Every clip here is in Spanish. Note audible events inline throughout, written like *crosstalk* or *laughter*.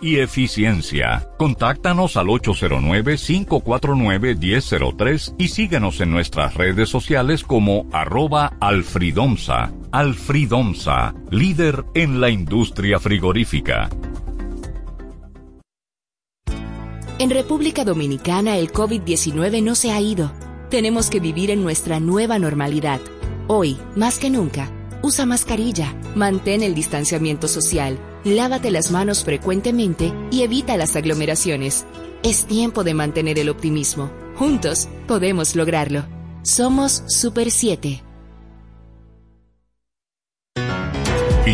y eficiencia. Contáctanos al 809-549-1003 y síguenos en nuestras redes sociales como arroba alfridomsa. Alfridomsa, líder en la industria frigorífica. En República Dominicana el COVID-19 no se ha ido. Tenemos que vivir en nuestra nueva normalidad. Hoy, más que nunca, usa mascarilla, mantén el distanciamiento social, lávate las manos frecuentemente y evita las aglomeraciones. Es tiempo de mantener el optimismo. Juntos podemos lograrlo. Somos Super 7.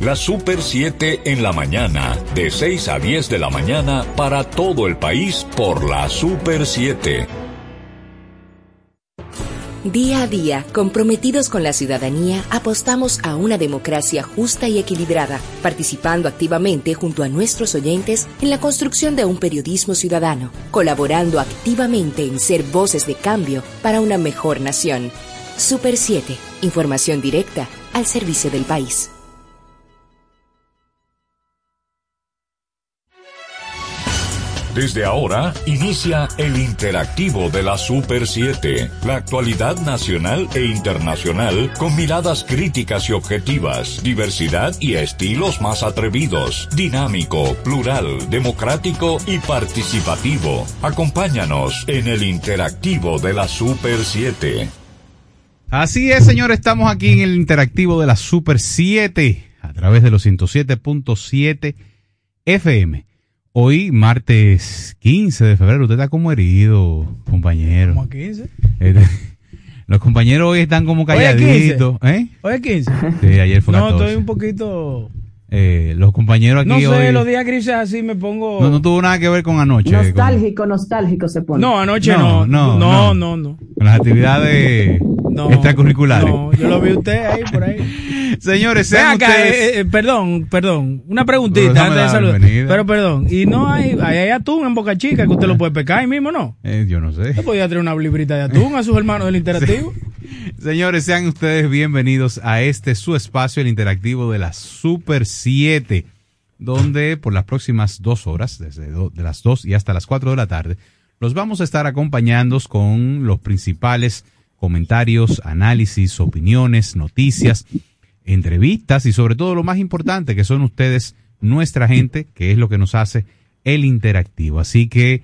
La Super 7 en la mañana, de 6 a 10 de la mañana para todo el país por la Super 7. Día a día, comprometidos con la ciudadanía, apostamos a una democracia justa y equilibrada, participando activamente junto a nuestros oyentes en la construcción de un periodismo ciudadano, colaborando activamente en ser voces de cambio para una mejor nación. Super 7, información directa al servicio del país. Desde ahora inicia el interactivo de la Super 7, la actualidad nacional e internacional con miradas críticas y objetivas, diversidad y estilos más atrevidos, dinámico, plural, democrático y participativo. Acompáñanos en el interactivo de la Super 7. Así es, señor, estamos aquí en el interactivo de la Super 7 a través de los 107.7 FM. Hoy, martes 15 de febrero, usted está como herido, compañero. ¿Cómo a 15? Este, *laughs* los compañeros hoy están como calladitos. ¿Eh? Hoy es 15. Sí, ayer fue No, 14. estoy un poquito. Eh, los compañeros aquí No sé, hoy... los días grises así me pongo. no, no tuvo nada que ver con anoche. con- Nostálgico, nostálgico se pone. No, anoche No, no. no, No, no. no, no. con las actividades No. extracurriculares. No, yo lo vi usted ahí por ahí. *laughs* Señores, sean acá, ustedes... eh, eh, perdón, perdón. Una preguntita antes de saludar. Pero perdón, y no hay, hay, atún en Boca Chica que usted lo puede pescar ahí mismo, ¿no? Eh, yo no sé. Usted podía traer una librita de atún a sus hermanos del *laughs* interactivo. Señores, sean ustedes bienvenidos a este su espacio, el interactivo de la Super 7, donde por las próximas dos horas, desde do- de las 2 y hasta las 4 de la tarde, los vamos a estar acompañando con los principales comentarios, análisis, opiniones, noticias, entrevistas y sobre todo lo más importante, que son ustedes, nuestra gente, que es lo que nos hace el interactivo. Así que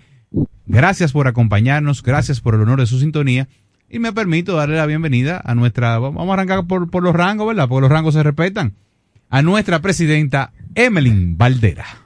gracias por acompañarnos, gracias por el honor de su sintonía. Y me permito darle la bienvenida a nuestra, vamos a arrancar por, por los rangos, ¿verdad? Porque los rangos se respetan. A nuestra presidenta Emeline Valdera.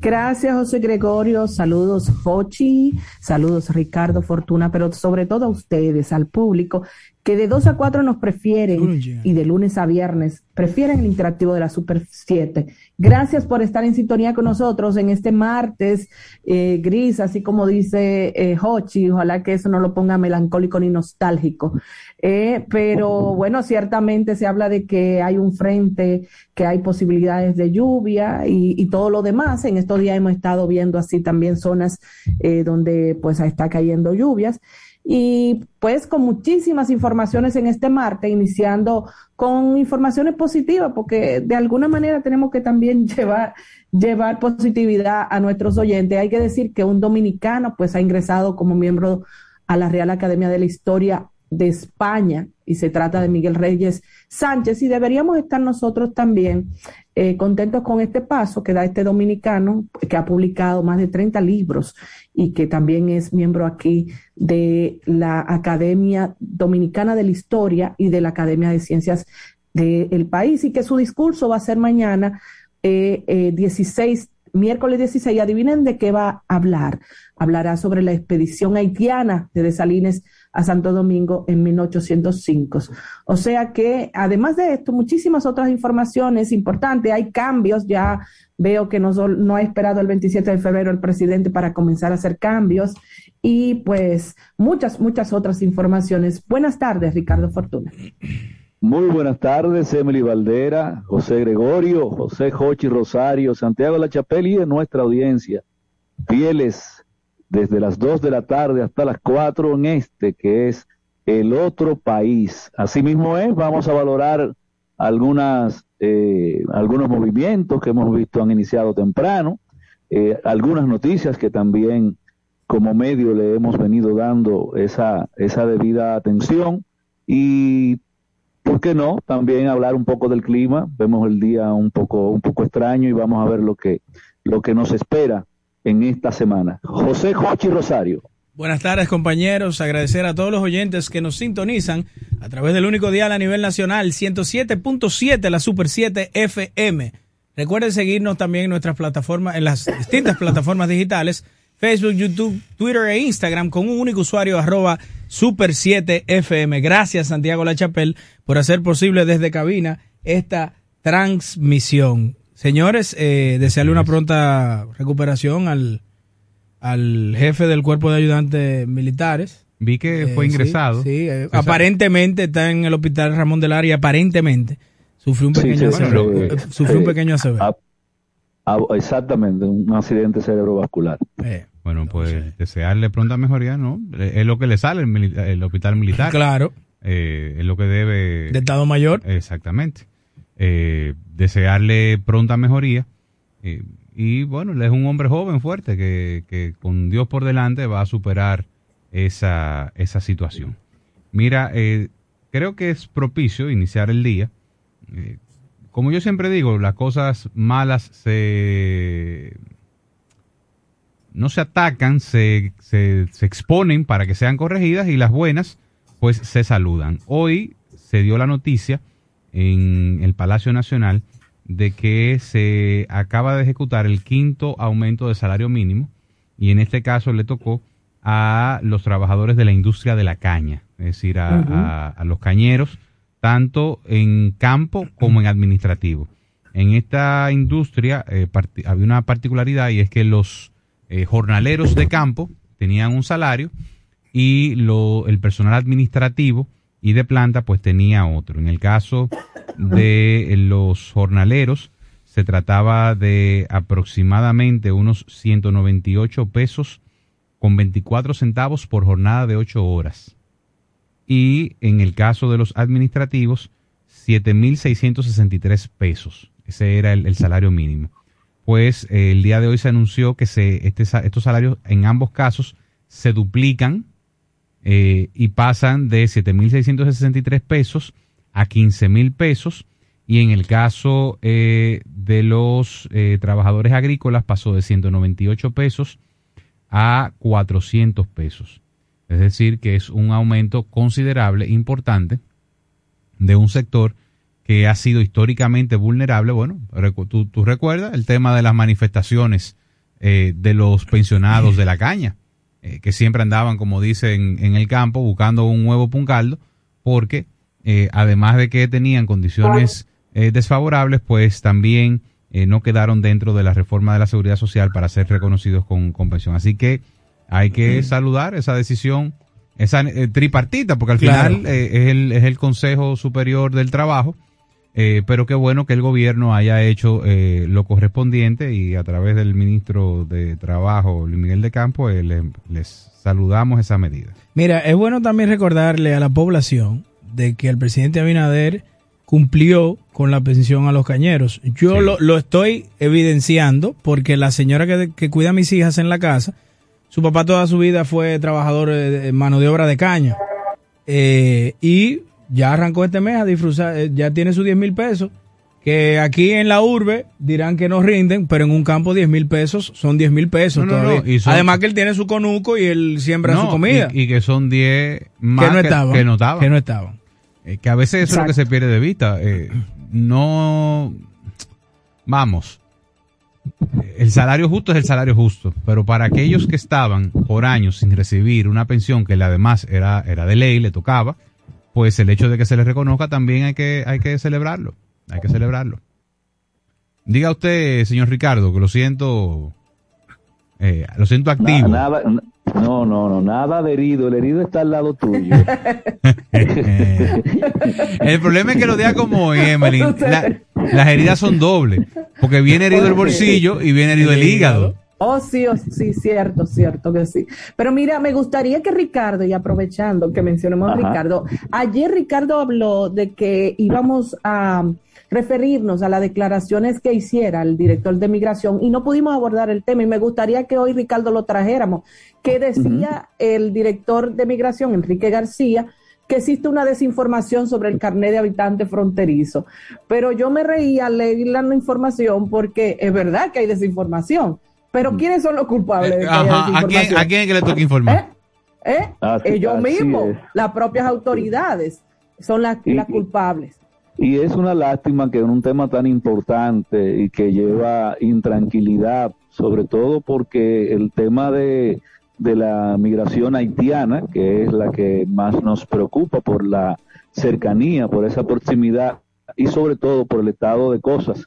Gracias, José Gregorio. Saludos, Fochi. Saludos, Ricardo Fortuna. Pero sobre todo a ustedes, al público, que de 2 a 4 nos prefieren y de lunes a viernes prefieren el interactivo de la Super 7. Gracias por estar en sintonía con nosotros en este martes eh, gris, así como dice eh, Hochi. Ojalá que eso no lo ponga melancólico ni nostálgico. Eh, pero bueno, ciertamente se habla de que hay un frente, que hay posibilidades de lluvia y, y todo lo demás. En estos días hemos estado viendo así también zonas eh, donde pues está cayendo lluvias. Y pues con muchísimas informaciones en este martes, iniciando con informaciones positivas, porque de alguna manera tenemos que también *laughs* llevar, llevar positividad a nuestros oyentes. Hay que decir que un dominicano pues ha ingresado como miembro a la Real Academia de la Historia de España. Y se trata de Miguel Reyes Sánchez. Y deberíamos estar nosotros también eh, contentos con este paso que da este dominicano que ha publicado más de 30 libros y que también es miembro aquí de la Academia Dominicana de la Historia y de la Academia de Ciencias del país. Y que su discurso va a ser mañana eh, eh, 16 miércoles 16, adivinen de qué va a hablar. Hablará sobre la expedición haitiana de Desalines a Santo Domingo en 1805. O sea que, además de esto, muchísimas otras informaciones importantes. Hay cambios, ya veo que no, no ha esperado el 27 de febrero el presidente para comenzar a hacer cambios y pues muchas, muchas otras informaciones. Buenas tardes, Ricardo Fortuna. Muy buenas tardes, Emily Valdera, José Gregorio, José Jochi Rosario, Santiago La Chapelle y de nuestra audiencia, fieles desde las 2 de la tarde hasta las 4 en este, que es el otro país. Asimismo es, vamos a valorar algunas, eh, algunos movimientos que hemos visto han iniciado temprano, eh, algunas noticias que también como medio le hemos venido dando esa, esa debida atención y ¿por qué no? También hablar un poco del clima. Vemos el día un poco, un poco extraño y vamos a ver lo que, lo que nos espera en esta semana. José Jochi Rosario. Buenas tardes compañeros, agradecer a todos los oyentes que nos sintonizan a través del único dial a nivel nacional 107.7 la Super 7 FM. Recuerden seguirnos también en nuestras plataformas, en las distintas plataformas digitales, Facebook, YouTube, Twitter e Instagram con un único usuario arroba Super 7 FM. Gracias Santiago Lachapel por hacer posible desde cabina esta transmisión. Señores, eh, desearle una pronta recuperación al, al jefe del cuerpo de ayudantes militares. Vi que fue Eh, ingresado. Sí, sí, eh, aparentemente está en el hospital Ramón del Área, aparentemente sufrió un pequeño sí, Eh, sí. sufrió un pequeño ACV. Exactamente, un accidente cerebrovascular. Eh, Bueno, pues desearle pronta mejoría, ¿no? Es lo que le sale el, el hospital militar. claro, Eh, es lo que debe. de Estado Mayor. Exactamente. Eh, desearle pronta mejoría. Eh, y bueno, él es un hombre joven, fuerte, que, con Dios por delante va a superar esa, esa situación. Mira, eh, creo que es propicio iniciar el día. Eh, como yo siempre digo, las cosas malas se no se atacan, se, se, se exponen para que sean corregidas y las buenas pues se saludan. Hoy se dio la noticia en el Palacio Nacional de que se acaba de ejecutar el quinto aumento de salario mínimo y en este caso le tocó a los trabajadores de la industria de la caña, es decir, a, Ujú. a- a los cañeros, tanto en campo como en administrativo. En esta industria eh, había una particularidad y es que los eh, jornaleros de campo tenían un salario y lo, el personal administrativo y de planta pues tenía otro. En el caso de los jornaleros se trataba de aproximadamente unos 198 pesos con 24 centavos por jornada de 8 horas. Y en el caso de los administrativos, 7.663 pesos. Ese era el, salario mínimo. Pues eh, el día de hoy se anunció que se, este, estos salarios en ambos casos se duplican eh, y pasan de 7.663 pesos a 15.000 pesos. Y en el caso eh, de los eh, trabajadores agrícolas pasó de 198 pesos a 400 pesos. Es decir, que es un aumento considerable, importante, de un sector que ha sido históricamente vulnerable. Bueno, tú, tú recuerdas el tema de las manifestaciones eh, de los pensionados de la caña, eh, que siempre andaban, como dicen, en el campo buscando un huevo puncaldo, porque eh, además de que tenían condiciones eh, desfavorables, pues también no quedaron dentro de la reforma de la seguridad social para ser reconocidos con, con pensión. Así que hay que saludar esa decisión, esa eh, tripartita, porque al Claro. final es, el, es el Consejo Superior del Trabajo, eh, pero qué bueno que el gobierno haya hecho eh, lo correspondiente y a través del ministro de Trabajo, Luis Miguel de Campo, eh, le- les saludamos esa medida. Mira, es bueno también recordarle a la población de que el presidente Abinader cumplió con la pensión a los cañeros. Yo Sí. lo, lo estoy evidenciando porque la señora que, que cuida a mis hijas en la casa, su papá toda su vida fue trabajador eh, de mano de obra de caña. Eh, y ya arrancó este mes a disfrutar, eh, ya tiene sus 10 mil pesos. Que aquí en la urbe dirán que no rinden, pero en un campo 10 mil pesos son 10 mil pesos No, todavía. no, y son- Además que él tiene su conuco y él siembra su comida. Y, y que son 10 más que no estaban. Que no estaban. Que no estaban. Eh, que a veces eso es lo que se pierde de vista. Eh, no. Vamos. El salario justo es el salario justo, pero para aquellos que estaban por años sin recibir una pensión que además era, era de ley, le tocaba, pues el hecho de que se les reconozca también hay que, hay que celebrarlo. Hay que celebrarlo. Diga usted, señor Ricardo, que lo siento, eh, lo siento activo. nada, no, no, no, nada de herido. El herido está al lado tuyo. *laughs* el problema es que lo diga como hoy, Emily. *laughs* la- las heridas son dobles. Porque viene herido el bolsillo y viene herido el hígado. Oh, sí, oh, sí, cierto, cierto que sí. Pero mira, me gustaría que Ricardo, y aprovechando que mencionemos a Ajá. Ricardo, ayer Ricardo habló de que íbamos a referirnos a las declaraciones que hiciera el director de migración y no pudimos abordar el tema y me gustaría que hoy Ricardo lo trajéramos. que decía el director de migración, Enrique García? que existe una desinformación sobre el carnet de habitante fronterizo. Pero yo me reía al leer la información porque es verdad que hay desinformación. Pero ¿quiénes son los culpables de que haya Eh, ¿A quién? ¿A quién es que le toca informar? ¿Eh? ¿Eh? Así- Ellos así mismos, es. las propias autoridades, son las, Y- las culpables. Y es una lástima que en un tema tan importante y que lleva intranquilidad, sobre todo porque el tema de, de la migración haitiana, que es la que más nos preocupa por la cercanía, por esa proximidad y sobre todo por el estado de cosas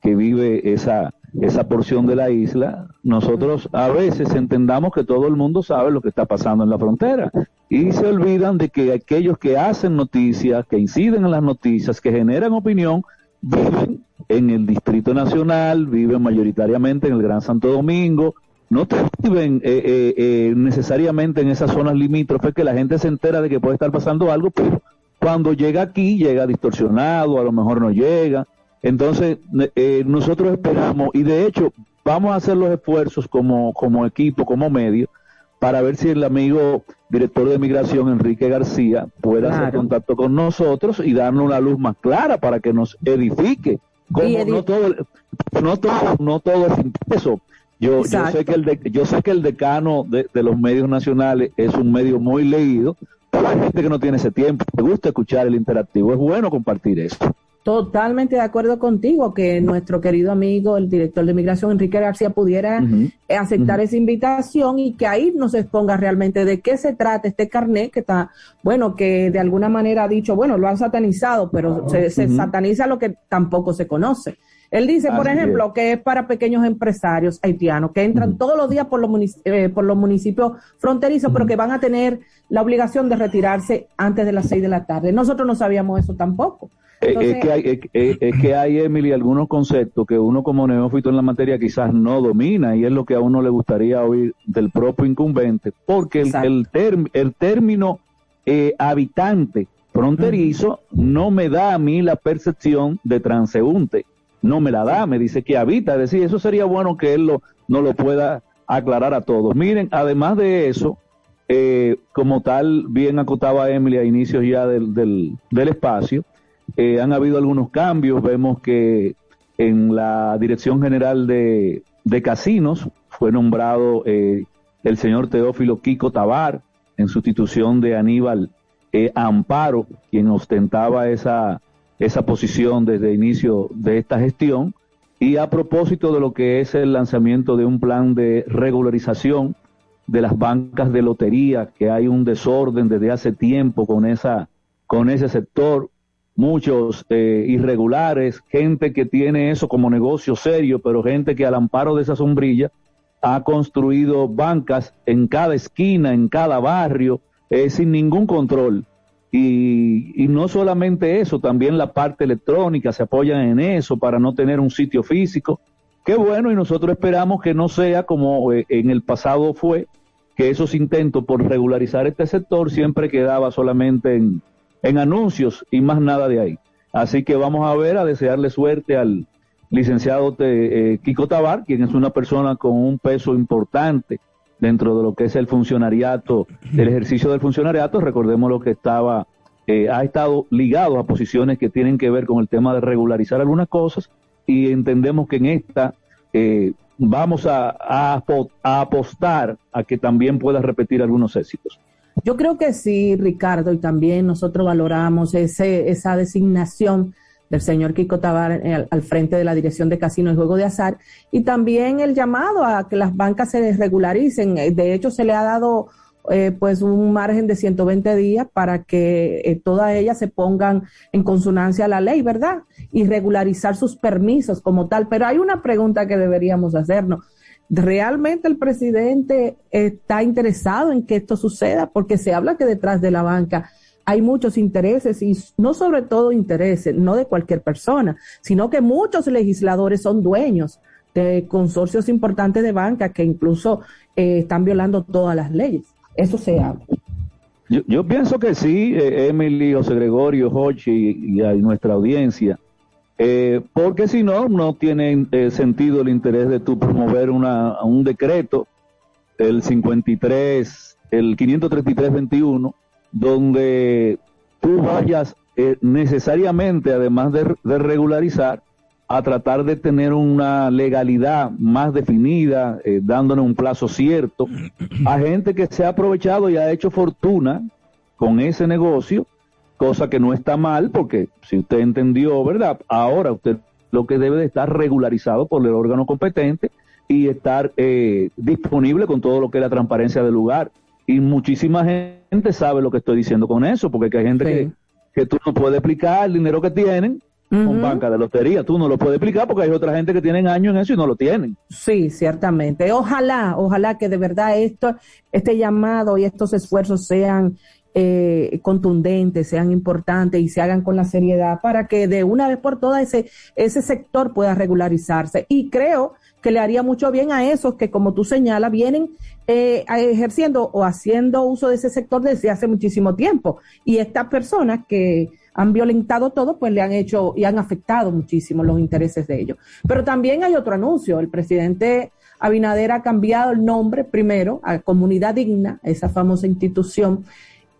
que vive esa, esa porción de la isla, nosotros a veces entendamos que todo el mundo sabe lo que está pasando en la frontera y se olvidan de que aquellos que hacen noticias, que inciden en las noticias, que generan opinión, viven en el Distrito Nacional, viven mayoritariamente en el Gran Santo Domingo, no viven eh, eh, eh, necesariamente en esas zonas limítrofes que la gente se entera de que puede estar pasando algo, pero cuando llega aquí llega distorsionado, a lo mejor no llega. Entonces, eh, nosotros esperamos, y de hecho vamos a hacer los esfuerzos como, como equipo, como medio, para ver si el amigo director de migración, Enrique García, pueda hacer contacto con nosotros y darnos una luz más clara para que nos edifique. Como no todo, no todo, no todo es impreso. Yo, yo sé que el de- yo sé que el decano de, de los medios nacionales es un medio muy leído, pero hay gente que no tiene ese tiempo. Me gusta escuchar el interactivo. Es bueno compartir eso. Totalmente de acuerdo contigo que nuestro querido amigo, el director de migración, Enrique García, pudiera aceptar esa invitación y que ahí nos exponga realmente de qué se trata este carnet que está, bueno, que de alguna manera ha dicho, bueno, lo han satanizado, pero se, sataniza lo que tampoco se conoce. Él dice, por ejemplo, que es para pequeños empresarios haitianos que entran todos los días por los, eh, por los municipios fronterizos, pero que van a tener la obligación de retirarse antes de las seis de la tarde. Nosotros no sabíamos eso tampoco. Eh, es, que hay, es, que hay, Emily, algunos conceptos que uno como neófito en la materia quizás no domina y es lo que a uno le gustaría oír del propio incumbente, porque el, Exacto. el, term- el término eh, habitante fronterizo no me da a mí la percepción de transeúnte, no me la da, me dice que habita, es decir, eso sería bueno que él lo, no lo pueda aclarar a todos. Miren, además de eso, eh, como tal, bien acotaba Emily a inicios ya del, del, del espacio, eh, han habido algunos cambios. Vemos que en la Dirección General de, de Casinos fue nombrado eh, el señor Teófilo Kiko Tabar en sustitución de Aníbal eh, Amparo, quien ostentaba esa, esa posición desde el inicio de esta gestión. Y a propósito de lo que es el lanzamiento de un plan de regularización de las bancas de lotería, que hay un desorden desde hace tiempo con esa con ese sector, muchos eh, irregulares, gente que tiene eso como negocio serio, pero gente que al amparo de esa sombrilla ha construido bancas en cada esquina, en cada barrio, eh, sin ningún control. Y, y no solamente eso, también la parte electrónica, se apoyan en eso para no tener un sitio físico. Qué bueno, y nosotros esperamos que no sea como eh, en el pasado fue, que esos intentos por regularizar este sector siempre quedaba solamente en, en anuncios y más nada de ahí. Así que vamos a ver, a desearle suerte al licenciado te- eh, Kiko Tabar, quien es una persona con un peso importante dentro de lo que es el funcionariato, el ejercicio del funcionariato. Recordemos lo que estaba eh, ha estado ligado a posiciones que tienen que ver con el tema de regularizar algunas cosas y entendemos que en esta eh, vamos a, a, apostar a que también pueda repetir algunos éxitos. Yo creo que sí, Ricardo, y también nosotros valoramos ese, esa designación del señor Kiko Tabar eh, al, frente de la Dirección de Casino y Juego de Azar, y también el llamado a que las bancas se desregularicen. Eh, de hecho, se le ha dado eh, pues un margen de 120 días para que todas ellas se pongan en consonancia a la ley, ¿verdad? Y regularizar sus permisos como tal. Pero hay una pregunta que deberíamos hacernos. ¿Realmente el presidente está interesado en que esto suceda? Porque se habla que detrás de la banca hay muchos intereses y no sobre todo intereses, no de cualquier persona, sino que muchos legisladores son dueños de consorcios importantes de banca que incluso eh, están violando todas las leyes. Eso se habla. Yo, pienso que sí, eh, Emily, José Gregorio, Hochi y, nuestra audiencia, eh, porque si no, no tiene sentido el interés de tú promover una, un decreto, el 53, el 533-21, donde tú vayas eh, necesariamente, además de, regularizar, a tratar de tener una legalidad más definida, eh, dándole un plazo cierto a gente que se ha aprovechado y ha hecho fortuna con ese negocio, cosa que no está mal, porque si usted entendió, ¿verdad? Ahora usted lo que debe de estar regularizado por el órgano competente y estar eh, disponible con todo lo que es la transparencia del lugar y muchísima gente sabe lo que estoy diciendo con eso, porque hay gente que, que, tú no puedes explicar el dinero que tienen con banca de lotería, tú no lo puedes explicar porque hay otra gente que tienen años en eso y no lo tienen. Sí, ciertamente. Ojalá, ojalá que de verdad esto, este llamado y estos esfuerzos sean eh, contundentes, sean importantes y se hagan con la seriedad para que de una vez por todas ese, ese sector pueda regularizarse. Y creo que le haría mucho bien a esos que, como tú señalas, vienen eh, ejerciendo o haciendo uso de ese sector desde hace muchísimo tiempo. Y estas personas que han violentado todo, pues le han hecho y han afectado muchísimo los intereses de ellos. Pero también hay otro anuncio. El presidente Abinader ha cambiado el nombre primero a Comunidad Digna, esa famosa institución,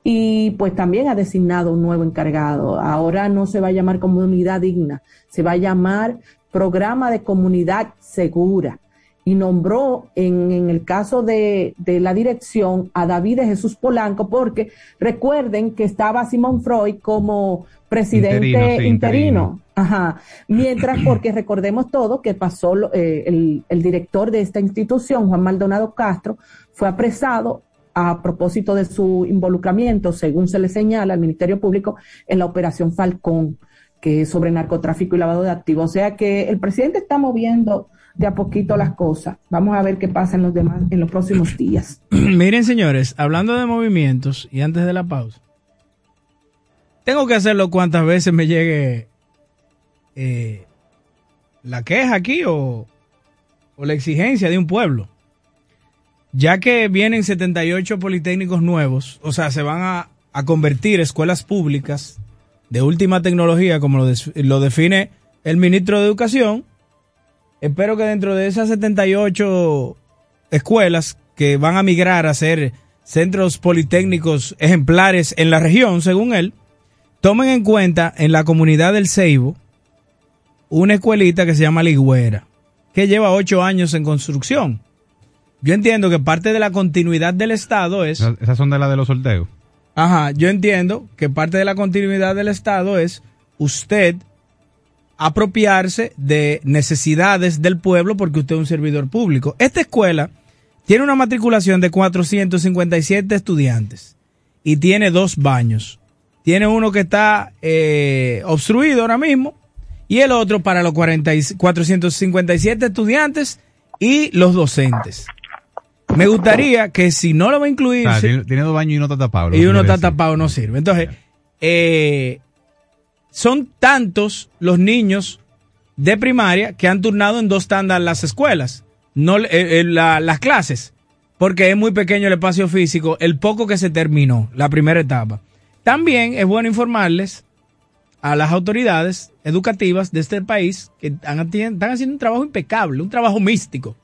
y pues también ha designado un nuevo encargado. Ahora no se va a llamar Comunidad Digna, se va a llamar programa de comunidad segura y nombró en, el caso de, la dirección a David Jesús Polanco, porque recuerden que estaba Simón Freud como presidente interino. Ajá. Mientras, *clears throat* porque recordemos todo que pasó eh, el, el director de esta institución, Juan Maldonado Castro, fue apresado a propósito de su involucramiento, según se le señala al Ministerio Público, en la operación Falcón que es sobre narcotráfico y lavado de activos. O sea que el presidente está moviendo de a poquito las cosas. Vamos a ver qué pasa en los demás, en los próximos días. *clears throat* Miren, señores, hablando de movimientos y antes de la pausa, tengo que hacerlo cuantas veces me llegue eh, la queja aquí o, o la exigencia de un pueblo. Ya que vienen 78 politécnicos nuevos, o sea, se van a, a convertir escuelas públicas de última tecnología, como lo, define el ministro de Educación, espero que dentro de esas 78 escuelas que van a migrar a ser centros politécnicos ejemplares en la región, según él, tomen en cuenta en la comunidad del Ceibo una escuelita que se llama Ligüera, que lleva ocho años en construcción. Yo entiendo que parte de la continuidad del Estado es... Esas son de la de los sorteos. Ajá, yo entiendo que parte de la continuidad del Estado es usted apropiarse de necesidades del pueblo porque usted es un servidor público. Esta escuela tiene una matriculación de 457 estudiantes y tiene dos baños. Tiene uno que está eh, obstruido ahora mismo y el otro para los 457 estudiantes y los docentes. Me gustaría que si no lo va a incluir. tiene, dos baños y uno está tapado. Y uno está tapado, no sirve. Entonces, eh, son tantos los niños de primaria que han turnado en dos tandas las escuelas, no eh, eh, las clases, porque es muy pequeño el espacio físico, el poco que se terminó, la primera etapa. También es bueno informarles a las autoridades educativas de este país que están haciendo un trabajo impecable, un trabajo místico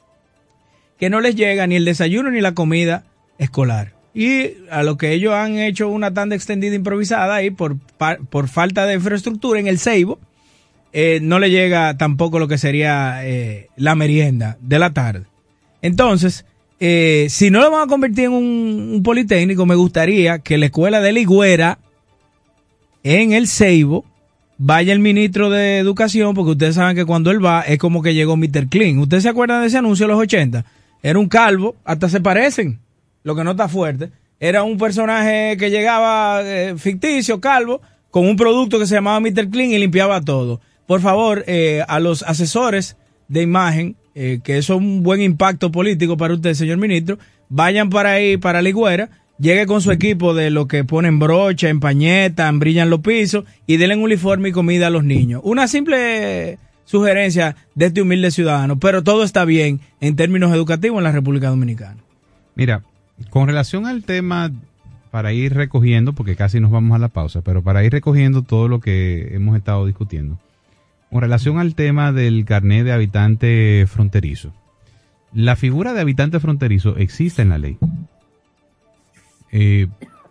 que no les llega ni el desayuno ni la comida escolar. y a lo que ellos han hecho una tanda extendida improvisada ahí por, por falta de infraestructura en el Ceibo, eh, no le llega tampoco lo que sería eh, la merienda de la tarde. Entonces, eh, si no lo van a convertir en un, politécnico, me gustaría que la escuela de Ligüera en el Ceibo vaya el ministro de Educación, porque ustedes saben que cuando él va es como que llegó Mr. Clean. ¿Ustedes se acuerdan de ese anuncio de los 80? Era un calvo, hasta se parecen, lo que no está fuerte. Era un personaje que llegaba eh, ficticio, calvo, con un producto que se llamaba Mr. Clean y limpiaba todo. Por favor, eh, a los asesores de imagen, eh, que eso es un buen impacto político para usted, señor ministro, vayan para ahí, para la higuera, llegue con su equipo de lo que ponen brocha, empañetan, brillan los pisos y denle un uniforme y comida a los niños. Una simple sugerencia de este humilde ciudadano, pero todo está bien en términos educativos en la República Dominicana. Mira, con relación al tema, para ir recogiendo, porque casi nos vamos a la pausa, pero para ir recogiendo todo lo que hemos estado discutiendo, con relación al tema del carnet de habitante fronterizo, la figura de habitante fronterizo existe en la ley. Eh,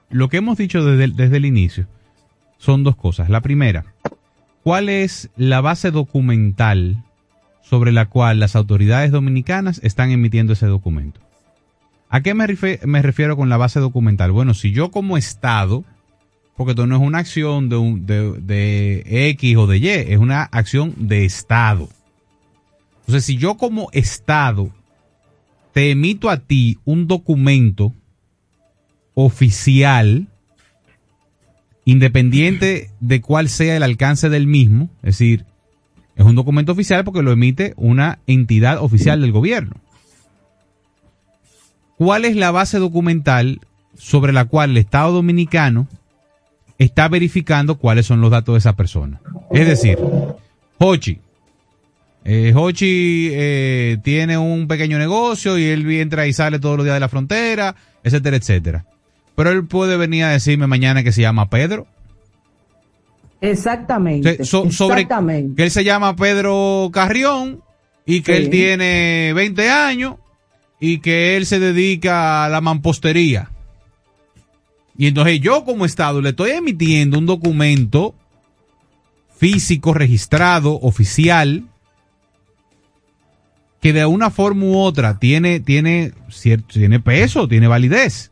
lo que hemos dicho desde, desde el inicio son dos cosas. La primera, ¿cuál es la base documental sobre la cual las autoridades dominicanas están emitiendo ese documento? ¿A qué me, refiero con la base documental? Bueno, si yo como Estado porque esto no es una acción de, un, de, X o de Y, es una acción de Estado. Entonces, si yo como Estado te emito a ti un documento oficial, independiente de cuál sea el alcance del mismo, es decir, es un documento oficial porque lo emite una entidad oficial del gobierno. ¿Cuál es la base documental sobre la cual el Estado dominicano está verificando cuáles son los datos de esa persona. Es decir, Hochi. Eh, Hochi eh, tiene un pequeño negocio y él entra y sale todos los días de la frontera, etcétera, etcétera. Pero él puede venir a decirme mañana que se llama Pedro. Exactamente. sobre que él se llama Pedro Carrión y que él tiene 20 años y que él se dedica a la mampostería. Y entonces yo como Estado le estoy emitiendo un documento físico, registrado, oficial, que de una forma u otra tiene, tiene, cierto, tiene peso, tiene validez,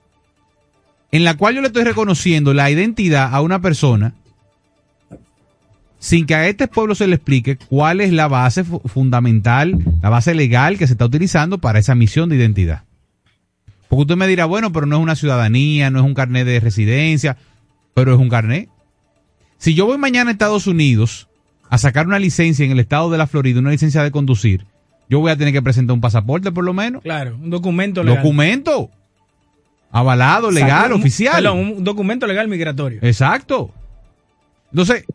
en la cual yo le estoy reconociendo la identidad a una persona sin que a este pueblo se le explique cuál es la base fundamental, la base legal que se está utilizando para esa misión de identidad. Porque usted me dirá, bueno, pero no es una ciudadanía, no es un carnet de residencia, pero es un carnet. Si yo voy mañana a Estados Unidos a sacar una licencia en el estado de la Florida, una licencia de conducir, yo voy a tener que presentar un pasaporte por lo menos. Claro, un documento legal. Documento. Avalado, legal, oficial. Perdón, un documento legal migratorio. Exacto. Entonces,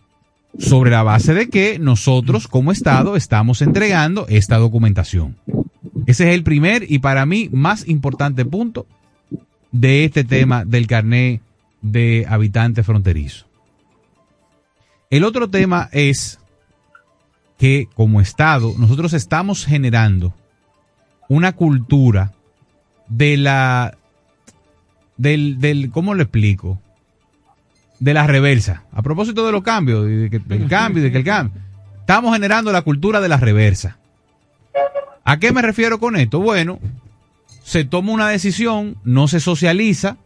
sobre la base de que nosotros como Estado estamos entregando esta documentación. Ese es el primer y para mí más importante punto de este tema del carné de habitante fronterizo. El otro tema es que como Estado nosotros estamos generando una cultura de la del, del ¿cómo lo explico? De la reversa. A propósito de los cambios, cambio, de que el cambio. Estamos generando la cultura de la reversa. ¿A qué me refiero con esto? Bueno, se toma una decisión, no se socializa,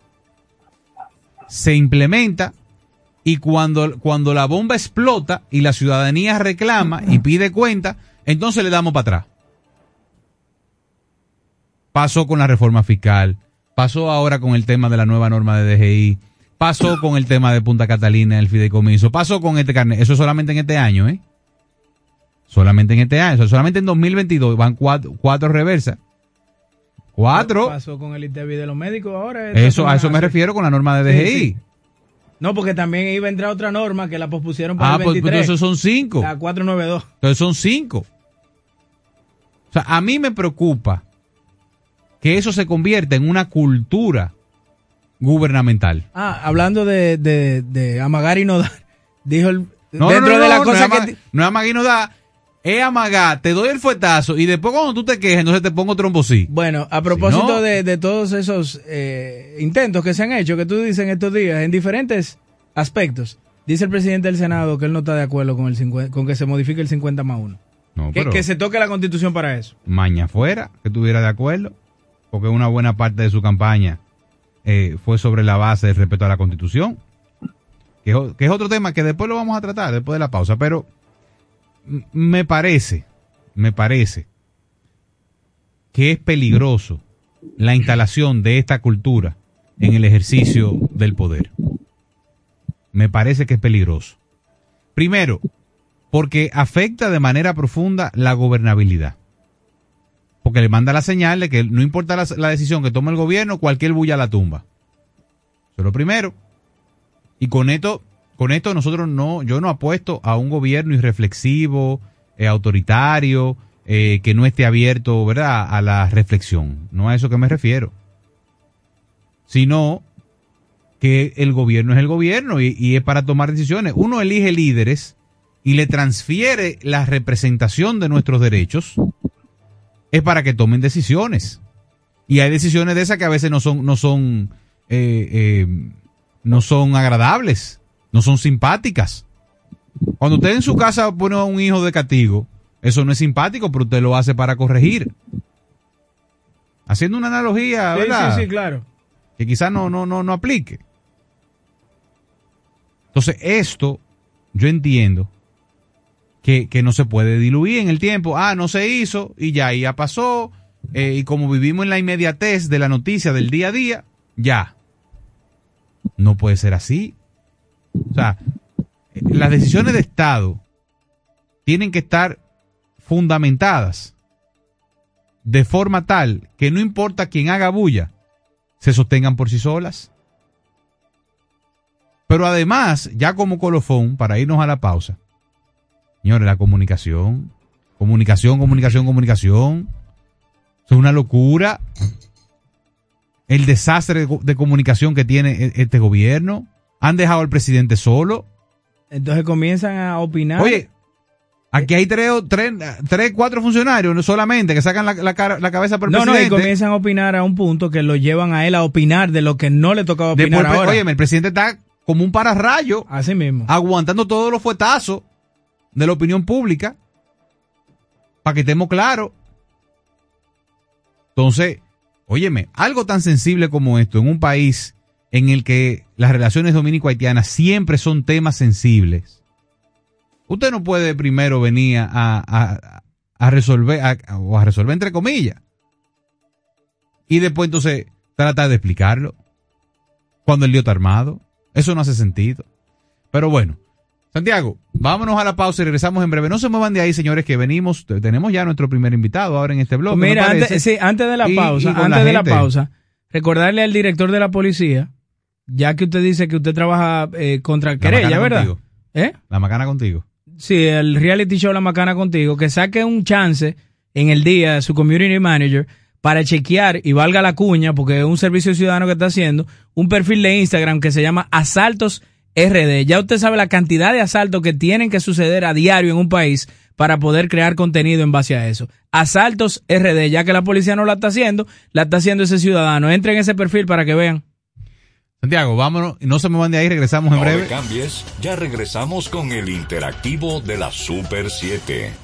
se implementa y cuando, cuando la bomba explota y la ciudadanía reclama y pide cuenta, entonces le damos para atrás. Pasó con la reforma fiscal, pasó ahora con el tema de la nueva norma de DGI, pasó con el tema de Punta Catalina, el fideicomiso, pasó con este carnet, eso solamente en este año, ¿eh? Solamente en este año, solamente en 2022 van cuatro, cuatro reversas. Cuatro. ¿Qué pasó con el ITV de los médicos ahora? Eso, a eso me refiero con la norma de DGI. No, porque también iba a entrar otra norma que la pospusieron para ah, el 23. Ah, pues, pues son cinco. La 492. Entonces son cinco. O sea, a mí me preocupa que eso se convierta en una cultura gubernamental. Ah, hablando de, de, de amagar y no dar, *laughs* dijo el, dentro de la cosa que... No amagar y no dar, es amagar, te doy el fuetazo y después cuando tú te quejes, entonces te pongo trombosí. Bueno, a propósito de, de, todos esos eh, intentos que se han hecho, que tú dices en estos días, en diferentes aspectos, dice el presidente del Senado que él no está de acuerdo con, el con que se modifique el 50 más 1. No, que, que, se toque la constitución para eso. Maña fuera, que estuviera de acuerdo, porque una buena parte de su campaña eh, fue sobre la base del respeto a la constitución, que, que es otro tema que después lo vamos a tratar, después de la pausa, pero me parece, me parece que es peligroso la instalación de esta cultura en el ejercicio del poder. Me parece que es peligroso. Primero, porque afecta de manera profunda la gobernabilidad. Porque le manda la señal de que no importa la, decisión que tome el gobierno, cualquier bulla la tumba. Eso es lo primero. Y con esto con esto nosotros no, yo no apuesto a un gobierno irreflexivo, eh, autoritario, eh, que no esté abierto, ¿verdad?, a la reflexión. No a eso que me refiero. Sino que el gobierno es el gobierno y, y es para tomar decisiones. Uno elige líderes y le transfiere la representación de nuestros derechos. Es para que tomen decisiones. Y hay decisiones de esas que a veces no son, no son, eh, no son agradables no son simpáticas. Cuando usted en su casa pone a un hijo de castigo, eso no es simpático, pero usted lo hace para corregir. Haciendo una analogía, ¿verdad? Sí, sí, claro. Que quizás no, no, no, no aplique. Entonces, esto yo entiendo que, no se puede diluir en el tiempo. Ah, no se hizo y ya, ya pasó. Eh, y como vivimos en la inmediatez de la noticia del día a día, ya. No puede ser así. O sea, las decisiones de Estado tienen que estar fundamentadas de forma tal que no importa quién haga bulla, se sostengan por sí solas. Pero además, ya como colofón, para irnos a la pausa, señores, la comunicación, comunicación, comunicación, comunicación, es una locura. El desastre de comunicación que tiene e-, este gobierno han dejado al presidente solo. Entonces comienzan a opinar. Oye, aquí hay tres, tres, cuatro funcionarios solamente que sacan la, cabeza por el presidente. No, no, y comienzan a opinar a un punto que lo llevan a él a opinar de lo que no le tocaba opinar ahora. Oye, el presidente está como un pararrayo. Así mismo. Aguantando todos los fuetazos de la opinión pública. Para que estemos claros. Entonces, óyeme, algo tan sensible como esto en un país en el que las relaciones dominico-haitianas siempre son temas sensibles. Usted no puede primero venir a, resolver, o a resolver entre comillas, y después entonces tratar de explicarlo cuando el lío está armado. Eso no hace sentido. Pero bueno, Santiago, vámonos a la pausa y regresamos en breve. No se muevan de ahí, señores, que venimos, tenemos ya nuestro primer invitado ahora en este blog. Mira, antes, sí, antes de la pausa, antes de la pausa, recordarle al director de la policía ya que usted dice que usted trabaja eh, contra querella, ¿verdad? ¿Eh? La macana contigo. Sí, el reality show La Macana contigo, que saque un chance en el día su community manager para chequear y valga la cuña, porque es un servicio ciudadano que está haciendo, un perfil de Instagram que se llama Asaltos RD. Ya usted sabe la cantidad de asaltos que tienen que suceder a diario en un país para poder crear contenido en base a eso. Asaltos RD, ya que la policía no la está haciendo, la está haciendo ese ciudadano. Entren en ese perfil para que vean. Santiago, vámonos, no se me van de ahí, regresamos en breve. No cambies, ya regresamos con el interactivo de la Super 7.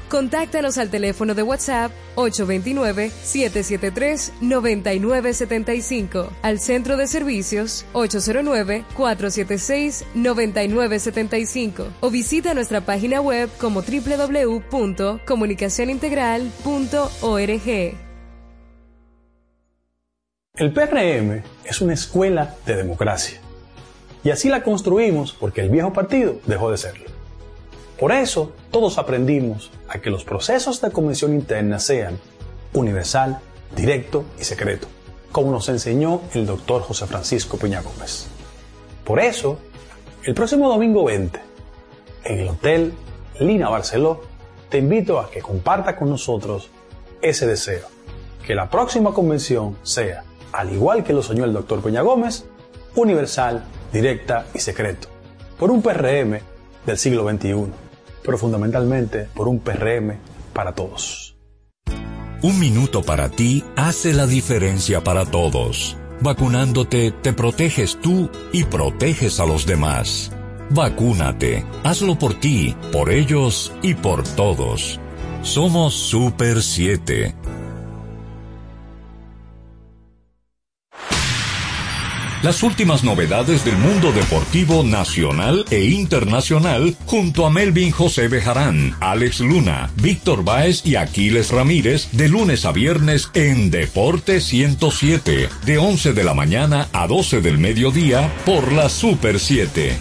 Contáctanos al teléfono de WhatsApp 829-773-9975, al centro de servicios 809-476-9975 o visita nuestra página web como www.comunicacionintegral.org. El PRM es una escuela de democracia. Y así la construimos porque el viejo partido dejó de serlo. Por eso, todos aprendimos a que los procesos de convención interna sean universal, directo y secreto, como nos enseñó el doctor José Francisco Peña Gómez. Por eso, el próximo domingo 20, en el Hotel Lina Barceló, te invito a que comparta con nosotros ese deseo, que la próxima convención sea, al igual que lo soñó el doctor Peña Gómez, universal, directa y secreto, por un PRM del siglo XXI pero fundamentalmente por un PRM para todos. Un minuto para ti hace la diferencia para todos. Vacunándote te proteges tú y proteges a los demás. Vacúnate. Hazlo por ti, por ellos y por todos. Somos Super 7. Las últimas novedades del mundo deportivo nacional e internacional junto a Melvin José Bejarán, Alex Luna, Víctor Báez y Aquiles Ramírez de lunes a viernes en Deporte 107, de 11 de la mañana a 12 del mediodía por la Super 7.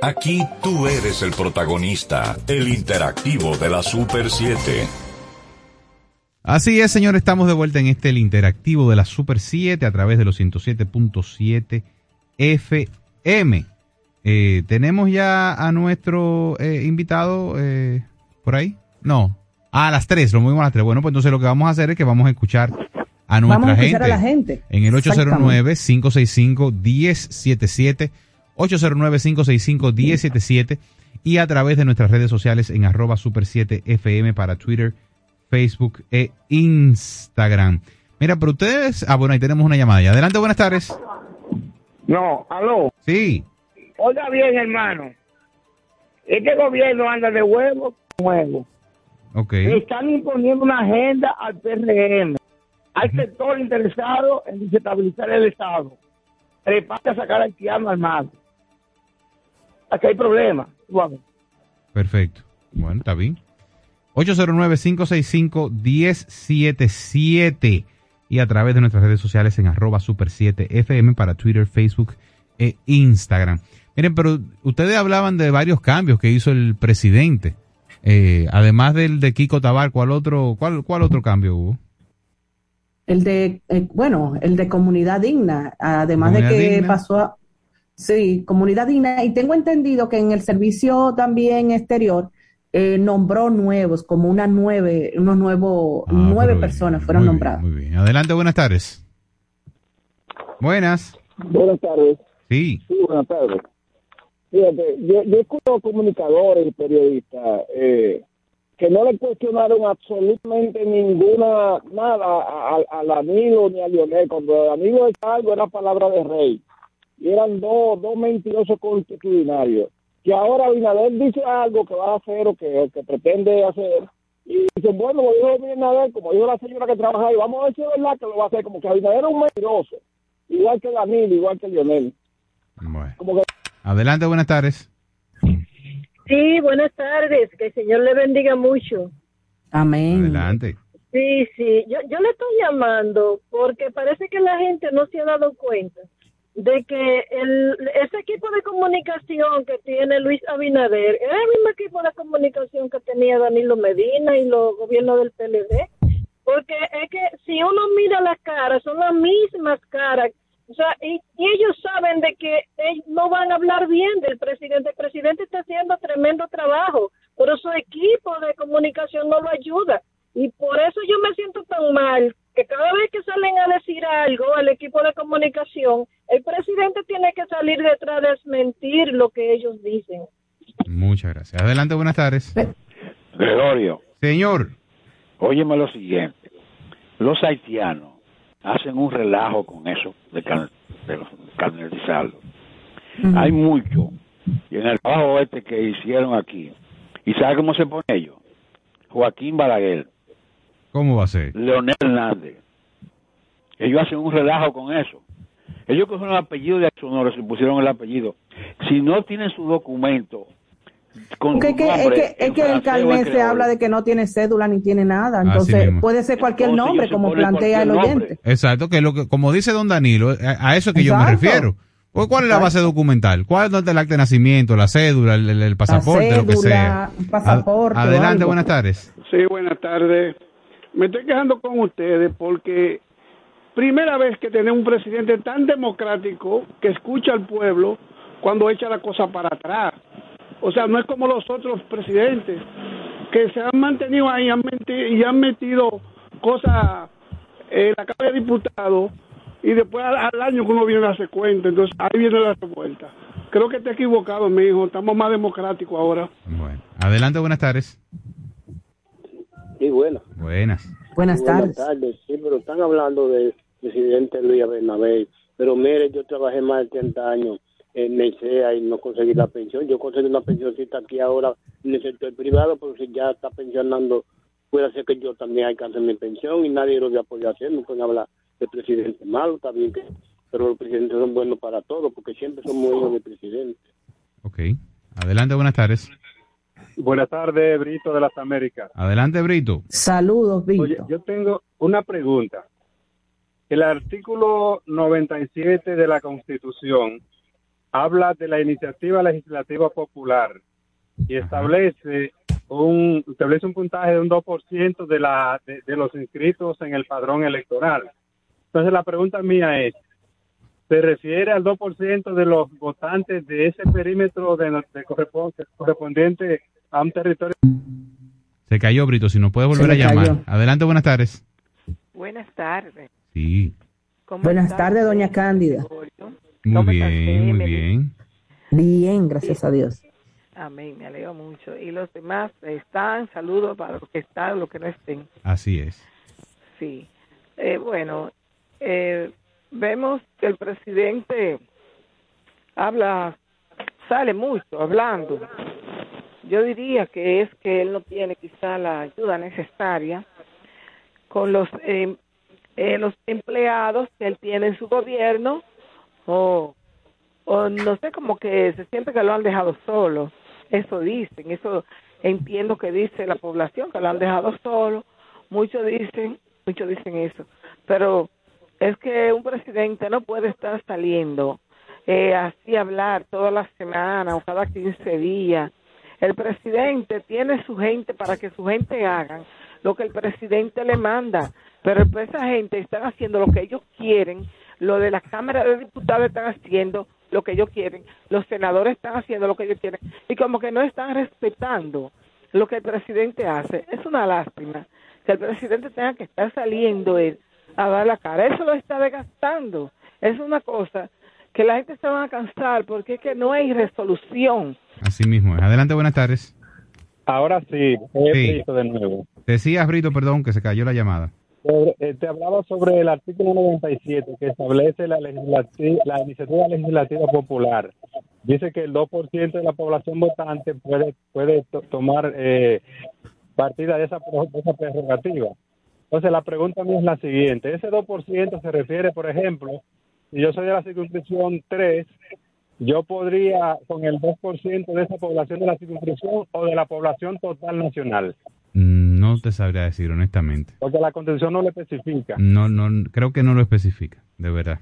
Aquí tú eres el protagonista, el interactivo de la Super 7. Así es, señor, estamos de vuelta en este el interactivo de la Super 7 a través de los 107.7 FM. Eh, ¿Tenemos ya a nuestro eh, invitado eh, por ahí? No. Ah, a las 3, lo movimos a las 3. Bueno, pues entonces lo que vamos a hacer es que vamos a escuchar a nuestra Vamos a gente, escuchar a la gente. en el Exactamente. 809-565-1077, 809-565-1077 y a través de nuestras redes sociales en arroba super 7 FM para Twitter, Facebook e Instagram. Mira, pero ustedes... Ah, bueno, ahí tenemos una llamada. ya. Adelante, buenas tardes. No, aló. Sí. Oiga bien, hermano. Este gobierno anda de huevo con huevo. Ok. Están imponiendo una agenda al PRM. Hay sector interesado en desestabilizar el Estado. Prepárate a sacar al haitiano armado. Aquí hay problemas. Perfecto. Bueno, está bien. 809-565-1077 y a través de nuestras redes sociales en arroba super 7 FM para Twitter, Facebook e Instagram. Miren, pero ustedes hablaban de varios cambios que hizo el presidente. Eh, además del de Kiko Tabar, ¿cuál otro, cuál, cuál otro cambio hubo? El de, eh, bueno, el de comunidad digna, además de que digna. pasó a, sí, comunidad digna, y tengo entendido que en el servicio también exterior eh, nombró nuevos, como una nueve, unos nuevos, Ah, nueve bien, personas fueron muy bien, nombradas. Muy bien. Adelante, buenas tardes. Buenas. Buenas tardes. Sí. Sí, buenas tardes. Fíjate, yo, yo escucho comunicadores y periodistas eh, que no le cuestionaron absolutamente ninguna, nada a- a- al amigo ni a Lionel. Cuando el amigo de algo era palabra de rey. Y eran dos, dos mentirosos constitucionarios. Que ahora Abinader dice algo que va a hacer o que, o que pretende hacer. Y dicen, bueno, como dijo Abinader, como dijo la señora que trabaja ahí, vamos a ver si es verdad que lo va a hacer. Como que Abinader es un mentiroso. igual que Danilo, igual que Lionel. Bueno. Como que Adelante, buenas tardes. Sí, buenas tardes, que el Señor le bendiga mucho. Amén. Adelante. Sí, sí, yo, yo le estoy llamando porque parece que la gente no se ha dado cuenta de que el, ese equipo de comunicación que tiene Luis Abinader es el mismo equipo de comunicación que tenía Danilo Medina y los gobiernos del PLD. Porque es que si uno mira las caras, son las mismas caras. O sea, y, ellos saben de que no van a hablar bien del presidente. El presidente está haciendo tremendo trabajo, pero su equipo de comunicación no lo ayuda. Y por eso yo me siento tan mal que cada vez que salen a decir algo al equipo de comunicación, el presidente tiene que salir detrás de desmentir lo que ellos dicen. Muchas gracias. Adelante, buenas tardes. Gregorio, Señor. óyeme lo siguiente. Los haitianos hacen un relajo con eso de, car de los carnetizarlos. Hay mucho. Y en el trabajo este que hicieron aquí, ¿y sabe cómo se pone ellos? Joaquín Balaguer, ¿Cómo va a ser? Leonel Hernández. Ellos hacen un relajo con eso. Ellos cogieron el apellido de Sonora, se pusieron el apellido. Si no tienen su documento con es que, es nombre que, es que el francés o en carnet se habla de que no tiene cédula ni tiene nada. Entonces puede ser cualquier Entonces, nombre, como plantea el oyente. Exacto, que lo que, como dice don Danilo, a, a eso que yo me refiero. Pues, ¿Cuál es la base documental? ¿Cuál es el acta de nacimiento, la cédula, el, el- el pasaporte, lo que sea? pasaporte Ad- adelante, algo. buenas tardes. Sí, buenas tardes. Me estoy quejando con ustedes porque primera vez que tenemos un presidente tan democrático que escucha al pueblo cuando echa la cosa para atrás. O sea, no es como los otros presidentes que se han mantenido ahí han meti- y han metido cosas en la Cámara de Diputados y después al, al año que uno viene a darse cuenta. Entonces ahí viene la revuelta. Creo que está equivocado, mi hijo. Estamos más democráticos ahora. Adelante, buenas tardes. Sí, bueno. Buenas. Buenas Buenas tardes. Sí, pero están hablando del presidente Luis Abinader. Pero mire, yo trabajé más de 30 años en Mesea y no conseguí la pensión. Yo conseguí una pensioncita aquí ahora en el sector privado, pero si ya está pensionando, puede ser que yo también alcance mi pensión y nadie lo voy a poder hacer. No pueden hablar de presidente malo, está bien que... Pero los presidentes son buenos para todo, porque siempre somos hijos del presidente. Ok. Adelante, buenas tardes. Buenas tardes, Brito de las Américas. Adelante, Brito. Saludos, Víctor. Oye, yo tengo una pregunta. El artículo 97 de la Constitución habla de la iniciativa legislativa popular y establece un establece un puntaje de un 2% de la de, de los inscritos en el padrón electoral. Entonces la pregunta mía es se refiere al 2% de los votantes de ese perímetro de, de correspon- correspondiente a un territorio Se cayó, Brito. Si nos puede volver a llamar. cayó. Adelante, buenas tardes. Buenas tardes. Sí. ¿Cómo Buenas tardes, doña Cándida. Muy ¿Cómo estás, bien, muy bien. Bien, gracias a Dios. Amén, me alegro mucho. Y los demás están, saludos para los que están, los que no estén. Así es. Sí. Eh, bueno, eh, vemos que el presidente habla, sale mucho hablando. Yo diría que es que él no tiene quizá la ayuda necesaria con los eh, eh, los empleados que él tiene en su gobierno o o no sé como que se siente que lo han dejado solo. Eso dicen eso entiendo que dice la población que lo han dejado solo. Muchos dicen muchos dicen eso. Pero es que un presidente no puede estar saliendo eh, así hablar todas las semanas o cada 15 días. El presidente tiene su gente para que su gente hagan lo que el presidente le manda, pero pues esa gente están haciendo lo que ellos quieren, lo de la Cámara de Diputados están haciendo lo que ellos quieren, los senadores están haciendo lo que ellos quieren, y como que no están respetando lo que el presidente hace. Es una lástima que el presidente tenga que estar saliendo él a dar la cara. Eso lo está desgastando. Es una cosa que la gente se va a cansar porque es que no hay resolución. Así mismo es. Adelante, buenas tardes. Ahora sí, Sí. Brito de nuevo. Decías, Brito, perdón, que se cayó la llamada. Eh, te hablaba sobre el artículo 97 que establece la, la iniciativa legislativa popular. Dice que el 2% de la población votante puede puede to- tomar eh, partida de esa, de esa prerrogativa. Entonces la pregunta mía es la siguiente. Ese 2% se refiere, por ejemplo, si yo soy de la circunscripción 3, yo podría con el 2% de esa población de la circunscripción o de la población total nacional. Mm, No te sabría decir, honestamente. Porque la constitución no lo especifica. No, no, creo que no lo especifica, de verdad.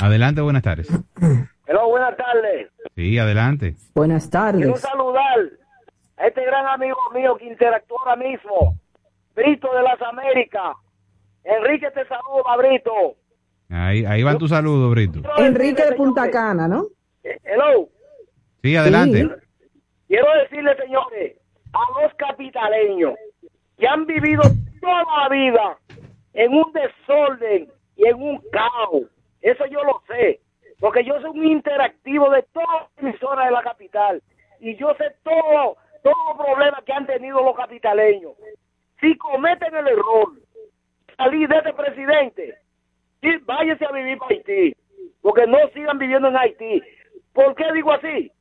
Adelante, buenas tardes. Hello, buenas tardes. Sí, adelante. Buenas Quiero tardes. saludar a este gran amigo mío que interactúa ahora mismo, Brito de las Américas. Enrique te saluda, Brito. Ahí, ahí van tus saludos, Brito. Enrique de Punta Cana, ¿no? Hello. Sí, adelante. Quiero decirle, señores, a los capitaleños que han vivido toda la vida en un desorden y en un caos. Eso yo lo sé, porque yo soy un interactivo de todas las emisoras de la capital y yo sé todo, todos los problemas que han tenido los capitaleños. Si cometen el error, salir de este presidente, váyase a vivir para Haití, porque no sigan viviendo en Haití. ¿Por qué digo así?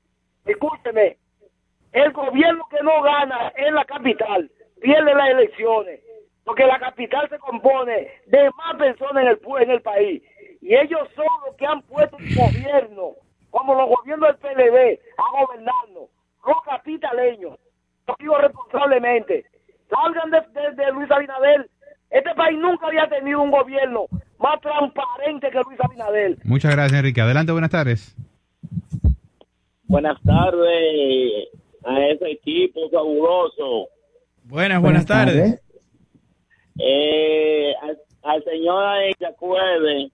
Escúcheme, el gobierno que no gana en la capital pierde las elecciones, porque la capital se compone de más personas en el, pu- en el país, y ellos son los que han puesto el gobierno, como los gobiernos del PLD, a gobernarnos, los capitaleños, lo digo responsablemente, salgan de, de- de Luis Abinader, este país nunca había tenido un gobierno más transparente que Luis Abinader. Muchas gracias, Enrique. Adelante, buenas tardes. Buenas tardes a ese equipo fabuloso. Buenas, buenas, tardes. Eh, al, al señor ahí que acuerde,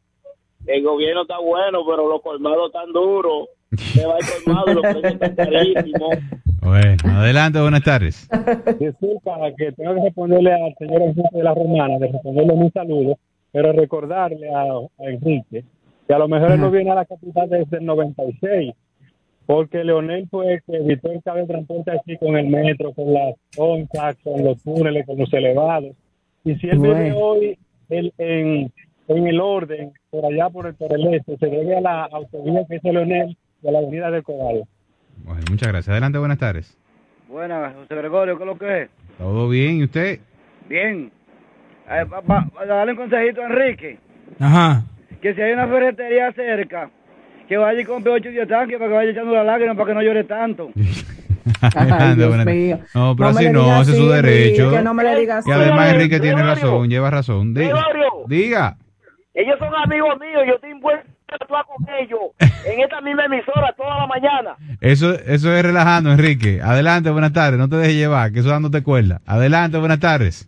el gobierno está bueno, pero los colmados están duros. Se va el colmado y los precios están carísimos. *laughs* Bueno, adelante, buenas tardes. Disculpa que tengo que responderle al señor Enrique de la Romana, de responderle un saludo, pero recordarle a, a Enrique que a lo mejor él no viene a la capital desde el 96, porque Leonel fue el que evitó el cable de transporte aquí con el metro, con las onzas, con los túneles, con los elevados. Y si él vive Bueno. hoy el- en, en el orden, por allá por el, por el este, se debe a la autovía que hizo Leonel y a la avenida del Coral. Bueno, muchas gracias. Adelante, buenas tardes. Buenas, José Gregorio, ¿qué es lo que es? ¿Todo bien? ¿Y usted? Bien. Eh, va- va- va a darle un consejito a Enrique, Ajá. que si hay una ferretería cerca, que vaya y compre 8 o 10 tanques para que vaya echando la lágrima para que no llore tanto. *laughs* Adelante, Dios buenas mío. tardes. No, pero No así no, ese es su derecho. que no me le digas Y además Enrique tiene razón, lleva razón. Di- Gregorio. diga. Ellos son amigos míos, yo estoy impuesto con ellos en esta misma emisora toda la mañana. Eso, eso es relajando, Enrique. Adelante, buenas tardes. No te dejes llevar, que eso dándote cuerda. Adelante, buenas tardes.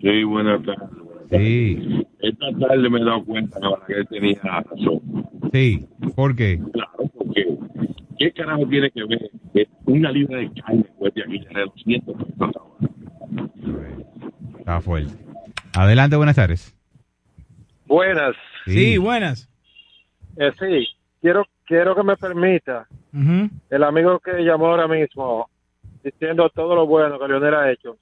Sí, buenas tardes. Sí, Esta tarde me he dado cuenta ahora que él tenía razón. sí. ¿Por qué? Claro, porque ¿qué carajo tiene que ver que una libra de carne cueste aquí tener 200 pesos ahora? Está fuerte. Adelante, buenas tardes. Buenas. Sí, buenas. Eh, sí, quiero, quiero que me permita el amigo que llamó ahora mismo diciendo todo lo bueno que Leonel ha hecho,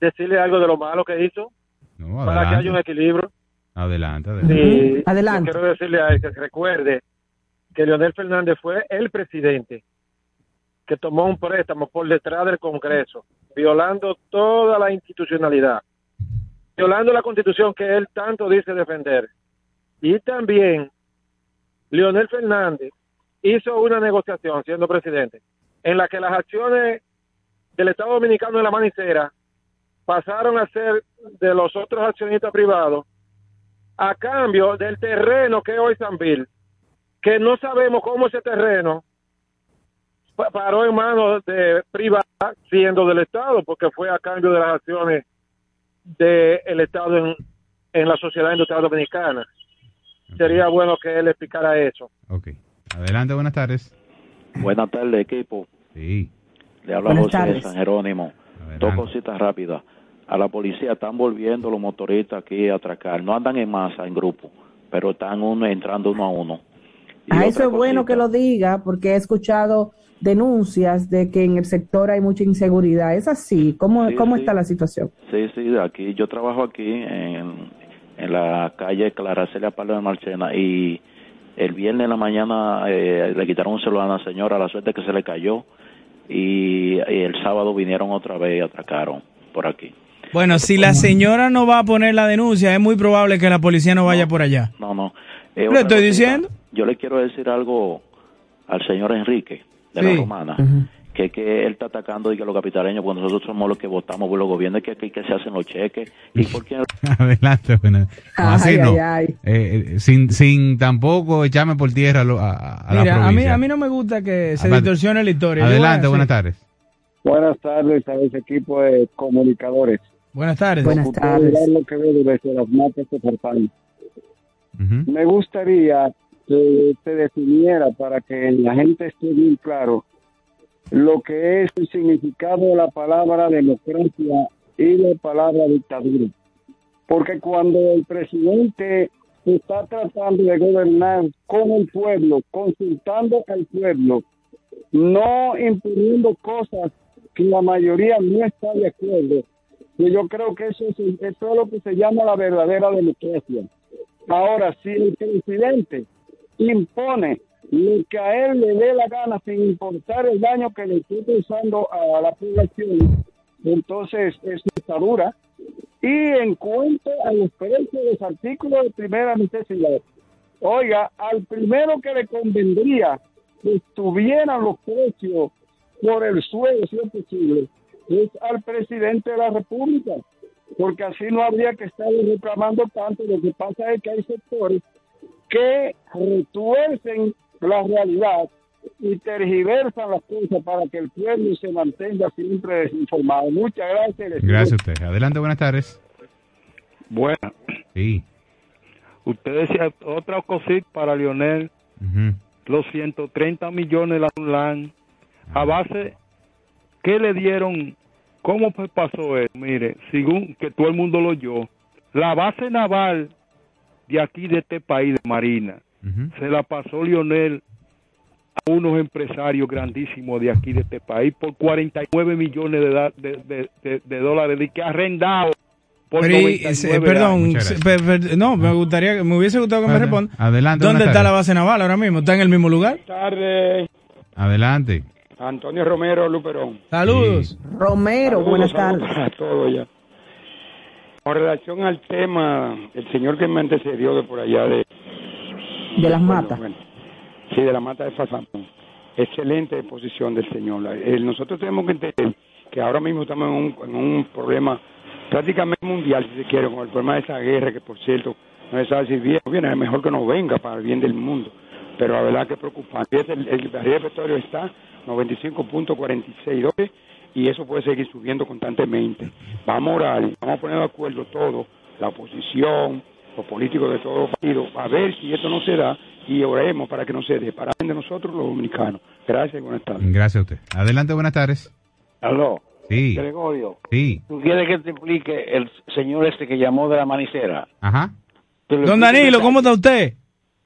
decirle algo de lo malo que hizo No, para que haya un equilibrio. Adelante, adelante. Quiero decirle a él que recuerde que Leonel Fernández fue el presidente que tomó un préstamo por detrás del Congreso, violando toda la institucionalidad, violando la constitución que él tanto dice defender. Y también Leonel Fernández hizo una negociación siendo presidente en la que las acciones del Estado Dominicano en la manicera pasaron a ser de los otros accionistas privados a cambio del terreno que es hoy Sanville, que no sabemos cómo ese terreno pa- paró en manos de privada siendo del Estado, porque fue a cambio de las acciones del Estado en, en la sociedad industrial dominicana. Sería bueno que él explicara eso. Ok. Adelante, buenas tardes. Buenas tardes, equipo. Sí. Le habla Buenas José de tardes. San Jerónimo. Dos cositas rápidas. A la policía están volviendo los motoristas aquí a atracar. No andan en masa, en grupo, pero están uno entrando uno a uno. Y A otra eso es bueno que lo diga porque he escuchado denuncias de que en el sector hay mucha inseguridad. ¿Es así? ¿Cómo, Sí, cómo sí. está la situación? Sí, sí, aquí yo trabajo aquí en, en la calle Clara Celia Palo de Marchena y el viernes en la mañana eh, le quitaron un celular a una señora, la suerte que se le cayó y, y el sábado vinieron otra vez y atracaron por aquí. Bueno, si la señora no va a poner la denuncia, es muy probable que la policía no vaya por allá. No, no. Eh, Le estoy cosita. diciendo. Yo le quiero decir algo al señor Enrique de Sí. la Romana, que, que él está atacando y que los capitaleños, cuando nosotros somos los que votamos por los gobiernos, que, que, que se hacen los cheques. ¿Y por qué? *laughs* Adelante, buenas. No, Ay, así no. ay. Eh, sin, sin tampoco echarme por tierra lo- a, a la Mira, a mí, provincia. a mí no me gusta que se Adelante. distorsione la historia. A- Adelante, buenas tardes. Buenas tardes a ese equipo de comunicadores. Buenas tardes. Buenas tardes. verán lo que veo desde las matas de Farfán. Me gustaría que se definiera para que la gente esté bien claro lo que es el significado de la palabra democracia y la palabra dictadura. Porque cuando el presidente está tratando de gobernar con el pueblo, consultando al pueblo, no imponiendo cosas que la mayoría no está de acuerdo, que yo creo que eso es, eso es lo que se llama la verdadera democracia. Ahora, si el presidente impone lo que a él le dé la gana sin importar el daño que le esté causando a la población, entonces es dictadura. Y en cuanto a los precios de los artículos de primera necesidad, oiga, al primero que le convendría que estuvieran los precios por el suelo, si es posible, es al presidente de la República, porque así no habría que estar reclamando tanto. Lo que pasa es que hay sectores que retuercen la realidad y tergiversan las cosas para que el pueblo se mantenga siempre desinformado. Muchas gracias. Gracias a usted. Adelante, buenas tardes. Buena. Sí. Usted decía otra cosita para Lionel, Ujú. los 130 millones de la UNLAN, a base, ¿qué le dieron? ¿Cómo fue pasó eso? Mire, según que todo el mundo lo oyó, la base naval de aquí, de este país, de Marina, se la pasó Lionel a unos empresarios grandísimos de aquí, de este país, por 49 millones de, de, de- de- de dólares, de que arrendado por Pero y- 99 se- perdón, per- per- no, me gustaría, que- me hubiese gustado que me Adelante. responda. Adelante, ¿Dónde buenas está la base naval ahora mismo? ¿Está en el mismo lugar? tardes, Adelante. Antonio Romero Luperón. Saludos. Romero, Saludos, buenas tardes. para todos ya. Con relación al tema, el señor que me antecedió de por allá de... De las matas. Bueno, sí, de la mata de Fasán. Excelente exposición del señor. Eh, nosotros tenemos que entender que ahora mismo estamos en un, en un problema prácticamente mundial, si se quiere, con el problema de esa guerra, que por cierto, no se sabe si viene o viene, es mejor que no venga para el bien del mundo. Pero la verdad que es preocupante. El, el barril de petróleo está 95.46 dólares y eso puede seguir subiendo constantemente. Vamos a orar, vamos a poner de acuerdo todo, la oposición, los políticos de todos los partidos, a ver si esto no se da y oremos para que no se dé, para bien de nosotros los dominicanos. Gracias y buenas tardes. Gracias a usted. Adelante, buenas tardes. Aló. Sí. Gregorio, Sí. ¿tú quieres que te explique el señor este que llamó de la manicera? Ajá. Don Danilo. ¿cómo está usted?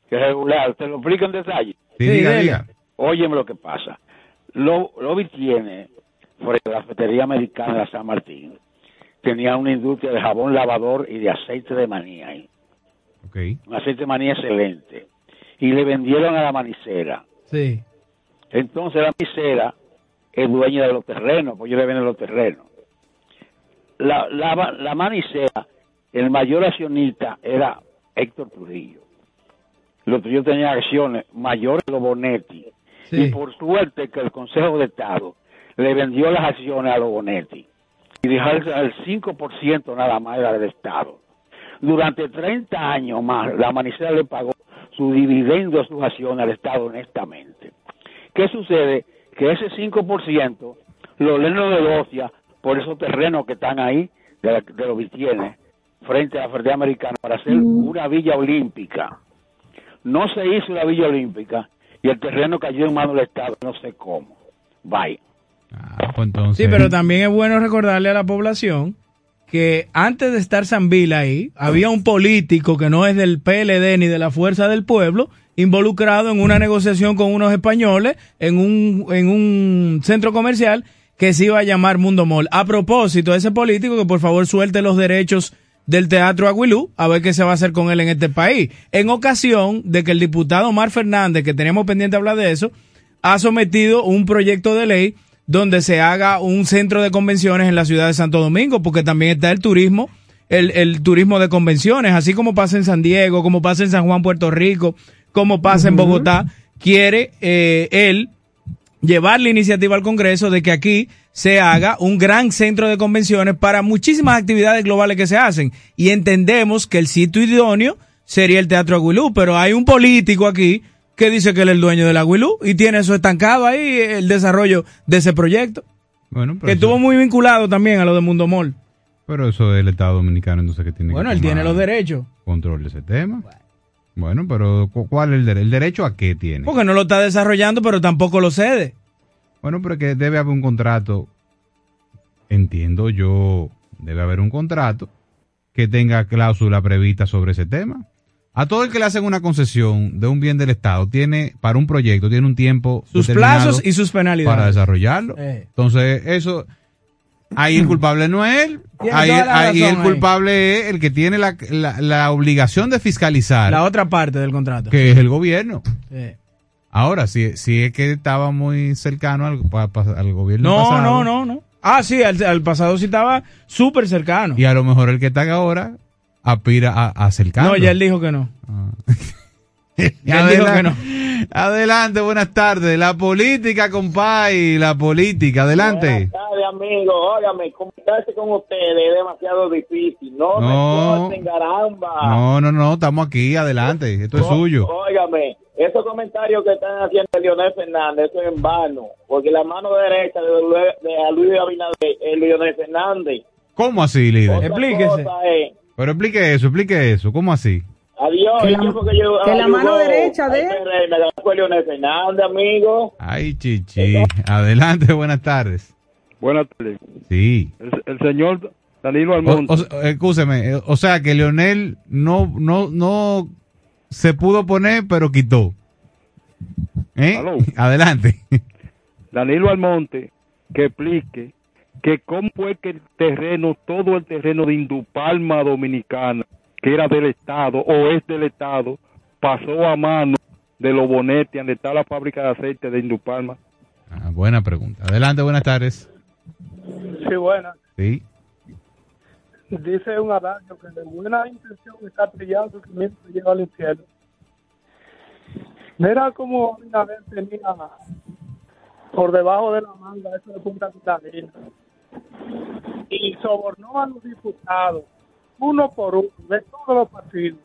Que regular, te lo explico en detalle. Sí, diga, diga. Óyeme lo que pasa. Lo, Lobby tiene, por ejemplo, la cafetería americana de la San Martín, tenía una industria de jabón lavador y de aceite de manía ahí. Un aceite de manía excelente. Y le vendieron a la manicera. Sí. Entonces la manicera es dueña de los terrenos, pues ellos le venden los terrenos. La, la, la manicera, el mayor accionista era Héctor Trujillo. Los Trujillo tenían acciones mayores que los Bonetti. Y por suerte que el Consejo de Estado le vendió las acciones a los Bonetti. Y dejó el el 5% nada más era del Estado. Durante 30 años más, la manicera le pagó su dividendo de sus acciones al Estado honestamente. ¿Qué sucede? Que ese 5% lo lleno de docia por esos terrenos que están ahí, de, la- de los Vitienes, frente a la Federación Americana, para hacer una villa olímpica. No se hizo la villa olímpica y el terreno cayó en manos del Estado, no sé cómo. Vaya. Pues entonces. Sí, pero también es bueno recordarle a la población que antes de estar Sanvila ahí, había un político que no es del PLD ni de la Fuerza del Pueblo, involucrado en una negociación con unos españoles en un, en un centro comercial que se iba a llamar Mundo Mall. A propósito, ese político que por favor suelte los derechos del Teatro Aguilú, a ver qué se va a hacer con él en este país. En ocasión de que el diputado Omar Fernández, que teníamos pendiente hablar de eso, ha sometido un proyecto de ley donde se haga un centro de convenciones en la ciudad de Santo Domingo, porque también está el turismo el, el turismo de convenciones, así como pasa en San Diego, como pasa en San Juan, Puerto Rico, como pasa en Bogotá, quiere eh, él llevar la iniciativa al Congreso de que aquí se haga un gran centro de convenciones para muchísimas actividades globales que se hacen. Y entendemos que el sitio idóneo sería el Teatro Aguilú, pero hay un político aquí que dice que él es el dueño del Aguilú y tiene eso estancado ahí, el desarrollo de ese proyecto, Bueno, pero que eso- estuvo muy vinculado también a lo de Mundo Mall. Pero eso es el Estado Dominicano, entonces que tiene Bueno, que él tiene los derechos. Control de ese tema. Bueno, pero cu- ¿cuál es el derecho? ¿El derecho a qué tiene? Porque no lo está desarrollando, pero tampoco lo cede. Bueno, pero que debe haber un contrato. Entiendo yo, debe haber un contrato que tenga cláusula prevista sobre ese tema. A todo el que le hacen una concesión de un bien del Estado, tiene, para un proyecto, tiene un tiempo. Sus plazos y sus penalidades. Para desarrollarlo. Eh. Entonces, eso. Ahí el culpable no es él. Ahí, el ahí. culpable es el que tiene la, la- la obligación de fiscalizar, La otra parte del contrato. que es el gobierno. Eh. Ahora, si, si es que estaba muy cercano al, al gobierno No, pasado, no, no, no. Ah, sí, al, al pasado sí estaba súper cercano. Y a lo mejor el que está ahora aspira a, a acercarlo. No, ya él dijo que no. *laughs* Ya él dijo que no. Adelante, buenas tardes. La política, compay, la política. Adelante. Buenas tardes, amigo. Óigame, comunicarse con ustedes es demasiado difícil. No, No. me corten, caramba. No, no, no, estamos aquí. Adelante. Esto es suyo. Óigame, esos comentarios que están haciendo Leonel Fernández, eso es en vano. Porque la mano derecha de, Lue- de Luis Abinader es Leonel Fernández. ¿Cómo así, líder? Otra cosa es, Pero explique eso, explique eso. ¿Cómo así? adiós. Que ¿y la- que yo- que la ayudó mano derecha de- al PRM? Fue Leonel Fernández, amigo. Ay, chichi. Adelante, *laughs* buenas tardes. Buenas tardes. Sí. El, el señor Danilo O, Almonte. o- escúcheme, eh, o sea que Leonel no, no, no se pudo poner, pero quitó. ¿Eh? Aló. Adelante. *laughs* Danilo Almonte que explique que cómo fue que el terreno, todo el terreno de Indupalma Dominicana, que era del Estado o es del Estado, pasó a mano de los bonetes donde está la fábrica de aceite de Indupalma. Ah, buena pregunta. Adelante, buenas tardes. Sí, buena. Sí. Dice un adagio que de buena intención está trillado que mientras llega al infierno. Mira cómo Abinader tenía por debajo de la manga eso de Punta Catalina y sobornó a los diputados uno por uno de todos los partidos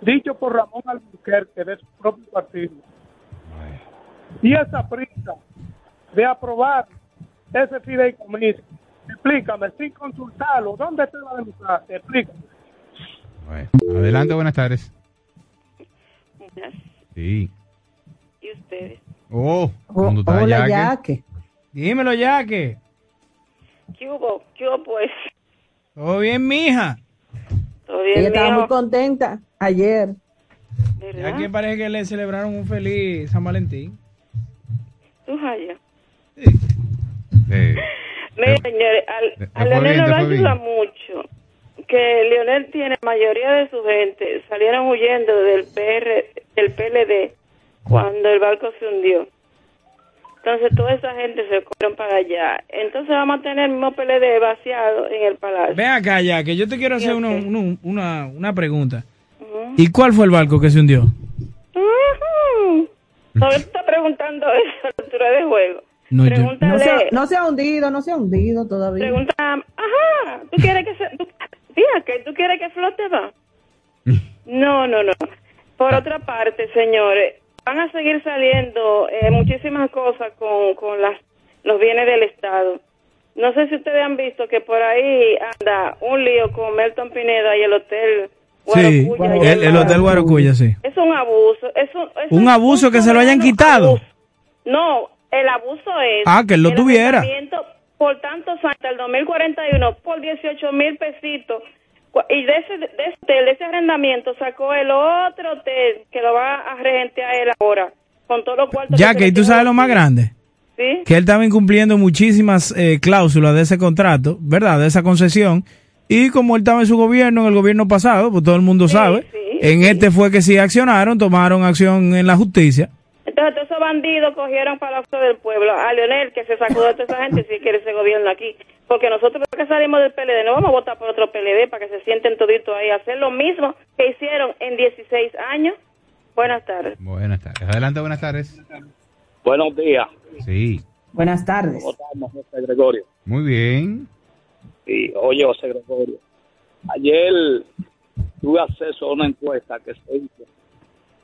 dicho por Ramón Albuquerque de su propio partido y esa prisa de aprobar ese fideicomiso explícame sin consultarlo ¿dónde está la democracia? explícame Adelante, buenas tardes. Buenas. Sí. ¿Y ustedes? Oh, ¿dónde está Hola, Yaque? Yaque. Dímelo, Yaque. ¿Qué hubo? ¿Qué hubo, pues? Todo bien, mija. ¿Todo bien, Ella estaba muy contenta ayer. ¿Verdad? Parece que le celebraron un feliz San Valentín. Tú, Jaya. Eh, Mira, señores, al, a Leonel bien, no fue ayuda bien. mucho que Leonel tiene, la mayoría de su gente salieron huyendo del PR, del PLD cuando el barco se hundió. Entonces toda esa gente se fueron para allá. Entonces vamos a tener el mismo PLD vaciado en el palacio. Ven acá, Yaque, yo te quiero hacer uno- una, una pregunta. ¿Y cuál fue el barco que se hundió? Todavía te está preguntando *laughs* eso a la altura de juego. No, Pregúntale. No se, ha- no se ha hundido, no se ha hundido todavía. Pregunta, ajá, ¿tú quieres que se, tú, fíjate, ¿tú quieres que flote va? No, no, no. Por otra parte, señores, van a seguir saliendo eh, muchísimas cosas con, con las, los bienes del Estado. No sé si ustedes han visto que por ahí anda un lío con Melton Pineda y el hotel Sí, el, el Hotel Guaracuya, sí. Es un abuso. Es un, es Un abuso que se lo hayan quitado. no, el abuso es. Ah, que él lo el tuviera. Por tantos años, hasta el 2041, por 18 mil pesitos. Y de ese, de, ese hotel, de ese arrendamiento, sacó el otro hotel que lo va a regentear él ahora. Con todos los cuartos. Ya que y tú sabes lo más grande. ¿Sí? que él estaba incumpliendo muchísimas eh, cláusulas de ese contrato, ¿verdad? De esa concesión. Y como él estaba en su gobierno, en el gobierno pasado, pues todo el mundo sabe, en este fue que sí accionaron, tomaron acción en la justicia. Entonces, todos esos bandidos cogieron para la del pueblo. A Leonel, que se sacó de toda esa gente, si quiere ese gobierno aquí. Porque nosotros que salimos del PLD, no vamos a votar por otro PLD para que se sienten toditos ahí, hacer lo mismo que hicieron en 16 años. Buenas tardes. Buenas tardes. Adelante, buenas tardes. Buenos días. Sí. Buenas tardes. ¿Cómo estamos, José Gregorio? Muy bien. Y, oye, José Gregorio, ayer tuve acceso a una encuesta que se hizo.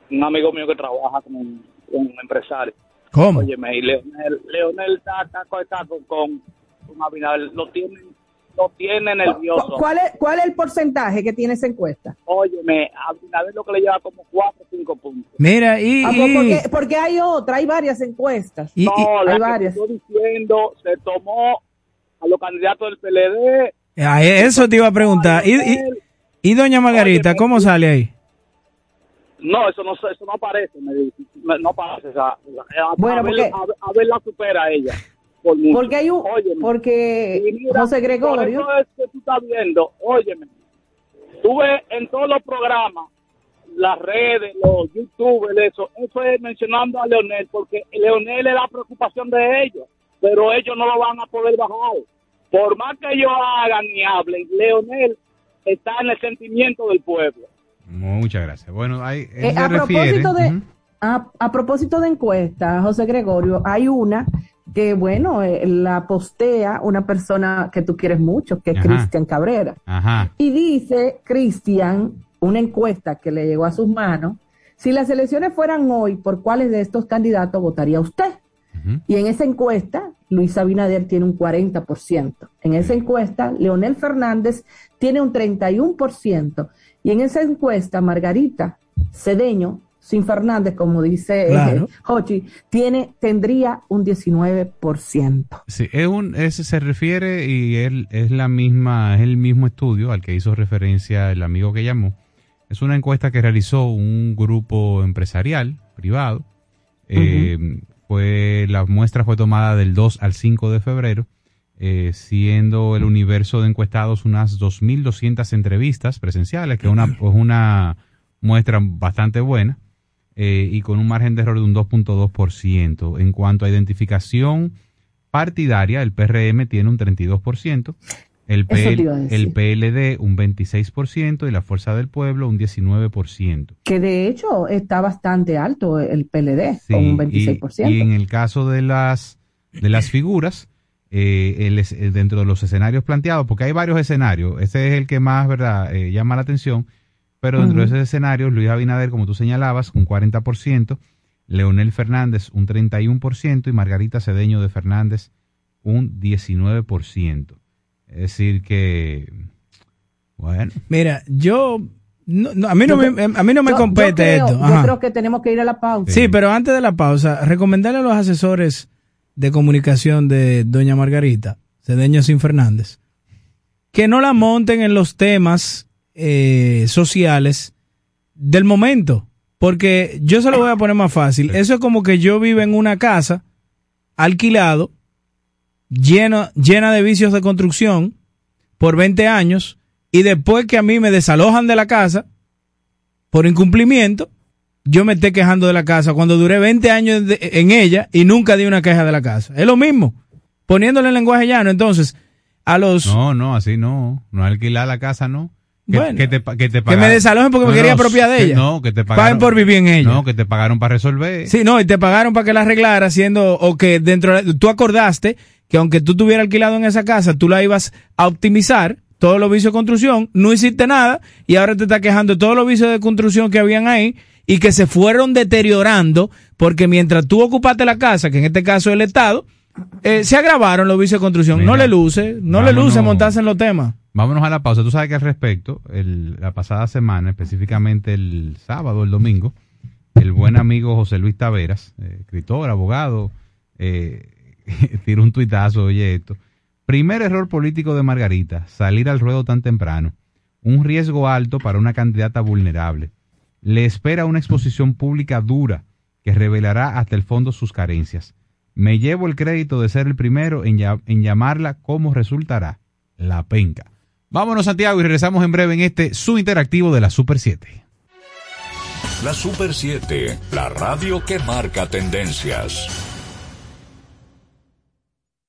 Un amigo mío que trabaja con un, empresario. ¿Cómo? Óyeme, y Leonel, Leonel está taco de taco con, con Abinader. Lo tienen, lo tiene nervioso. ¿Cu- ¿Cuál es, ¿Cuál es el porcentaje que tiene esa encuesta? Óyeme, Abinader lo que le lleva como 4 o 5 puntos. Mira, y, Ah, y- pues porque, porque hay otra, hay varias encuestas. no, la hay que varias. estoy diciendo se tomó a los candidatos del PLD. Ah, eso te iba a preguntar. ¿Y, y, y doña Margarita, cómo sale ahí? No, eso no eso no aparece, me dice. No aparece. o sea, a, Bueno, a, ver, porque- a, ver- a ver la supera a ella. Por. Porque hay un, Óyeme. porque mira, José Gregorio, Por eso es que tú estás viendo, óyeme, tú ves en todos los programas, las redes, los youtubers, eso, eso es mencionando a Leonel, porque Leonel es la preocupación de ellos, pero ellos no lo van a poder bajar. Por más que ellos hagan y hablen, Leonel está en el sentimiento del pueblo. Muchas gracias. Bueno, él eh, a refiere. propósito de, Ujú. a, a propósito de encuesta, José Gregorio, hay una que, bueno, eh, la postea una persona que tú quieres mucho, que es. Cristian Cabrera. Ajá. Y dice Cristian, una encuesta que le llegó a sus manos, si las elecciones fueran hoy, ¿por cuáles de estos candidatos votaría usted? Y en esa encuesta, Luis Abinader tiene un 40%. En esa encuesta, Leonel Fernández tiene un 31%. Y en esa encuesta, Margarita Cedeño, sin Fernández, como dice eh, Claro. Hochi, tiene, tendría un 19%. Sí, es un, ese se refiere y él es la misma, es el mismo estudio al que hizo referencia el amigo que llamó. Es una encuesta que realizó un grupo empresarial privado. Eh, fue la muestra fue tomada del 2 al 5 de febrero, eh, siendo el universo de encuestados unas 2.200 entrevistas presenciales, que es una, *clears throat* es una muestra bastante buena eh, y con un margen de error de un 2.2%. En cuanto a identificación partidaria, el PRM tiene un 32%, el, PL el PLD un 26% y la Fuerza del Pueblo un 19%. Que de hecho está bastante alto el PLD, Sí, con un y- 26%. Y, en el caso de las, de las figuras, eh, el eh, dentro de los escenarios planteados, porque hay varios escenarios, ese es el que más verdad eh, llama la atención, pero dentro de esos escenarios, Luis Abinader, como tú señalabas, un 40%, Leonel Fernández un 31% y Margarita Cedeño de Fernández un 19%. Es decir que, bueno. Mira, yo. no- no, a mí no Yo me, a mí no me Yo- yo compete creo- esto. Yo Ajá. creo que tenemos que ir a la pausa. Sí, pero antes de la pausa, recomendarle a los asesores de comunicación de doña Margarita, Cedeño Sin Fernández, que no la monten en los temas eh, sociales del momento. Porque yo se lo voy a poner más fácil. Eso es como que yo vivo en una casa alquilado, llena, llena de vicios de construcción por 20 años, y después que a mí me desalojan de la casa por incumplimiento, yo me esté quejando de la casa cuando duré 20 años de- en ella y nunca di una queja de la casa. Es lo mismo, poniéndole en lenguaje llano. Entonces, a los... No, no, así no. No alquilar la casa, no. Que, Bueno, que te, que te que me desalojen porque me quería apropiar de ella. No, que te Paguen pagaron. por vivir en ella. No, que te pagaron para resolver. Sí, no, y te pagaron para que la arreglara haciendo, o que dentro, de- tú acordaste que aunque tú tuvieras alquilado en esa casa, tú la ibas a optimizar, todos los vicios de construcción, no hiciste nada, y ahora te estás quejando de todos los vicios de construcción que habían ahí, y que se fueron deteriorando, porque mientras tú ocupaste la casa, que en este caso es el Estado, eh, se agravaron los vicios de construcción. no le luce, no le luce montarse en los temas. Vámonos a la pausa. Tú sabes que al respecto, el- la pasada semana, específicamente el sábado, el domingo, el buen amigo José Luis Taveras, eh, escritor, abogado, eh, *laughs* tiró un tuitazo, oye esto. Primer error político de Margarita, salir al ruedo tan temprano. Un riesgo alto para una candidata vulnerable. Le espera una exposición pública dura que revelará hasta el fondo sus carencias. Me llevo el crédito de ser el primero en, llamarla como resultará la penca. Vámonos Santiago y regresamos en breve en este su interactivo de la Super 7. La Super 7, la radio que marca tendencias.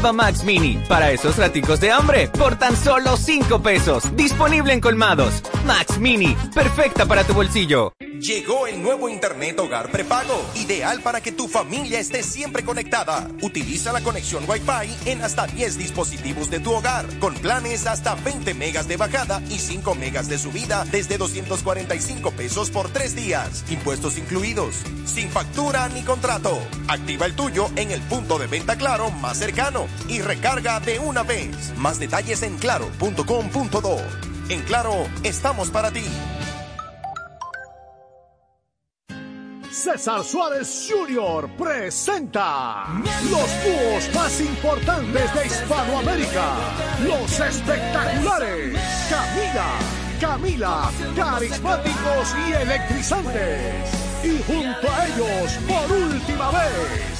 Max Mini, para esos raticos de hambre, por tan solo 5 pesos. Disponible en colmados. Max Mini, perfecta para tu bolsillo. Llegó el nuevo Internet Hogar Prepago, ideal para que tu familia esté siempre conectada. Utiliza la conexión Wi-Fi en hasta 10 dispositivos de tu hogar, con planes hasta 20 megas de bajada y 5 megas de subida desde 245 pesos por 3 días, impuestos incluidos, sin factura ni contrato. Activa el tuyo en el punto de venta Claro más cercano y recarga de una vez. Más detalles en claro.com.do. En Claro, estamos para ti. César Suárez Jr. presenta los dúos más importantes de Hispanoamérica, los espectaculares Camila, Camila, carismáticos y electrizantes. Y junto a ellos, por última vez,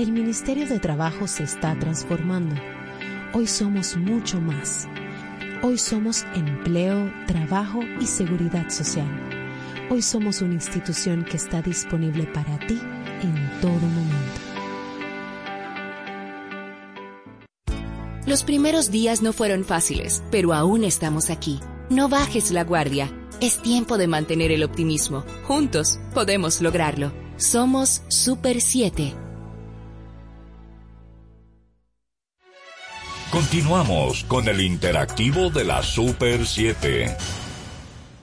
El Ministerio de Trabajo se está transformando. Hoy somos mucho más. Hoy somos empleo, trabajo y seguridad social. Hoy somos una institución que está disponible para ti en todo momento. Los primeros días no fueron fáciles, pero aún estamos aquí. No bajes la guardia. Es tiempo de mantener el optimismo. Juntos podemos lograrlo. Somos Super 7. Continuamos con el interactivo de la Super 7.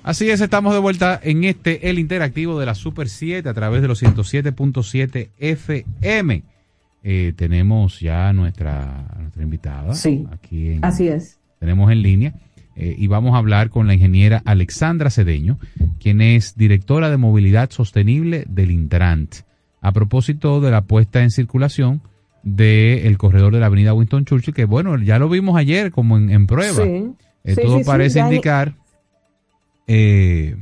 Así es, estamos de vuelta en este, el interactivo de la Super 7 a través de los 107.7 FM. Eh, tenemos ya nuestra, nuestra invitada. Sí, aquí en- así es. tenemos en línea eh, y vamos a hablar con la ingeniera Alexandra Cedeño, quien es directora de movilidad sostenible del Intrant, a propósito de la puesta en circulación del corredor de la avenida Winston Churchill, que bueno, ya lo vimos ayer como en, en prueba. Sí. Eh, Sí, todo sí, parece indicar eh,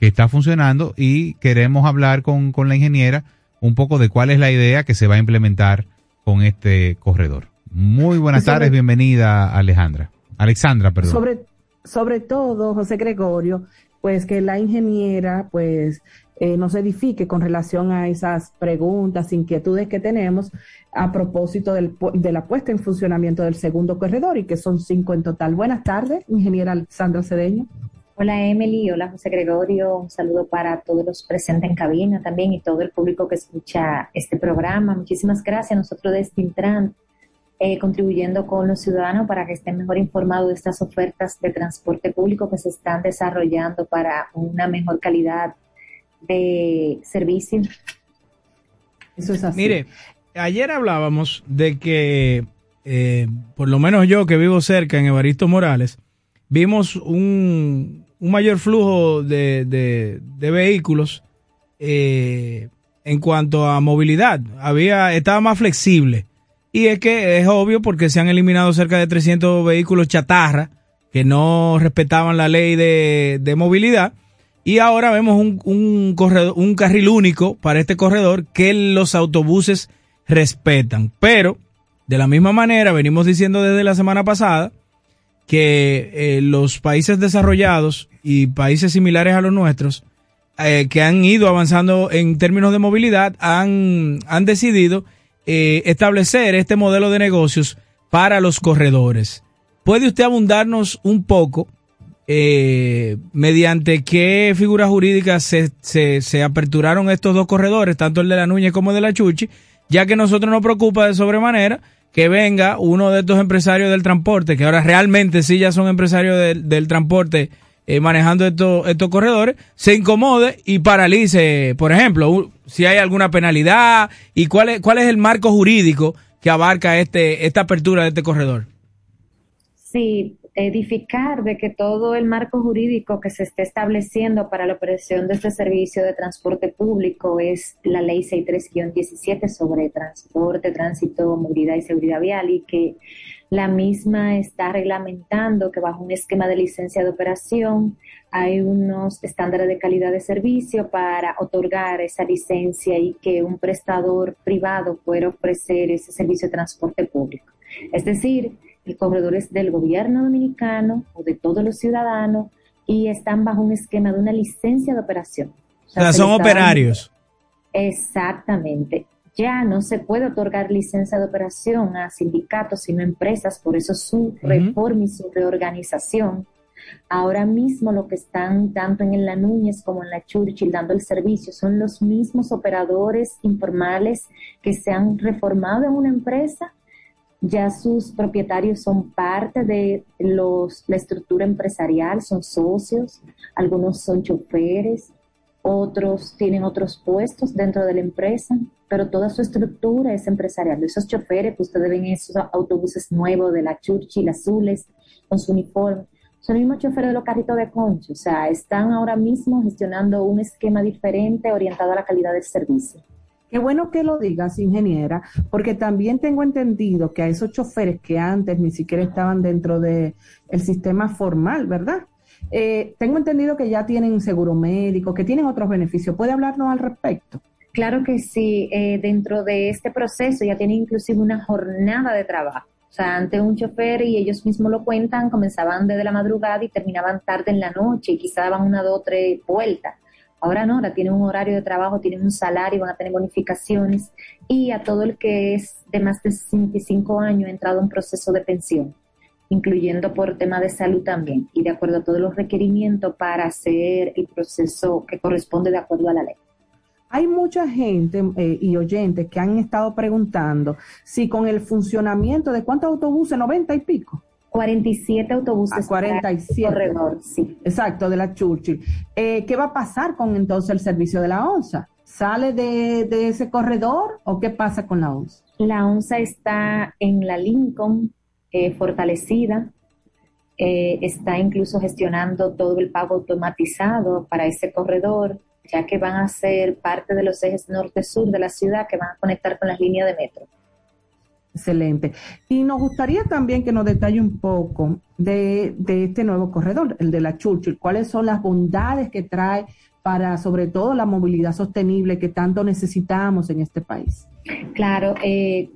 que está funcionando y queremos hablar con, con la ingeniera un poco de cuál es la idea que se va a implementar con este corredor. Muy buenas sobre- tardes, bienvenida Alejandra. Alexandra, perdón. Sobre, sobre todo, José Gregorio, pues que la ingeniera pues eh, nos edifique con relación a esas preguntas, inquietudes que tenemos a propósito del, de la puesta en funcionamiento del segundo corredor y que son cinco en total. Buenas tardes, ingeniera Sandra Cedeño. Hola Emily, hola José Gregorio, un saludo para todos los presentes en cabina también y todo el público que escucha este programa. Muchísimas gracias. Nosotros desde Intran eh, contribuyendo con los ciudadanos para que estén mejor informados de estas ofertas de transporte público que se están desarrollando para una mejor calidad de servicio. Eso es así. Mire, ayer hablábamos de que, eh, por lo menos yo que vivo cerca en Evaristo Morales, vimos un, un mayor flujo de, de- vehículos eh, en cuanto a movilidad. Había, estaba más flexible. Y es que es obvio porque se han eliminado cerca de 300 vehículos chatarra que no respetaban la ley de, de movilidad. Y ahora vemos un, un, corredor, un carril único para este corredor que los autobuses respetan. Pero, de la misma manera, venimos diciendo desde la semana pasada que eh, los países desarrollados y países similares a los nuestros, eh, que han ido avanzando en términos de movilidad, han, han decidido eh, establecer este modelo de negocios para los corredores. ¿Puede usted abundarnos un poco eh, mediante qué figuras jurídicas se, se, se aperturaron estos dos corredores, tanto el de la Núñez como el de la Chuchi, ya que nosotros nos preocupa de sobremanera que venga uno de estos empresarios del transporte, que ahora realmente sí ya son empresarios del, del transporte eh, manejando estos, estos corredores, se incomode y paralice, por ejemplo, si hay alguna penalidad y cuál es, cuál es el marco jurídico que abarca este, esta apertura de este corredor. Sí, edificar de que todo el marco jurídico que se esté estableciendo para la operación de este servicio de transporte público es la ley 63-17 sobre transporte, tránsito, movilidad y seguridad vial y que la misma está reglamentando que bajo un esquema de licencia de operación hay unos estándares de calidad de servicio para otorgar esa licencia y que un prestador privado pueda ofrecer ese servicio de transporte público. Es decir, el corredor es del gobierno dominicano o de todos los ciudadanos y están bajo un esquema de una licencia de operación. O sea, se son operarios. Exactamente. Ya no se puede otorgar licencia de operación a sindicatos, sino a empresas, por eso su reforma y su reorganización. Ahora mismo lo que están tanto en la Núñez como en la Churchill dando el servicio son los mismos operadores informales que se han reformado en una empresa. Ya sus propietarios son parte de los, la estructura empresarial, son socios, algunos son choferes, otros tienen otros puestos dentro de la empresa, pero toda su estructura es empresarial. Esos choferes que ustedes ven en esos autobuses nuevos de la Churchill azules con su uniforme, son los mismos choferes de los carritos de concho, o sea, están ahora mismo gestionando un esquema diferente orientado a la calidad del servicio. Qué bueno que lo digas, ingeniera, porque también tengo entendido que a esos choferes que antes ni siquiera estaban dentro del el sistema formal, ¿verdad? Eh, tengo entendido que ya tienen seguro médico, que tienen otros beneficios. ¿Puede hablarnos al respecto? Claro que sí, eh, dentro de este proceso ya tienen inclusive una jornada de trabajo. O sea, ante un chofer y ellos mismos lo cuentan, comenzaban desde la madrugada y terminaban tarde en la noche y quizá daban una, dos, tres vueltas. Ahora no, ahora tienen un horario de trabajo, tienen un salario, van a tener bonificaciones y a todo el que es de más de 65 años ha entrado en proceso de pensión, incluyendo por tema de salud también y de acuerdo a todos los requerimientos para hacer el proceso que corresponde de acuerdo a la ley. Hay mucha gente eh, y oyentes que han estado preguntando si con el funcionamiento de cuántos autobuses, 90 y pico. 47 autobuses. A 47. Corredor, sí. Exacto, de la Churchill. Eh, ¿Qué va a pasar con entonces el servicio de la ONSA? ¿Sale de, de ese corredor o qué pasa con la ONSA? La ONSA está en la Lincoln, eh, fortalecida. Eh, está incluso gestionando todo el pago automatizado para ese corredor, ya que van a ser parte de los ejes norte-sur de la ciudad que van a conectar con las líneas de metro. Excelente. Y nos gustaría también que nos detalle un poco de, de este nuevo corredor, el de la Churchill. ¿Cuáles son las bondades que trae para, sobre todo, la movilidad sostenible que tanto necesitamos en este país? Claro, eh,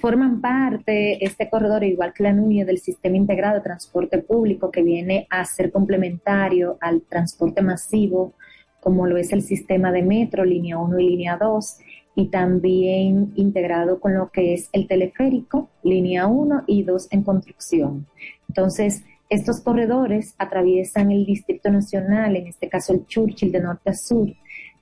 forman parte este corredor, igual que la NUNIE, del sistema integrado de transporte público que viene a ser complementario al transporte masivo como lo es el sistema de metro, línea 1 y línea 2, y también integrado con lo que es el teleférico, línea 1 y 2 en construcción. Entonces, estos corredores atraviesan el Distrito Nacional, en este caso el Churchill de norte a sur,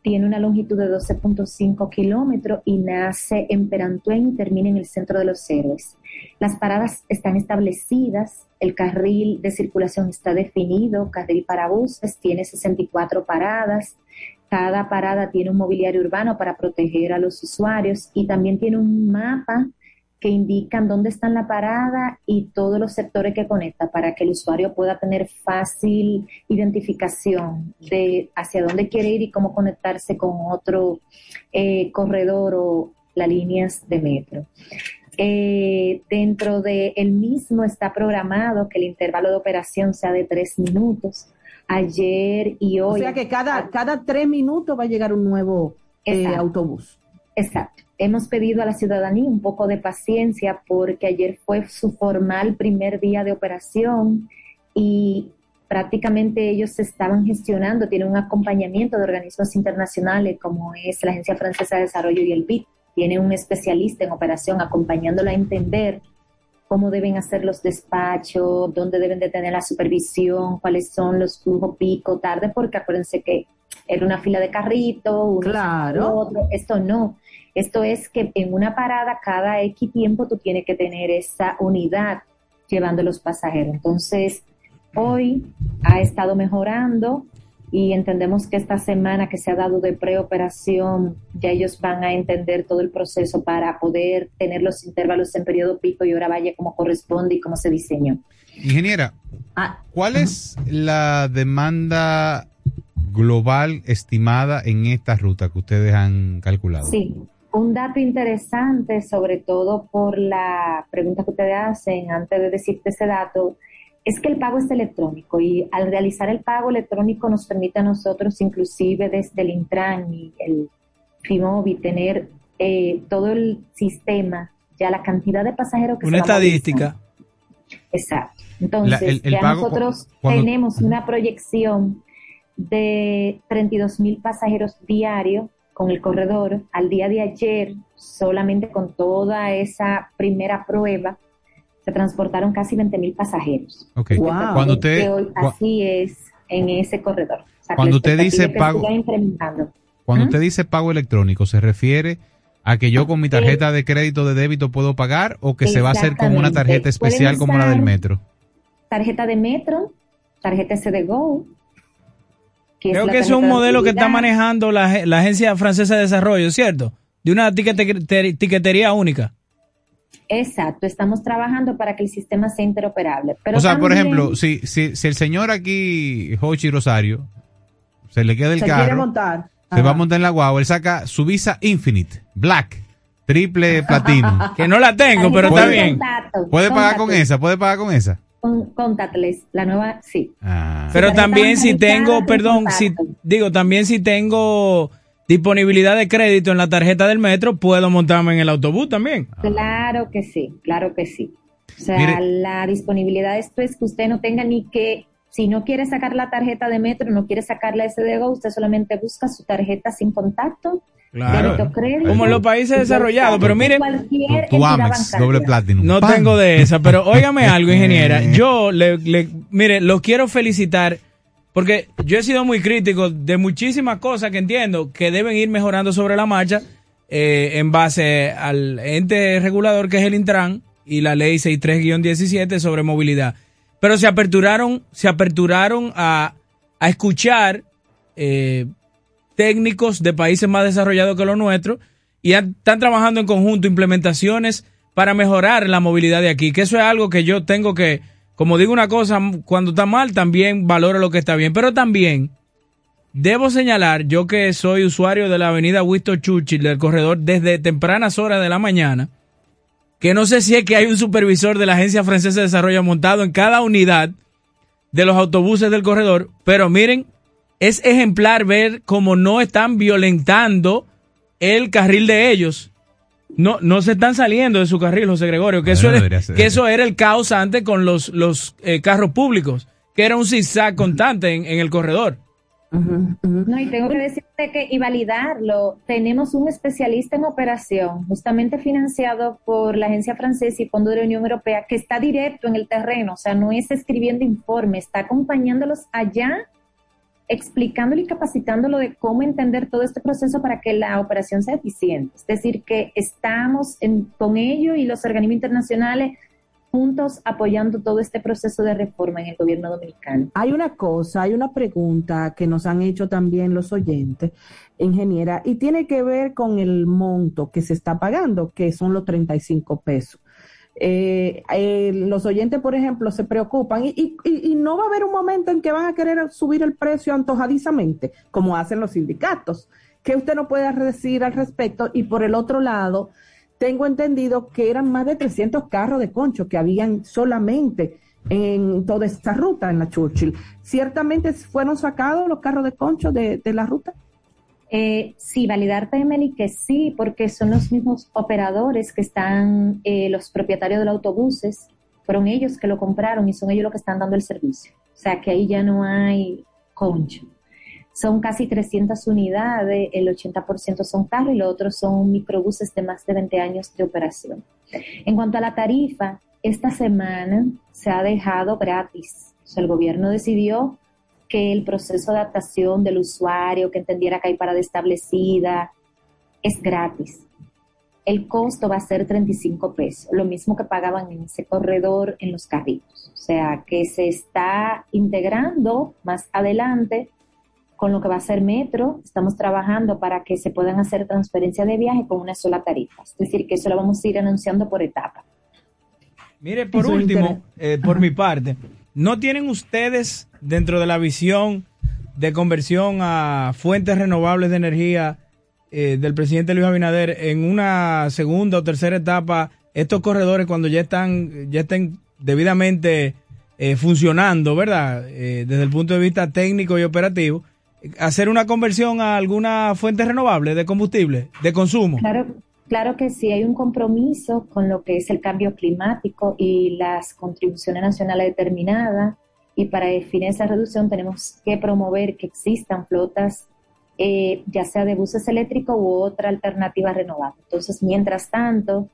tiene una longitud de 12.5 kilómetros y nace en Perantuen y termina en el centro de los héroes. Las paradas están establecidas, el carril de circulación está definido, carril para buses tiene 64 paradas, cada parada tiene un mobiliario urbano para proteger a los usuarios y también tiene un mapa que indican dónde está la parada y todos los sectores que conecta para que el usuario pueda tener fácil identificación de hacia dónde quiere ir y cómo conectarse con otro eh, corredor o las líneas de metro. Eh, dentro el mismo está programado que el intervalo de operación sea de tres minutos. Ayer y hoy. O sea que cada, cada tres minutos va a llegar un nuevo eh, autobús. Exacto. Hemos pedido a la ciudadanía un poco de paciencia porque ayer fue su formal primer día de operación y prácticamente ellos se estaban gestionando, tienen un acompañamiento de organismos internacionales como es la Agencia Francesa de Desarrollo y el BID. Tiene un especialista en operación acompañándola a entender cómo deben hacer los despachos, dónde deben de tener la supervisión, cuáles son los flujos pico, tarde, porque acuérdense que era una fila de carrito, uno Claro. otro, esto no. Esto es que en una parada cada X tiempo tú tienes que tener esa unidad llevando los pasajeros. Entonces, hoy ha estado mejorando y entendemos que esta semana que se ha dado de preoperación, ya ellos van a entender todo el proceso para poder tener los intervalos en periodo pico y hora valle como corresponde y como se diseñó. Ingeniera, Ah, ¿cuál es la demanda global estimada en esta ruta que ustedes han calculado? Sí, un dato interesante, sobre todo por la pregunta que ustedes hacen antes de decirte ese dato, es que el pago es electrónico y al realizar el pago electrónico nos permite a nosotros, inclusive desde el Intran y el FIMOBI, tener eh, todo el sistema, ya la cantidad de pasajeros que Una se estadística. Exacto. Entonces, La- el- el ya pago nosotros cuando- tenemos una proyección de 32 mil pasajeros diarios con el corredor. Al día de ayer, solamente con toda esa primera prueba, se transportaron casi 20 mil pasajeros. Ok. Wow. Cuando usted, hoy así es en ese corredor. O sea, que Cuando usted dice es pago- cuando ¿Mm? usted dice pago electrónico, ¿se refiere a que yo con mi tarjeta de crédito de débito puedo pagar o que se va a hacer con una tarjeta especial como la del metro? Tarjeta de metro, tarjeta SD Go. que es Creo la que ese es un modelo que está manejando la, la Agencia Francesa de Desarrollo, ¿cierto? De una tiquete- tiquetería única. Exacto, estamos trabajando para que el sistema sea interoperable. Pero o sea, por ejemplo, si, si, si el señor aquí, Hochi Rosario, se le queda el Se quiere carro, montar. se va a montar en la guagua, él saca su visa Infinite, Black, triple platino. *laughs* que no la tengo, pero está Puede- bien. Contacto, ¿Puede pagar con esa? ¿Puede pagar con esa? Con- contactless, la nueva, sí. Ah. Pero también si tengo, perdón, si digo, también si tengo disponibilidad de crédito en la tarjeta del metro, puedo montarme en el autobús también. Claro que sí, claro que sí. O sea, Mire- la disponibilidad de esto es que usted no tenga ni que, si no quiere sacar la tarjeta de metro, no quiere sacar la SDGO, usted solamente busca su tarjeta sin contacto. crédito, Como en los países desarrollados, pero miren, doble platino. No ¡Pam! tengo de esa, pero *laughs* óigame algo, ingeniera. Yo le, le- mire, lo quiero felicitar porque yo he sido muy crítico de muchísimas cosas que entiendo que deben ir mejorando sobre la marcha eh, en base al ente regulador que es el Intran y la ley 63-17 sobre movilidad. Pero se aperturaron, se aperturaron a, a escuchar eh, técnicos de países más desarrollados que los nuestros y están trabajando en conjunto implementaciones para mejorar la movilidad de aquí, que eso es algo que yo tengo que, como digo una cosa, cuando está mal también valoro lo que está bien, pero también debo señalar, yo que soy usuario de la avenida Winston Churchill del corredor desde tempranas horas de la mañana, que no sé si es que hay un supervisor de la Agencia Francesa de Desarrollo montado en cada unidad de los autobuses del corredor, pero miren, es ejemplar ver cómo no están violentando el carril de ellos. No, no se están saliendo de su carril, José Gregorio, que, eso, Bueno, era, debería ser. que eso era el caos antes con los, los eh, carros públicos, que era un zigzag constante en, en el corredor. No, y tengo que decirte que, y validarlo, tenemos un especialista en operación, justamente financiado por la agencia francesa y Fondo de la Unión Europea, que está directo en el terreno, o sea, no es escribiendo informes, está acompañándolos allá, explicándolo y capacitándolo de cómo entender todo este proceso para que la operación sea eficiente. Es decir, que estamos en, con ello y los organismos internacionales juntos apoyando todo este proceso de reforma en el gobierno dominicano. Hay una cosa, hay una pregunta que nos han hecho también los oyentes, ingeniera, y tiene que ver con el monto que se está pagando, que son los 35 pesos. Eh, eh, los oyentes, por ejemplo, se preocupan y, y, no va a haber un momento en que van a querer subir el precio antojadizamente, como hacen los sindicatos. ¿Qué usted no puede decir al respecto? Y por el otro lado, tengo entendido que eran más de 300 carros de concho que habían solamente en toda esta ruta en la Churchill. ¿Ciertamente fueron sacados los carros de concho de la ruta? Eh, sí, validarte, Emily, que sí, porque son los mismos operadores que están, eh, los propietarios de los autobuses, fueron ellos que lo compraron y son ellos los que están dando el servicio. O sea, que ahí ya no hay concho. Son casi 300 unidades, el 80% son carros y los otros son microbuses de más de 20 años de operación. En cuanto a la tarifa, esta semana se ha dejado gratis. O sea, el gobierno decidió que el proceso de adaptación del usuario, que entendiera que hay parada establecida, es gratis. El costo va a ser 35 pesos, lo mismo que pagaban en ese corredor en los carritos. O sea, que se está integrando más adelante con lo que va a ser Metro, estamos trabajando para que se puedan hacer transferencias de viaje con una sola tarifa. Es decir, que eso lo vamos a ir anunciando por etapa. Mire, por último, eh, por mi parte, ¿no tienen ustedes dentro de la visión de conversión a fuentes renovables de energía eh, del presidente Luis Abinader en una segunda o tercera etapa estos corredores cuando ya están ya estén debidamente eh, funcionando, ¿verdad? desde el punto de vista técnico y operativo, hacer una conversión a alguna fuente renovable de combustible, de consumo? Claro, claro que sí, hay un compromiso con lo que es el cambio climático y las contribuciones nacionales determinadas. Y para definir esa reducción tenemos que promover que existan flotas, eh, ya sea de buses eléctricos u otra alternativa renovable. Entonces, mientras tanto,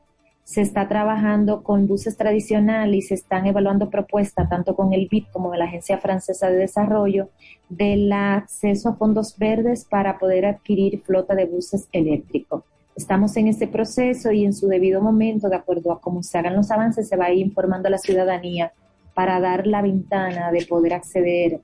se está trabajando con buses tradicionales y se están evaluando propuestas tanto con el BID como la Agencia Francesa de Desarrollo del acceso a fondos verdes para poder adquirir flota de buses eléctricos. Estamos en ese proceso y en su debido momento, de acuerdo a cómo se hagan los avances, se va a ir informando a la ciudadanía para dar la ventana de poder acceder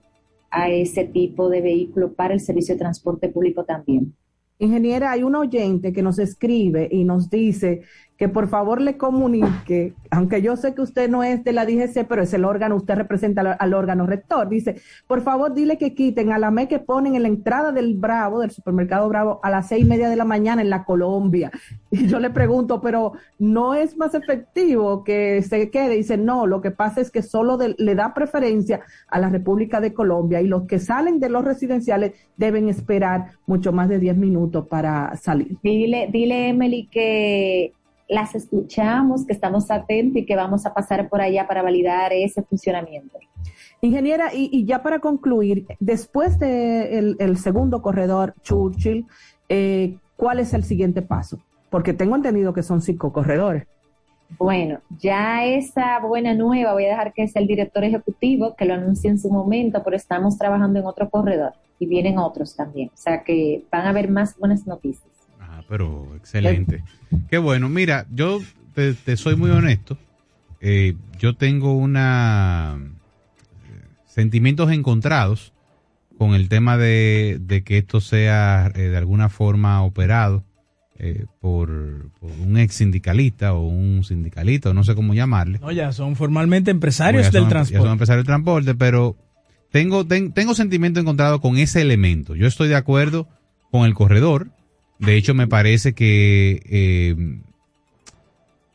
a ese tipo de vehículo para el servicio de transporte público también. Ingeniera, hay un oyente que nos escribe y nos dice que por favor le comunique, aunque yo sé que usted no es de la DGC, pero es el órgano, usted representa al, órgano rector. Dice, por favor dile que quiten a la ME que ponen en la entrada del Bravo, del supermercado Bravo, a las seis y media de la mañana en la Colombia. *laughs* Y yo le pregunto, pero ¿no es más efectivo que se quede? Dice, no, lo que pasa es que solo le da preferencia a la República de Colombia y los que salen de los residenciales deben esperar mucho más de diez minutos para salir. Dile, dile Emily, que las escuchamos, que estamos atentos y que vamos a pasar por allá para validar ese funcionamiento. Ingeniera, y, ya para concluir, después del de el segundo corredor Churchill, eh, ¿cuál es el siguiente paso? Porque tengo entendido que son cinco corredores. Bueno, ya esa buena nueva, voy a dejar que sea el director ejecutivo que lo anuncie en su momento, pero estamos trabajando en otro corredor y vienen otros también. O sea que van a haber más buenas noticias pero excelente. Qué bueno. Mira, yo te, soy muy honesto. Eh, yo tengo una eh, sentimientos encontrados con el tema de, que esto sea eh, de alguna forma operado por, un ex sindicalista o un sindicalista, o no sé cómo llamarle. No, ya son formalmente empresarios del transporte. Ya son empresarios del transporte, pero tengo, tengo sentimiento encontrado con ese elemento. Yo estoy de acuerdo con el corredor, de hecho, me parece que eh,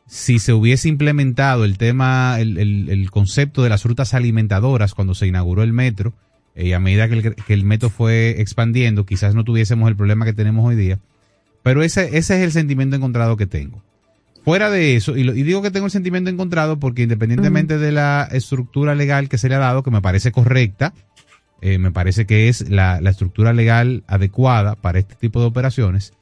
si se hubiese implementado el tema, el, concepto de las rutas alimentadoras cuando se inauguró el metro, y eh, a medida que el, metro fue expandiendo, quizás no tuviésemos el problema que tenemos hoy día. Pero ese, ese es el sentimiento encontrado que tengo. Fuera de eso, y, digo que tengo el sentimiento encontrado porque independientemente de la estructura legal que se le ha dado, que me parece correcta, Eh, me parece que es la, la estructura legal adecuada para este tipo de operaciones.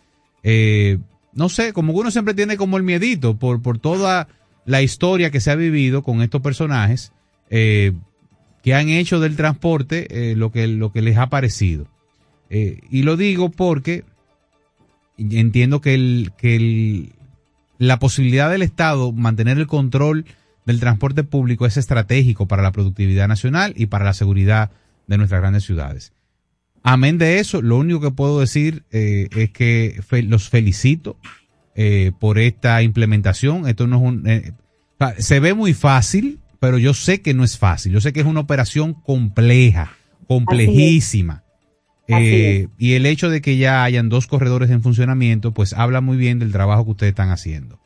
Eh, no sé, como uno siempre tiene como el miedito por, por toda la historia que se ha vivido con estos personajes eh, que han hecho del transporte lo, que, lo que les ha parecido. Y lo digo porque entiendo que, el, que el, la posibilidad del Estado mantener el control del transporte público es estratégico para la productividad nacional y para la seguridad de nuestras grandes ciudades. Amén de eso, lo único que puedo decir eh, es que fe- los felicito eh, por esta implementación. Esto no es un, eh, se ve muy fácil, pero yo sé que no es fácil. Yo sé que es una operación compleja, complejísima. Eh, y el hecho de que ya hayan dos corredores en funcionamiento, pues habla muy bien del trabajo que ustedes están haciendo.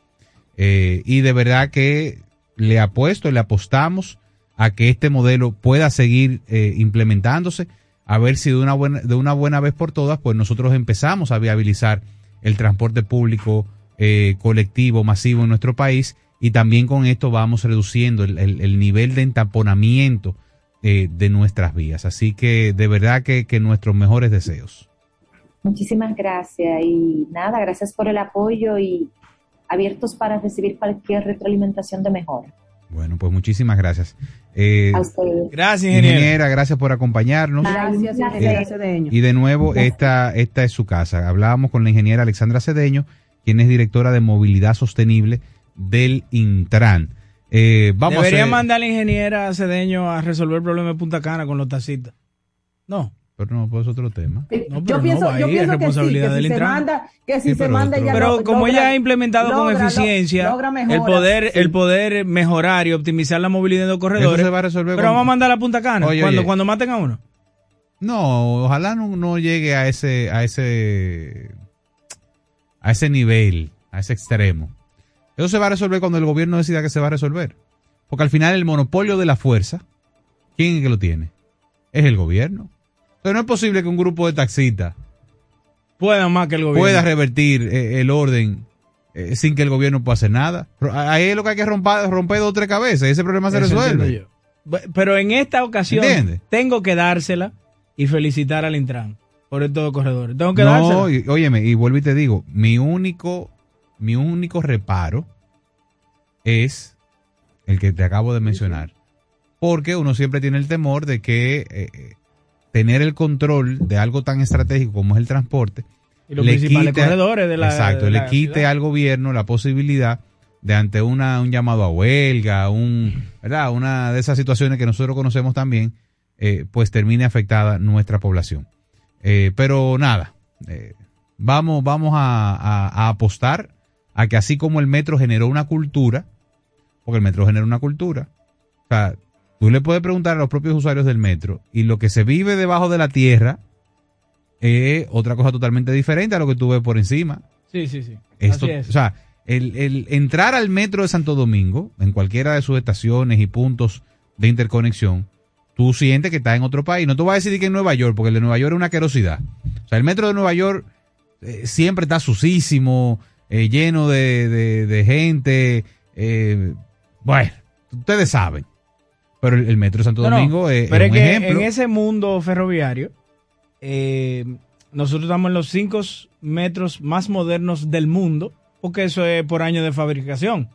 Eh, y de verdad que le apuesto, le apostamos a que este modelo pueda seguir eh, implementándose, a ver si de una buena, de una buena vez por todas, pues nosotros empezamos a viabilizar el transporte público eh, colectivo masivo en nuestro país y también con esto vamos reduciendo el, el- el nivel de entaponamiento eh, de nuestras vías. Así que de verdad que, que nuestros mejores deseos. Muchísimas gracias y nada, gracias por el apoyo y abiertos para recibir cualquier retroalimentación de mejora. Bueno, pues muchísimas gracias. Eh, A. Gracias, ingeniera. ingeniera, gracias por acompañarnos. Gracias, ingeniera Cedeño. Y de nuevo, esta, esta es su casa. Hablábamos con la ingeniera Alexandra Cedeño, quien es directora de movilidad sostenible del Intran. Eh, vamos Debería a hacer- mandar a la ingeniera Cedeño a resolver el problema de Punta Cana con los tacitas. No. Pero no, pues es otro tema. No, pero yo no, pienso, yo ahí, pienso es que sí, responsabilidad que del si se manda, que si Sí, se manda ya Pero lo- como logra- ella ha implementado con logra- eficiencia logra el poder sí. el poder mejorar y optimizar la movilidad de los corredores. Eso se va a resolver pero con- vamos a mandar a Punta Cana Oye, cuando, oye. cuando maten a uno. No, ojalá no, no llegue a ese, a ese, a ese nivel, a ese extremo. Eso se va a resolver cuando el gobierno decida que se va a resolver. Porque al final el monopolio de la fuerza, ¿quién es que lo tiene? Es el gobierno. Entonces no es posible que un grupo de taxistas Pueda más que el gobierno. pueda revertir eh, el orden eh, sin que el gobierno pueda hacer nada. Ahí es lo que hay que romper, romper dos o tres cabezas ese problema se Eso resuelve. Pero en esta ocasión ¿Entiendes? tengo que dársela y felicitar al Intran por estos corredores. Tengo que No, dársela. y- óyeme, y vuelvo y te digo, mi único, mi único reparo es el que te acabo de mencionar. Porque uno siempre tiene el temor de que eh, tener el control de algo tan estratégico como es el transporte, Y los principales corredores de la- exacto, de le quite ciudad. al gobierno la posibilidad de ante una, un llamado a huelga, un, ¿verdad? una de esas situaciones que nosotros conocemos también, eh, pues termine afectada nuestra población. Eh, pero nada, eh, vamos, vamos a, a- a apostar a que así como el metro generó una cultura, porque el metro genera una cultura, o sea, tú le puedes preguntar a los propios usuarios del metro y lo que se vive debajo de la tierra es otra cosa totalmente diferente a lo que tú ves por encima. Sí, sí, sí. Esto, Así es. O sea, el, el entrar al metro de Santo Domingo, en cualquiera de sus estaciones y puntos de interconexión, tú sientes que estás en otro país. No te voy a decir que en Nueva York, porque el de Nueva York es una querosidad. O sea, el metro de Nueva York eh, siempre está sucísimo, eh, lleno de, de- de gente. eh, bueno, ustedes saben. Pero el, el metro Santo No, no, Domingo es, pero es un que ejemplo. en ese mundo ferroviario, eh, nosotros estamos en los 5 metros más modernos del mundo, porque eso es por año de fabricación.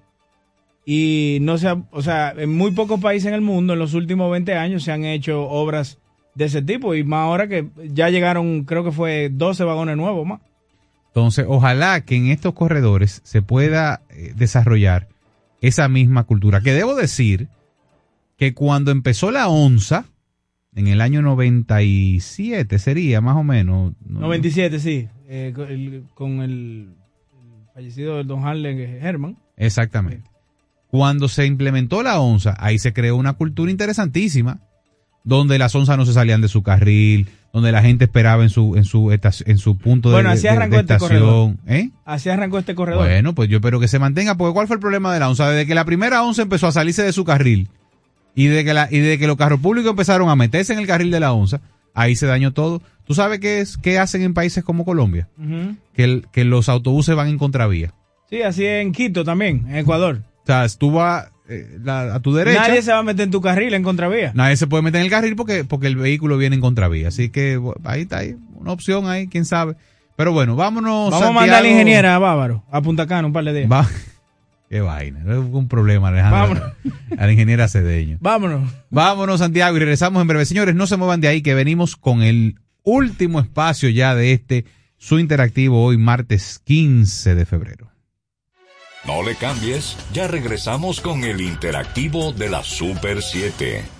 Y no se ha- o sea, en muy pocos países en el mundo, en los últimos 20 años, se han hecho obras de ese tipo. Y más ahora que ya llegaron, creo que fue 12 vagones nuevos más. Entonces, ojalá que en estos corredores se pueda eh, desarrollar esa misma cultura. Que debo decir que cuando empezó la onza, en el año 97 sería más o menos. ¿no? 97, sí, eh, con el, con el- el fallecido del don Harlem Herman. Exactamente. Cuando se implementó la onza, ahí se creó una cultura interesantísima, donde las onzas no se salían de su carril, donde la gente esperaba en su en su en su punto de, Bueno, así de- de arrancó este corredor. ¿Eh? Así arrancó este corredor. Bueno, pues yo espero que se mantenga, porque ¿cuál fue el problema de la onza? Desde que la primera onza empezó a salirse de su carril y de que la, y de que los carros públicos empezaron a meterse en el carril de la onza, ahí se dañó todo. ¿Tú sabes qué es qué hacen en países como Colombia? Que, el- que los autobuses van en contravía. Sí, así en Quito también, en Ecuador. O sea, tú vas, eh, la- a tu derecha. Nadie se va a meter en tu carril en contravía. Nadie se puede meter en el carril porque, porque el vehículo viene en contravía. Así que ahí está, ahí, una opción ahí, quién sabe. Pero bueno, vámonos. Vamos a mandar a la ingeniera a Bávaro, a Punta Cana un par de días. Va- Qué vaina, es un problema, Alejandro. A la ingeniera Cedeño. Vámonos. Vámonos, Santiago, y regresamos en breve. Señores, no se muevan de ahí, que venimos con el último espacio ya de este, su interactivo, hoy martes 15 de febrero. No le cambies, ya regresamos con el interactivo de la Super 7.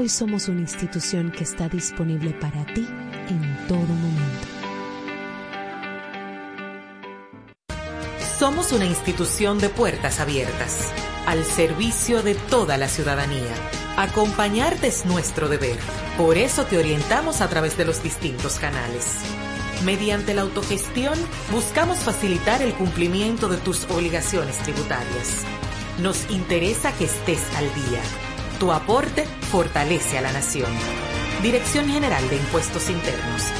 Hoy somos una institución que está disponible para ti en todo momento. Somos una institución de puertas abiertas, al servicio de toda la ciudadanía. Acompañarte es nuestro deber. Por eso te orientamos a través de los distintos canales. Mediante la autogestión, buscamos facilitar el cumplimiento de tus obligaciones tributarias. Nos interesa que estés al día. Tu aporte fortalece a la nación. Dirección General de Impuestos Internos.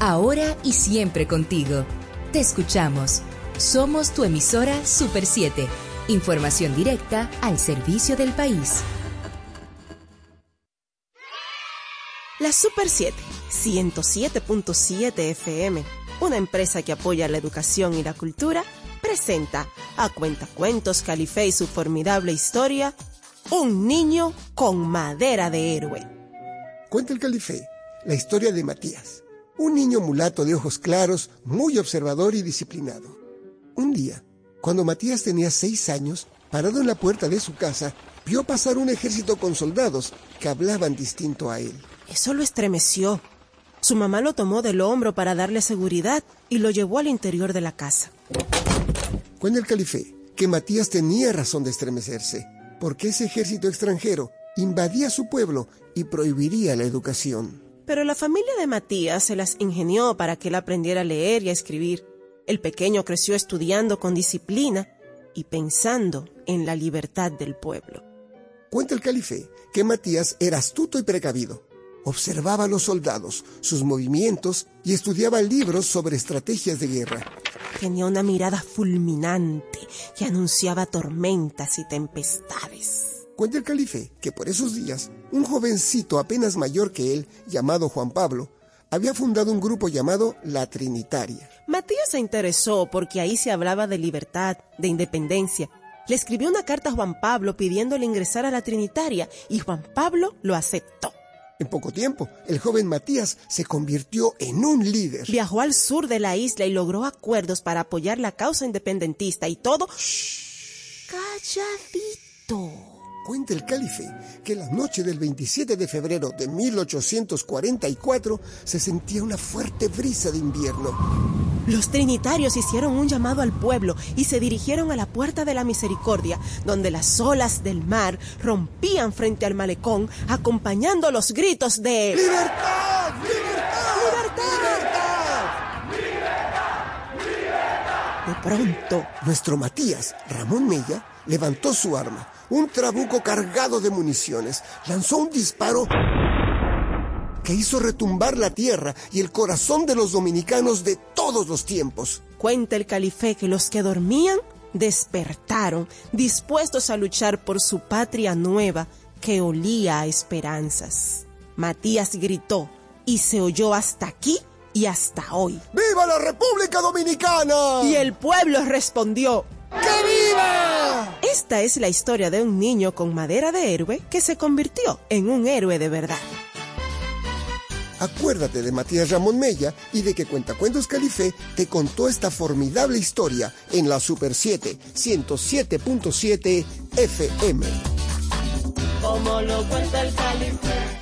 Ahora y siempre contigo. Te escuchamos. Somos tu emisora Super 7. Información directa al servicio del país. La Super 7, 107.7 FM, una empresa que apoya la educación y la cultura, presenta a Cuentacuentos Calife y su formidable historia, Un niño con madera de héroe. Cuenta el Calife, la historia de Matías, un niño mulato de ojos claros, muy observador y disciplinado. Un día, cuando Matías tenía seis años, parado en la puerta de su casa, vio pasar un ejército con soldados que hablaban distinto a él. Eso lo estremeció. Su mamá lo tomó del hombro para darle seguridad y lo llevó al interior de la casa. Cuenta el calife que Matías tenía razón de estremecerse, porque ese ejército extranjero invadía su pueblo y prohibiría la educación. Pero la familia de Matías se las ingenió para que él aprendiera a leer y a escribir. El pequeño creció estudiando con disciplina y pensando en la libertad del pueblo. Cuenta el calife que Matías era astuto y precavido. Observaba a los soldados, sus movimientos y estudiaba libros sobre estrategias de guerra. Tenía una mirada fulminante que anunciaba tormentas y tempestades. Cuenta el calife que por esos días, un jovencito apenas mayor que él, llamado Juan Pablo, había fundado un grupo llamado La Trinitaria. Matías se interesó porque ahí se hablaba de libertad, de independencia. Le escribió una carta a Juan Pablo pidiéndole ingresar a la Trinitaria y Juan Pablo lo aceptó. En poco tiempo, el joven Matías se convirtió en un líder. Viajó al sur de la isla y logró acuerdos para apoyar la causa independentista y todo... Calladito. Cuenta el calife que la noche del 27 de febrero de 1844 se sentía una fuerte brisa de invierno. Los trinitarios hicieron un llamado al pueblo y se dirigieron a la puerta de la misericordia, donde las olas del mar rompían frente al malecón, acompañando los gritos de ¡Libertad! ¡Libertad! ¡Libertad! De pronto, nuestro Matías, Ramón Mella, levantó su arma, un trabuco cargado de municiones, lanzó un disparo que hizo retumbar la tierra y el corazón de los dominicanos de todos los tiempos. Cuenta el calife que los que dormían despertaron, dispuestos a luchar por su patria nueva que olía a esperanzas. Matías gritó y se oyó hasta aquí y hasta hoy. ¡Viva la República Dominicana! Y el pueblo respondió, ¡Que viva! Esta es la historia de un niño con madera de héroe que se convirtió en un héroe de verdad. Acuérdate de Matías Ramón Mella y de que Cuentacuentos Calife te contó esta formidable historia en la Super 7 107.7 FM. Como lo cuenta el calife.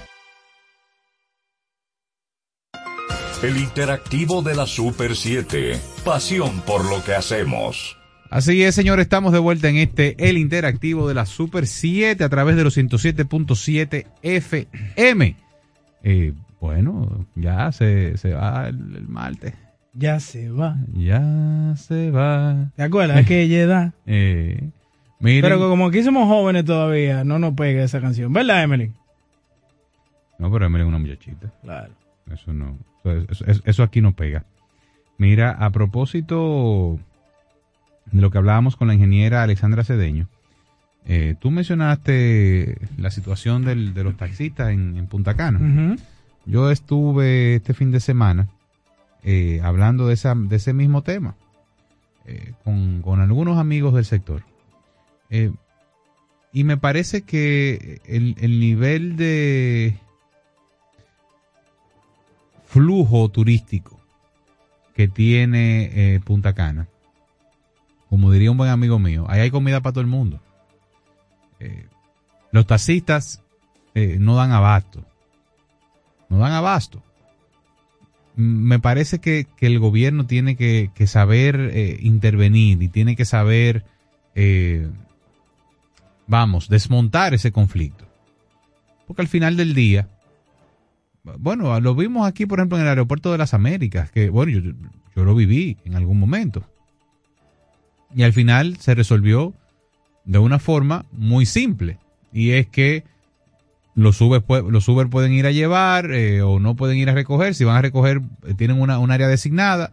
El interactivo de la Super 7. Pasión por lo que hacemos. Así es, señor, estamos de vuelta en este El Interactivo de la Super 7 a través de los 107.7 FM. Eh, bueno, ya se, se va el, el, martes. Ya se va. Ya se va. ¿Te acuerdas? Aquella edad. *laughs* Eh, miren, Pero como aquí somos jóvenes todavía, no nos pega esa canción. ¿Verdad, Emily? No, pero Emily es una muchachita. Claro. Eso no. Eso, eso, eso aquí no pega. Mira, a propósito de lo que hablábamos con la ingeniera Alexandra Cedeño, eh, tú mencionaste la situación del, de los taxistas en, en Punta Cana. Uh -huh. Yo estuve este fin de semana eh, hablando de, esa, de ese mismo tema eh, con, con, algunos amigos del sector. Eh, y me parece que el, el, nivel de flujo turístico que tiene Punta Cana, como diría un buen amigo mío, ahí hay comida para todo el mundo. los taxistas no dan abasto no dan abasto. Me parece que, que el gobierno tiene que, saber eh, intervenir y tiene que saber, eh, vamos, desmontar ese conflicto. Porque al final del día, bueno, lo vimos aquí, por ejemplo, en el aeropuerto de las Américas, que, bueno, yo, yo lo viví en algún momento. Y al final se resolvió de una forma muy simple. Y es que los Uber, los Uber pueden ir a llevar eh, o no pueden ir a recoger. Si van a recoger, eh, tienen una, un área designada.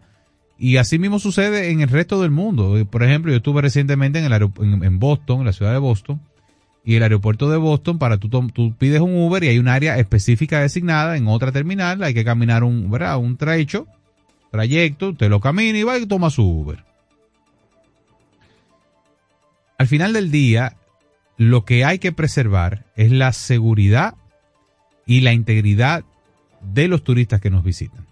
Y así mismo sucede en el resto del mundo. Por ejemplo, yo estuve recientemente en, el en, en Boston, en la ciudad de Boston, y el aeropuerto de Boston para tú, tú pides un Uber y hay un área específica designada en otra terminal, hay que caminar un, un trecho, trayecto, usted lo camina y va y toma su Uber. Al final del día, lo que hay que preservar es la seguridad y la integridad de los turistas que nos visitan.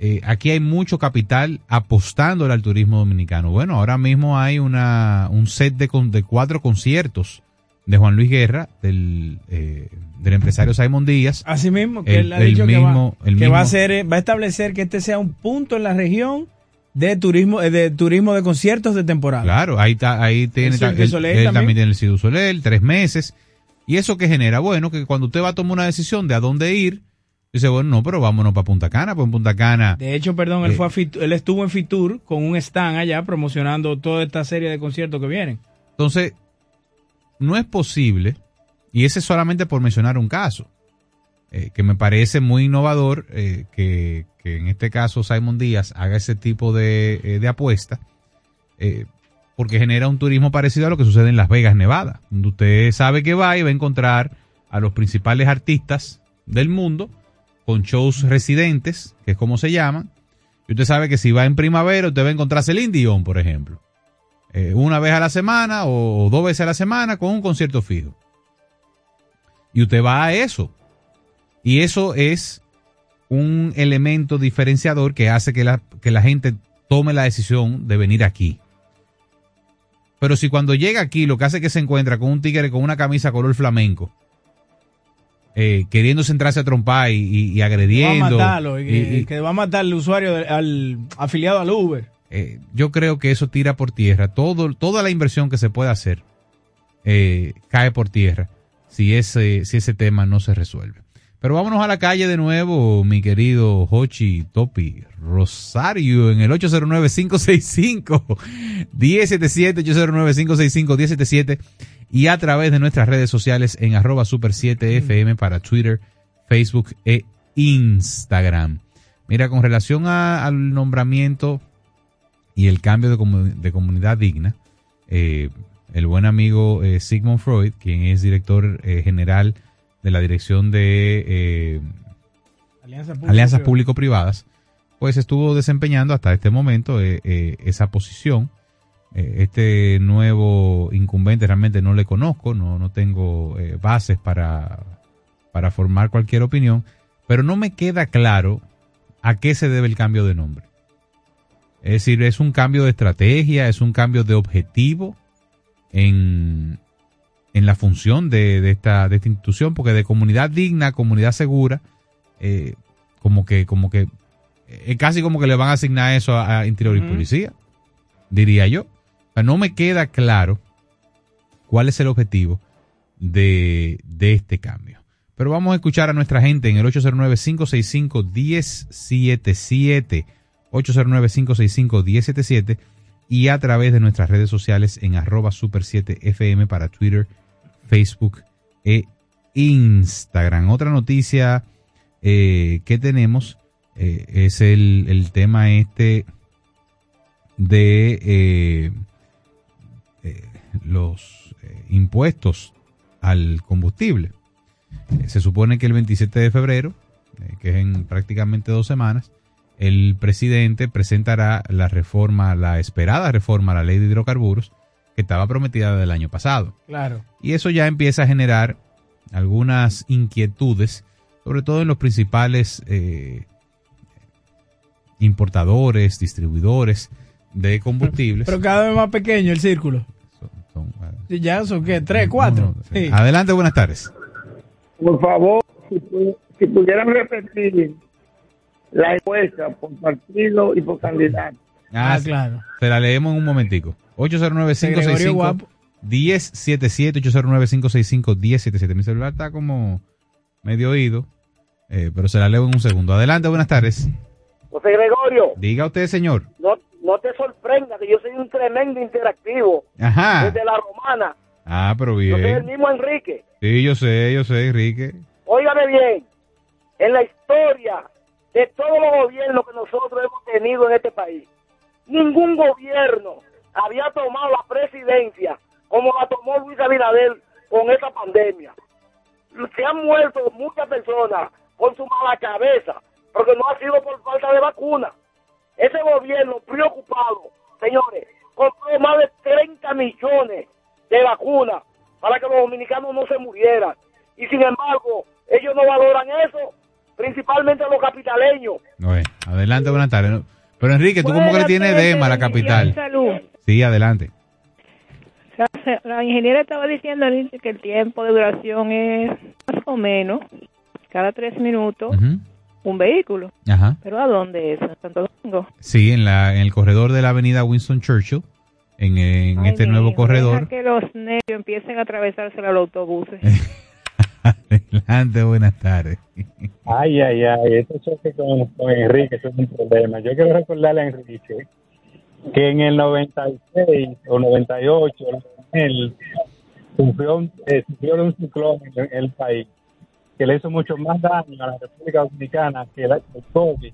Eh, aquí hay mucho capital apostándole al turismo dominicano. Bueno, ahora mismo hay una, un set de, de cuatro conciertos de Juan Luis Guerra, del, eh, del empresario Simon Díaz. Así mismo, que El- él ha el dicho mismo- que, va, el que va a ser, eh, va a establecer que este sea un punto en la región de turismo, eh, de turismo de conciertos de temporada. Claro, ahí, está, ahí tiene El también. también tiene el Cirque Soleil, tres meses. ¿Y eso que genera? Bueno, que cuando usted va a tomar una decisión de a dónde ir, dice, bueno, no, pero vámonos para Punta Cana, pues en Punta Cana. De hecho, perdón, él Eh, fue a Fitur- él estuvo en Fitur con un stand allá promocionando toda esta serie de conciertos que vienen. Entonces, no es posible, y ese es solamente por mencionar un caso, eh, que me parece muy innovador eh, que, que en este caso Simon Díaz haga ese tipo de, eh, de apuesta, eh, porque genera un turismo parecido a lo que sucede en Las Vegas, Nevada, donde usted sabe que va y va a encontrar a los principales artistas del mundo con shows residentes, que es como se llaman, y usted sabe que si va en primavera, usted va a encontrar Celine Dion, por ejemplo una vez a la semana o dos veces a la semana con un concierto fijo. Y usted va a eso. Y eso es un elemento diferenciador que hace que la, que la gente tome la decisión de venir aquí. Pero si cuando llega aquí lo que hace es que se encuentra con un tigre con una camisa color flamenco, eh, queriendo centrarse a trompar y, y- y Que va a agrediendo. matarlo, que, y- y- que va a matar al usuario, de- al afiliado al Uber. eh, yo creo que eso tira por tierra. Todo, toda la inversión que se puede hacer eh, cae por tierra si ese, si ese tema no se resuelve. Pero vámonos a la calle de nuevo, mi querido Hochi Topi Rosario, en el 809-565-1077, 809-565-1077 y a través de nuestras redes sociales en arroba super 7fm para Twitter, Facebook e Instagram. Mira, con relación a- al nombramiento y el cambio de comunidad digna, eh, el buen amigo eh, Sigmund Freud, quien es director eh, general de la dirección de eh, Alianza alianzas público-privadas, pues estuvo desempeñando hasta este momento eh, eh, esa posición. Este nuevo incumbente realmente no le conozco, no, no tengo bases para, para formar cualquier opinión, pero no me queda claro a qué se debe el cambio de nombre. Es decir, es un cambio de estrategia, es un cambio de objetivo en, en la función de, de esta, de esta institución, porque de comunidad digna, comunidad segura, eh, como que, como que, es casi como que le van a asignar eso a, a Interior y. Policía, diría yo. O sea, no me queda claro cuál es el objetivo de, de este cambio. Pero vamos a escuchar a nuestra gente en el 809-565-1077, 809-565-1077 y a través de nuestras redes sociales en arroba super 7fm para Twitter, Facebook e Instagram. Otra noticia eh, que tenemos eh, es el, el tema este de eh, los impuestos al combustible. Se supone que el 27 de febrero, que es en prácticamente dos semanas, el presidente presentará la reforma, la esperada reforma a la ley de hidrocarburos que estaba prometida del año pasado. Claro. Y eso ya empieza a generar algunas inquietudes, sobre todo en los principales eh, importadores, distribuidores de combustibles. Pero cada vez más pequeño el círculo. Sí, ya son qué, tres, cuatro. Sí. Adelante, buenas tardes. Por favor, si, si pudieran repetir la encuesta por partido y por candidato. Ah, claro. Se la leemos en un momentico. Gregorio 809-565. Guapo. 1077 809 1077 Mi celular está como medio oído, eh, pero se la leo en un segundo. Adelante, buenas tardes. José Gregorio, Diga usted, señor. no, no te sorprenda que yo soy un tremendo interactivo Ajá. desde la romana. Ah, pero Yo soy el bien. mismo Enrique. Sí, yo sé, yo sé, Enrique. Óigame bien, en la historia de todos los gobiernos que nosotros hemos tenido en este país, ningún gobierno había tomado la presidencia como la tomó Luis Abinader con esta pandemia. Se han muerto muchas personas con su mala cabeza, porque no ha sido por falta de vacuna. Ese gobierno preocupado, señores, compró más de 30 millones de vacunas para que los dominicanos no se murieran. Y sin embargo, ellos no valoran eso, principalmente los capitaleños. Oye, adelante, buenas tardes. No, Pero Enrique, ¿tú cómo que le tienes dema a la capital? Salud. Sí, adelante. La ingeniera estaba diciendo que el tiempo de duración es más o menos cada tres minutos un vehículo. Ajá. ¿Pero a dónde es? ¿En Santo Domingo? Sí, en, la, en el corredor de la avenida Winston Churchill, en, en Ay, este nuevo hijo, corredor. deja que los nervios empiecen a atravesarse los autobuses. *laughs* Adelante, buenas tardes. Ay, ay, ay, este choque con, con Enrique eso es un problema. Yo quiero recordarle a Enrique que en el 96 o 98 él sufrió, un- eh, sufrió un ciclón en el país que le hizo mucho más daño a la República Dominicana que el, el COVID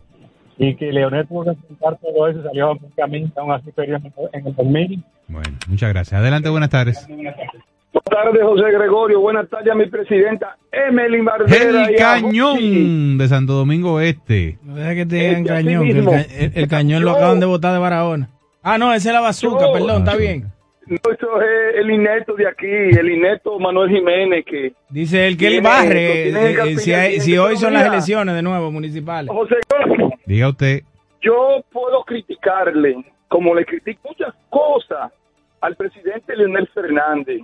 y que Leonel que enfrentar todo eso y salió a un camino aún así perdió en el- en el 2000. Bueno, muchas gracias. Adelante, buenas tardes. Buenas tardes, José Gregorio. Buenas tardes a mi presidenta Emily Bardera. El y a cañón de Santo Domingo Este. No deja que te digan Este, cañón, que el, ca- el- el cañón lo acaban de botar de Barahona. Ah, no, esa es la bazooka, Yo- perdón, está bien. No, eso es el inepto de aquí, el inepto Manuel Jiménez, que Dice él que él barre eh, eh, si, hay- si hoy son las elecciones de nuevo municipales. José Diga usted. yo puedo criticarle, como le critico muchas cosas al presidente Leonel Fernández.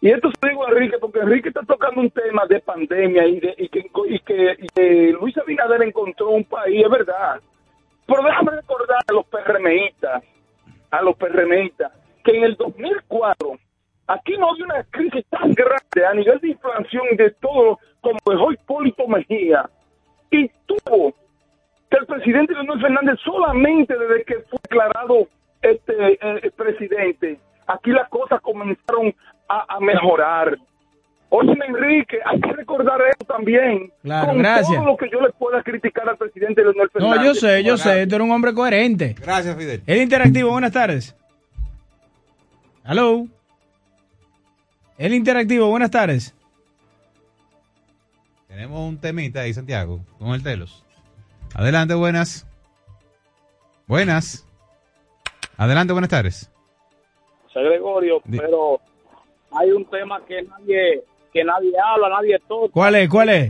Y esto se digo a Enrique, porque Enrique está tocando un tema de pandemia y, de, y, que, y, que, y que Luis Abinader encontró un país, es verdad. Pero déjame recordar a los PRMistas, a los PRMistas, que en el 2004 aquí no había una crisis tan grande a nivel de inflación y de todo como dejó Hipólito Mejía. Y tuvo que el presidente Leonel Fernández solamente desde que fue declarado este eh, presidente, aquí las cosas comenzaron a, a mejorar. Oye, Enrique, hay que recordar eso también. Claro, con gracias. todo lo que yo le pueda criticar al presidente Leonel Fernández. No, yo sé, yo sé, tú eres un hombre coherente. Gracias, Fidel. El interactivo, buenas tardes. Hello. El interactivo, buenas tardes. Tenemos un temita ahí, Santiago, con el telos. Adelante, buenas. Buenas. Adelante, buenas tardes. José Gregorio, pero hay un tema que nadie que nadie habla, nadie toca. ¿Cuál es? ¿Cuál es?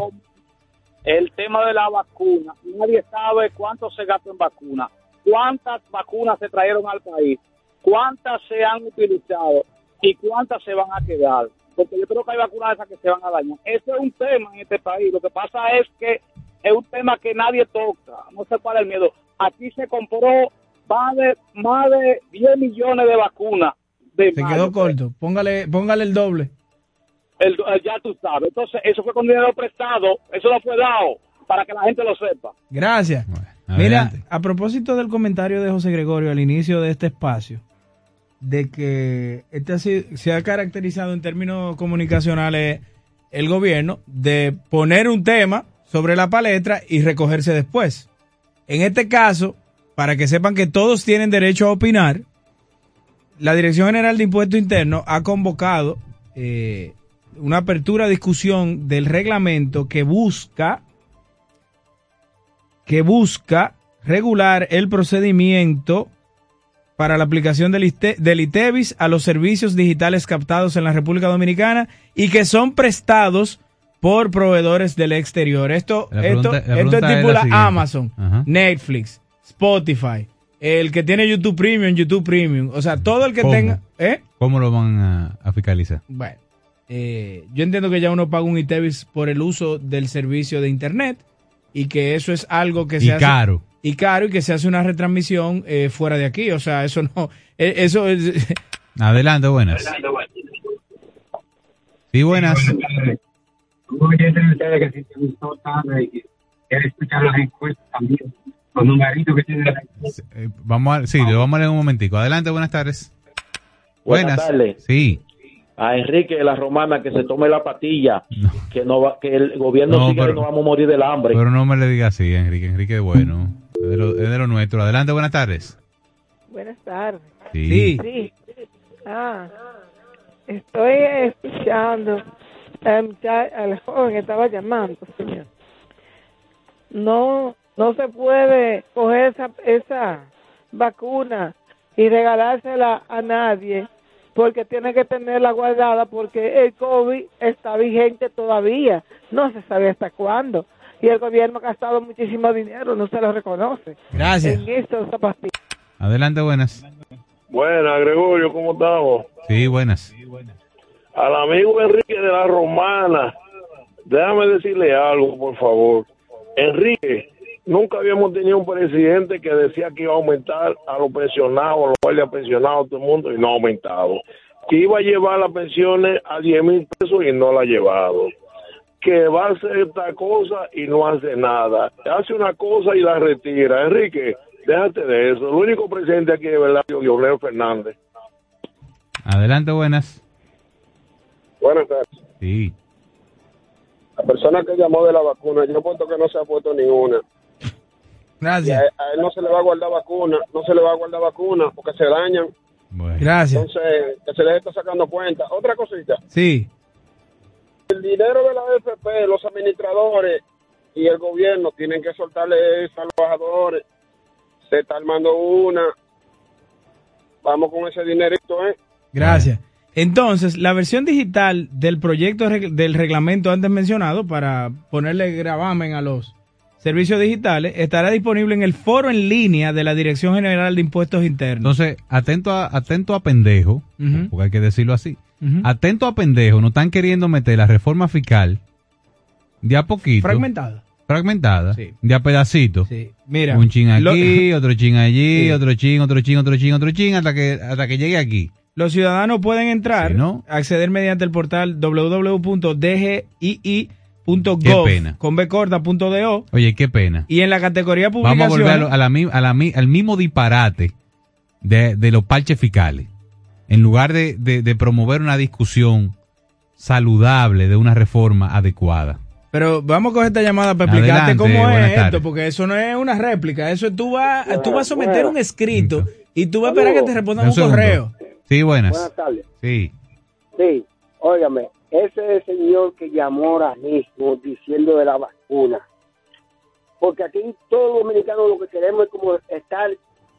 El tema de la vacuna. Nadie sabe cuánto se gasta en vacuna, cuántas vacunas se trajeron al país, cuántas se han utilizado y cuántas se van a quedar. Porque yo creo que hay vacunas esas que se van a dañar. Eso es un tema en este país. Lo que pasa es que es un tema que nadie toca. No sé cuál es el miedo. Aquí se compró más de, más de 10 millones de vacunas. De Se mayo. quedó corto. Póngale, póngale el doble. El- eh, ya tú sabes. Entonces, eso fue con dinero prestado. Eso no fue dado para que la gente lo sepa. Gracias. Mira, a propósito del comentario de José Gregorio al inicio de este espacio, de que este ha sido- se ha caracterizado en términos comunicacionales el gobierno de poner un tema sobre la palestra y recogerse después. En este caso, para que sepan que todos tienen derecho a opinar, la Dirección General de Impuestos Internos ha convocado eh, una apertura a discusión del reglamento que busca que busca regular el procedimiento para la aplicación del, ITE- del ITEVIS a los servicios digitales captados en la República Dominicana y que son prestados por proveedores del exterior. Esto, esto, pregunta- esto pregunta es la estipula. Amazon, Ajá. Netflix, Spotify, el que tiene YouTube Premium, YouTube Premium. O sea, todo el que ¿Cómo? tenga... ¿eh? ¿Cómo lo van a, a fiscalizar? Bueno, eh, yo entiendo que ya uno paga un ITEVIS por el uso del servicio de Internet y que eso es algo que Y se hace... caro. Y caro y que se hace una retransmisión eh, fuera de aquí. O sea, eso no... *laughs* eh, Eso es... *laughs* Adelante, buenas. Sí, buenas. oyente de ustedes que si te gustó tarde y que escuchar las encuestas también, los numeritos que tiene la. Eh, vamos a, sí, lo vamos a leer un momentico. Adelante, buenas tardes. Buenas tardes. Sí. A Enrique de la Romana que se tome la patilla, que no va, que el gobierno No, siga pero- y no vamos a morir del hambre. Pero no me le diga así, Enrique. Enrique es bueno. Es de lo, es de lo nuestro. Adelante, buenas tardes. Buenas tardes. Sí. Sí. Ah, estoy escuchando al, joven que estaba llamando, señor. No, no se puede coger esa, esa vacuna y regalársela a nadie porque tiene que tenerla guardada porque el COVID está vigente todavía. No se sabe hasta cuándo. Y el gobierno ha gastado muchísimo dinero, no se lo reconoce. Gracias. En esto, esa pastilla. Adelante, buenas. Buenas, Gregorio, ¿cómo estamos? Sí, buenas. Al amigo Enrique de la Romana, déjame decirle algo, por favor. Enrique, nunca habíamos tenido un presidente que decía que iba a aumentar a los pensionados, a los guardias pensionados, todo el mundo, y no ha aumentado. Que iba a llevar las pensiones a 10 mil pesos y no la ha llevado. Que va a hacer esta cosa y no hace nada. Hace una cosa y la retira. Enrique, déjate de eso. El único presidente aquí de verdad es Leonel Fernández. Adelante, buenas. Buenas tardes. Sí. La persona que llamó de la vacuna, yo puesto que no se ha puesto ni una. Y Gracias. a, a él no se le va a guardar vacuna, no se le va a guardar vacuna porque se dañan. Gracias. Entonces, que se les está sacando cuenta. Otra cosita, Sí. el dinero de la AFP, los administradores y el gobierno tienen que soltarle eso a los trabajadores. Se está armando una. Vamos con ese dinerito, ¿eh? Gracias. Entonces, la versión digital del proyecto del reglamento antes mencionado para ponerle gravamen a los servicios digitales estará disponible en el foro en línea de la Dirección General de Impuestos Internos. Entonces, atento a, atento a pendejo, porque hay que decirlo así. Atento a pendejo, no están queriendo meter la reforma fiscal de a poquito. Fragmentada. Fragmentada. De a pedacito. Mira, Un chin lo- aquí, *laughs* otro chin allí, Sí. otro chin, otro chin, otro chin, otro chin, hasta que, hasta que llegue aquí. Los ciudadanos pueden entrar, acceder mediante el portal Qué pena. con bcorta.do Oye, qué pena. y en la categoría Vamos a volver a, lo- a la, a la mi- al mismo disparate de, de los parches fiscales. En lugar de, de- de promover una discusión saludable de una reforma adecuada. Pero vamos a coger esta llamada para explicarte Adelante, cómo es esto, tardes. porque eso no es una réplica, eso es tú vas, tú vas a someter un escrito y tú vas a esperar que te respondan un, correo. Sí, buenas. Buenas tardes. Sí. Sí, óigame, ese señor que llamó ahora mismo diciendo de la vacuna, porque aquí todos los dominicanos lo que queremos es como estar,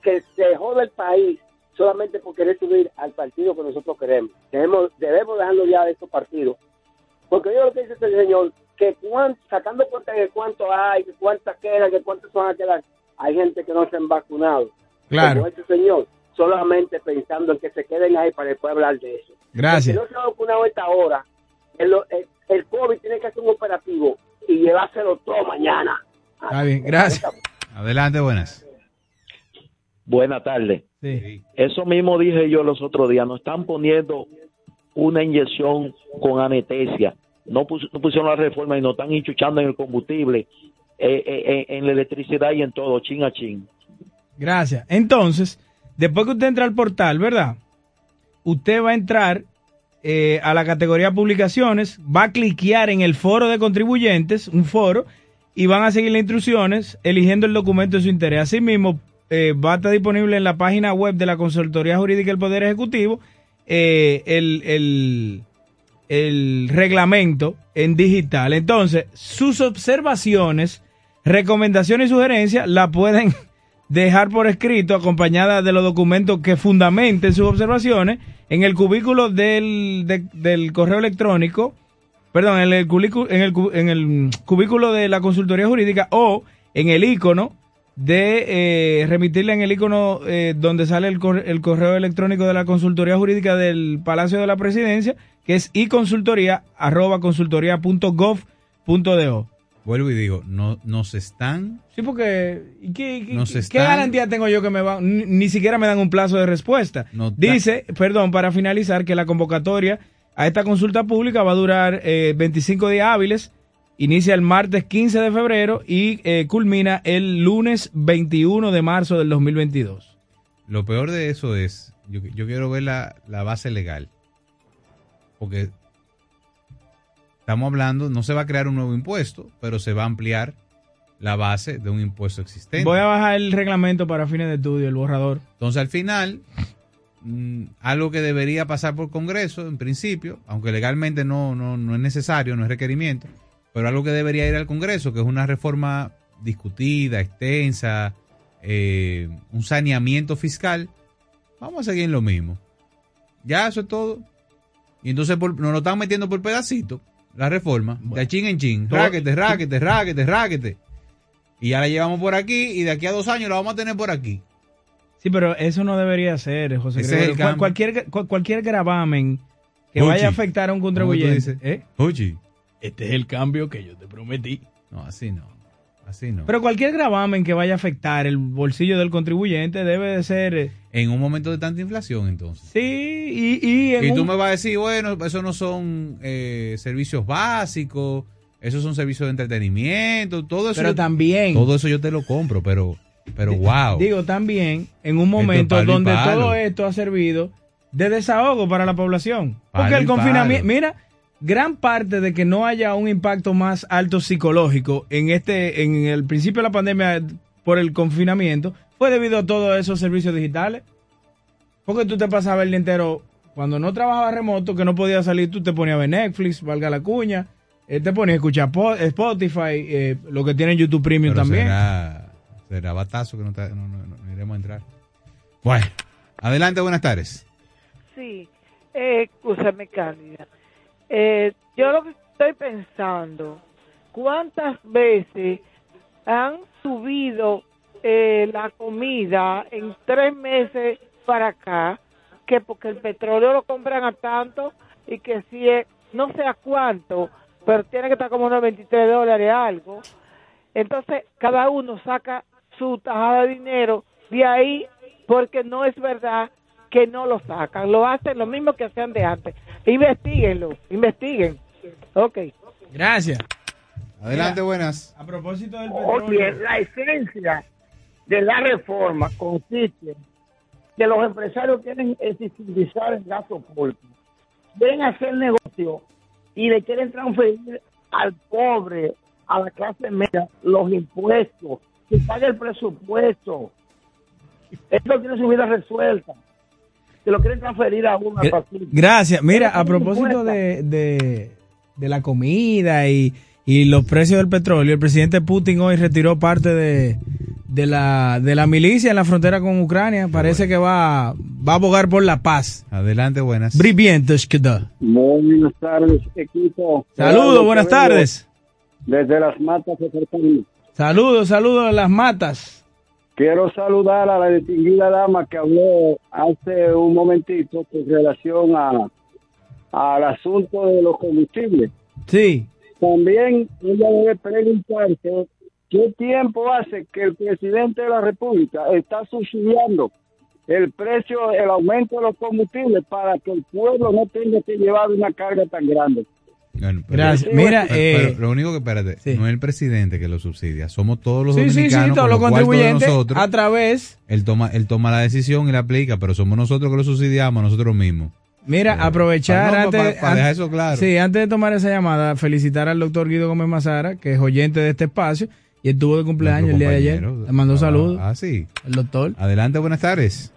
que se joda el país solamente por querer subir al partido que nosotros queremos. Debemos, debemos dejarlo ya de estos partidos. Porque yo lo que dice este señor, que cuan- sacando cuenta de cuánto hay, que cuántas quedan, que cuántas van a quedar, hay gente que no se han vacunado. Claro. Como este señor, solamente pensando en que se queden ahí para después hablar de eso. Gracias. Si no se ha vacunado esta hora, el, el, el COVID tiene que hacer un operativo y llevárselo todo mañana. Está bien, gracias. Adelante, buenas. Buenas tardes. Eso mismo dije yo los otros días. Nos están poniendo una inyección con anestesia. No, pus- no pusieron la reforma y nos están hinchuchando en el combustible, eh, eh, eh, en la electricidad y en todo, chin a chin. Gracias. Entonces, después que usted entra al portal, ¿verdad? Usted va a entrar eh, a la categoría publicaciones, va a cliquear en el foro de contribuyentes, un foro, y van a seguir las instrucciones eligiendo el documento de su interés. Asimismo, eh, va a estar disponible en la página web de la Consultoría Jurídica del Poder Ejecutivo eh, el, el, el reglamento en digital. Entonces, sus observaciones, recomendaciones y sugerencias la pueden dejar por escrito acompañada de los documentos que fundamenten sus observaciones en el cubículo del, de- del correo electrónico, perdón, en el, cubículo, en, el, cubículo de la consultoría jurídica o en el icono de eh, remitirle en el icono eh, donde sale el, cor- el correo electrónico de la consultoría jurídica del Palacio de la Presidencia, que es iconsultoría arroba consultoría.gov.do. Vuelvo y digo, no, nos están Sí, porque ¿y ¿qué, qué- Nos qué están- garantía tengo yo que me van? Ni, ni siquiera me dan un plazo de respuesta. No Dice, perdón, para finalizar, que la convocatoria a esta consulta pública va a durar eh, 25 días hábiles, inicia el martes 15 de febrero y eh, culmina el lunes 21 de marzo del 2022. Lo peor de eso es, yo, yo quiero ver la, la base legal. Porque estamos hablando, no se va a crear un nuevo impuesto, pero se va a ampliar la base de un impuesto existente. Voy a bajar el reglamento para fines de estudio, el borrador. Entonces al final, mm, algo que debería pasar por Congreso en principio, aunque legalmente no, no, no es necesario, no es requerimiento, pero algo que debería ir al Congreso, que es una reforma discutida, extensa, eh, un saneamiento fiscal, vamos a seguir en lo mismo. Ya eso es todo. Y entonces por- nos lo están metiendo por pedacitos, la reforma, de chin en chin, ráquete, ráquete, ráquete, ráquete. Y ya la llevamos por aquí y de aquí a dos años la vamos a tener por aquí. Sí, pero eso no debería ser, José Ese es Gregorio. el Cual- cambio. cualquier, cual- cualquier gravamen que vaya a afectar a un ¿cómo tú contribuyente. ¿eh? Oye. Este es el cambio que yo te prometí. No, así no. Así no. Pero cualquier gravamen que vaya a afectar el bolsillo del contribuyente debe de ser... en un momento de tanta inflación, entonces. Sí, y, y en Y tú un- me vas a decir, bueno, eso no son eh, servicios básicos, esos son servicios de entretenimiento, todo eso. Pero yo- también- Todo eso yo te lo compro, pero, pero wow. Digo, también en un momento donde todo esto ha servido de desahogo para la población. Porque el confinamiento, mira, gran parte de que no haya un impacto más alto psicológico en este, en el principio de la pandemia por el confinamiento, fue debido a todos esos servicios digitales. Porque tú te pasabas el día entero, cuando no trabajabas remoto, que no podías salir, tú te ponías a ver Netflix, valga la cuña, eh, te ponías a escuchar po- Spotify, eh, lo que tiene YouTube Premium Pero también. Será, será batazo que no, te- no- no- no iremos a entrar. Bueno, adelante, buenas tardes. Sí, eh, escúchame, Cándida. Eh, yo lo que estoy pensando, ¿cuántas veces han subido eh, la comida en tres meses para acá? Que porque el petróleo lo compran a tanto y que si es, no sé a cuánto, pero tiene que estar como unos 23 dólares algo. Entonces, cada uno saca su tajada de dinero de ahí porque no es verdad que no lo sacan. Lo hacen lo mismo que hacían de antes. Investíguenlo, investiguen. Ok. Gracias. Adelante, buenas. A propósito del Oye, la esencia de la reforma consiste que los empresarios quieren eficientizar el gasto público, quieren hacer negocio y le quieren transferir al pobre, a la clase media, los impuestos, que pague el presupuesto. Esto tiene su vida resuelta. Se lo quieren transferir a partido. Gracias. Mira, a propósito de, de, de la comida y, y los precios del petróleo, el presidente Putin hoy retiró parte de, de, la, de la milicia en la frontera con Ucrania. Parece que va, va a abogar por la paz. Adelante, buenas. Brivienteshkda. Muy buenas tardes, equipo. Saludos, buenas tardes. Desde las matas de. Saludos, saludos a las matas. Quiero saludar a la distinguida dama que habló hace un momentito con relación a al asunto de los combustibles. Sí. También ella debe preguntarse qué tiempo hace que el presidente de la República está subsidiando el precio, el aumento de los combustibles para que el pueblo no tenga que llevar una carga tan grande. Bueno, pero- Gracias. pero- Mira, pero- eh, pero lo único que, espérate, no es el presidente que lo subsidia, somos todos los Sí, sí, sí, dominicanos, todos los contribuyentes nosotros. a través. Él toma, él toma la decisión y la aplica, pero somos nosotros que lo subsidiamos, nosotros mismos. Mira, aprovechar no, antes, pa- pa dejar eso claro. Sí, antes de tomar esa llamada, felicitar al doctor Guido Gómez Mazara, que es oyente de este espacio y estuvo de cumpleaños el día de ayer. Le mandó Ah, saludos. Ah, sí. El doctor. Adelante, buenas tardes.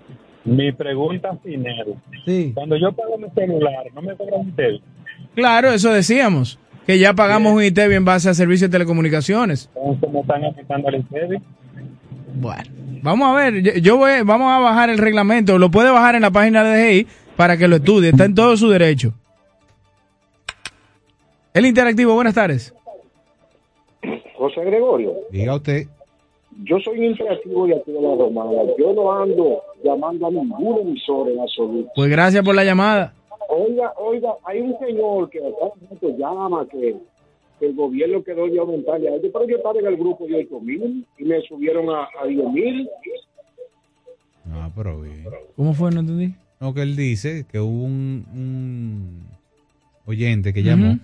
Mi pregunta final. Sí. Cuando yo pago mi celular, ¿no me cobran un tel? Claro, eso decíamos, que ya pagamos un ITEVI en base a servicios de telecomunicaciones. Entonces me están afectando al ITEVI. Bueno, vamos a ver, yo, yo voy, vamos a bajar el reglamento, lo puede bajar en la página de DGI para que lo estudie, está en todo su derecho. El interactivo, buenas tardes. José Gregorio, Diga usted. yo soy un interactivo de aquí de la Romana. Yo no ando llamando a ningún emisor en absoluto. Pues gracias por la llamada. Oiga, oiga, hay un señor que a cada rato llama que, que el gobierno quedó aumentarle a él. Pero yo estaba en el grupo de 8 mil y me subieron a, a 10 mil. Ah, pero bien. ¿Cómo fue? No entendí. No, que él dice que hubo un, un oyente que llamó.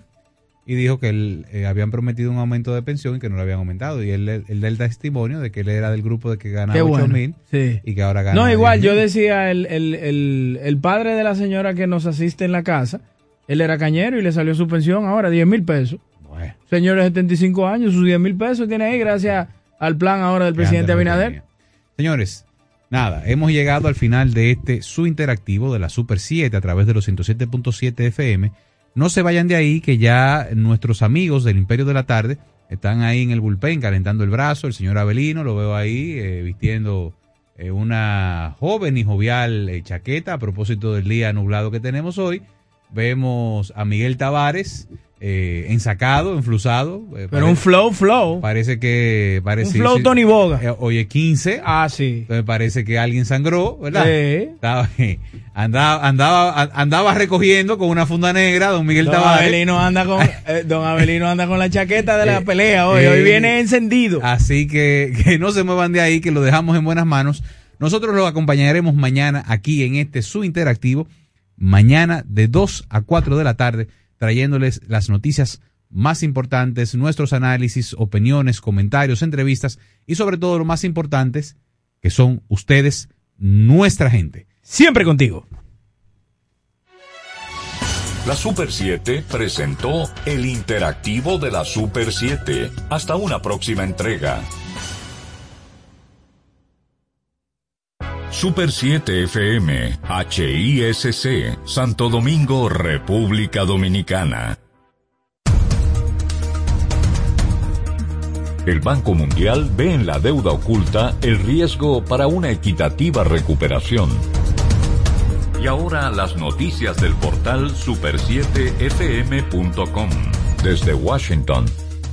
Y dijo que él, eh, habían prometido un aumento de pensión y que no lo habían aumentado. Y él, él da el testimonio de que él era del grupo de que ganaba Qué 8 bueno. mil Sí. y que ahora gana. No, igual, 10.000. yo decía, el, el, el, el padre de la señora que nos asiste en la casa, él era cañero y le salió su pensión ahora, 10 mil pesos. Señor de 75 años, sus 10 mil pesos tiene ahí gracias al plan ahora del presidente Abinader. Señores, nada, hemos llegado al final de este su interactivo de la Super 7 a través de los 107.7 FM. No se vayan de ahí, que ya nuestros amigos del Imperio de la Tarde están ahí en el bullpen calentando el brazo. El señor Avelino lo veo ahí eh, vistiendo eh, una joven y jovial eh, chaqueta a propósito del día nublado que tenemos hoy. Vemos a Miguel Tavares eh, ensacado, enflusado. eh, Pero un flow, flow. Parece que. Parece, Un flow Tony Boga. Eh, Oye, 15. Ah, sí. Entonces parece que alguien sangró, ¿verdad? Sí. Estaba- *laughs* andaba, andaba, andaba recogiendo con una funda negra, don Miguel Don Tavares. Abelino anda con *laughs* eh, Don Abelino anda con la chaqueta de la pelea hoy. hoy viene encendido. Así que, *laughs* que no se muevan de ahí, que lo dejamos en buenas manos. Nosotros los acompañaremos mañana aquí en este su interactivo, mañana de 2 a 4 de la tarde, trayéndoles las noticias más importantes, nuestros análisis, opiniones, comentarios, entrevistas y sobre todo lo más importantes, que son ustedes, nuestra gente. Siempre contigo. La Super 7 presentó el interactivo de la Super 7. Hasta una próxima entrega. Super 7 FM, HISC, Santo Domingo, República Dominicana. El Banco Mundial ve en la deuda oculta el riesgo para una equitativa recuperación. Y ahora las noticias del portal super7fm.com. Desde Washington,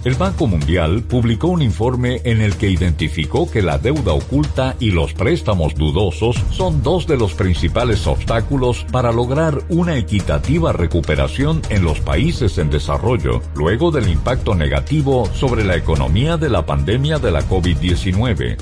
el Banco Mundial publicó un informe en el que identificó que la deuda oculta y los préstamos dudosos son dos de los principales obstáculos para lograr una equitativa recuperación en los países en desarrollo, luego del impacto negativo sobre la economía de la pandemia de la COVID-19.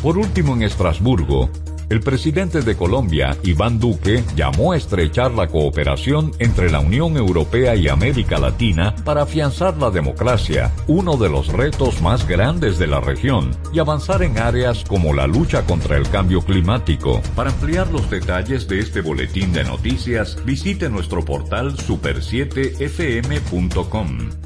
Por último, en Estrasburgo, el presidente de Colombia, Iván Duque, llamó a estrechar la cooperación entre la Unión Europea y América Latina para afianzar la democracia, uno de los retos más grandes de la región, y avanzar en áreas como la lucha contra el cambio climático. Para ampliar los detalles de este boletín de noticias, visite nuestro portal super7fm.com.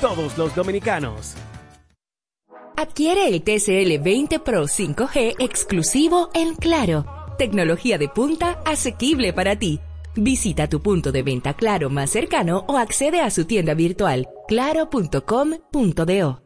todos los dominicanos. Adquiere el TCL 20 Pro 5G exclusivo en Claro. Tecnología de punta asequible para ti. Visita tu punto de venta Claro más cercano o accede a su tienda virtual claro.com.do.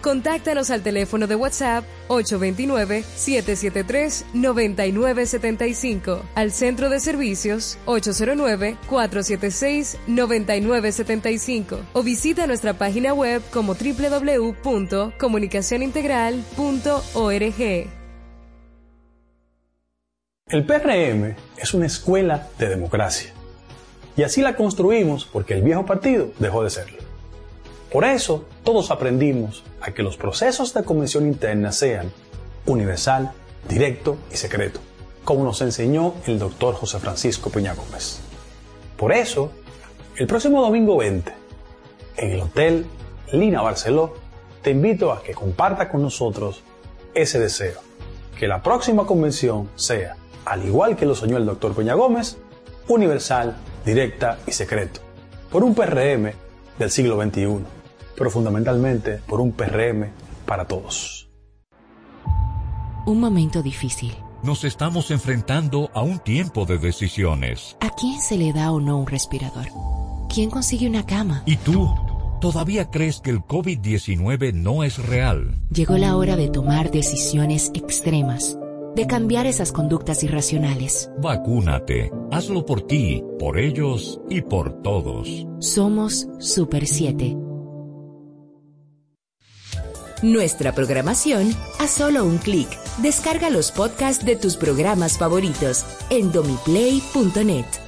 Contáctanos al teléfono de WhatsApp 829-773-9975, al centro de servicios 809-476-9975 o visita nuestra página web como www.comunicacionintegral.org. El PRM es una escuela de democracia. Y así la construimos porque el viejo partido dejó de serlo. Por eso, todos aprendimos a que los procesos de convención interna sean universal, directo y secreto, como nos enseñó el doctor José Francisco Peña Gómez. Por eso, el próximo domingo 20, en el Hotel Lina Barceló, te invito a que comparta con nosotros ese deseo. Que la próxima convención sea, al igual que lo soñó el doctor Peña Gómez, universal, directa y secreto. Por un PRM del siglo XXI, pero fundamentalmente por un PRM para todos. Un momento difícil. Nos estamos enfrentando a un tiempo de decisiones. ¿A quién se le da o no un respirador? ¿Quién consigue una cama? ¿Y tú? ¿Todavía crees que el COVID-19 no es real? Llegó la hora de tomar decisiones extremas, de cambiar esas conductas irracionales. Vacúnate. Hazlo por ti, por ellos y por todos. Somos Super 7. Nuestra programación a solo un clic. Descarga los podcasts de tus programas favoritos en domiplay.net.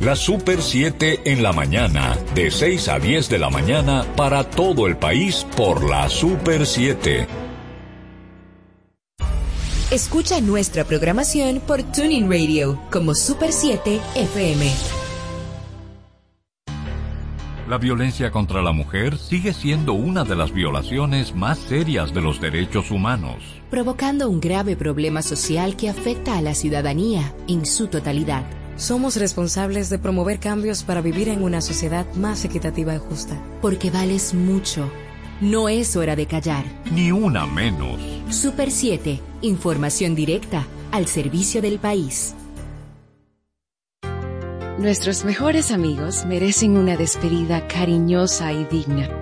La Super 7 en la mañana, de 6 a 10 de la mañana para todo el país por la Super 7. Escucha nuestra programación por Tuning Radio como Super 7 FM. La violencia contra la mujer sigue siendo una de las violaciones más serias de los derechos humanos. provocando un grave problema social que afecta a la ciudadanía en su totalidad. Somos responsables de promover cambios para vivir en una sociedad más equitativa y justa. Porque vales mucho. No es hora de callar. Ni una menos. Super 7. Información directa al servicio del país. Nuestros mejores amigos merecen una despedida cariñosa y digna.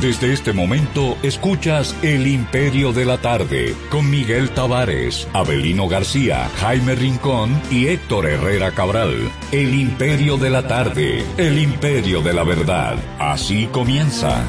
Desde este momento escuchas El Imperio de la Tarde con Miguel Tavares, Abelino García, Jaime Rincón y Héctor Herrera Cabral. El Imperio de la Tarde, el Imperio de la Verdad. Así comienza.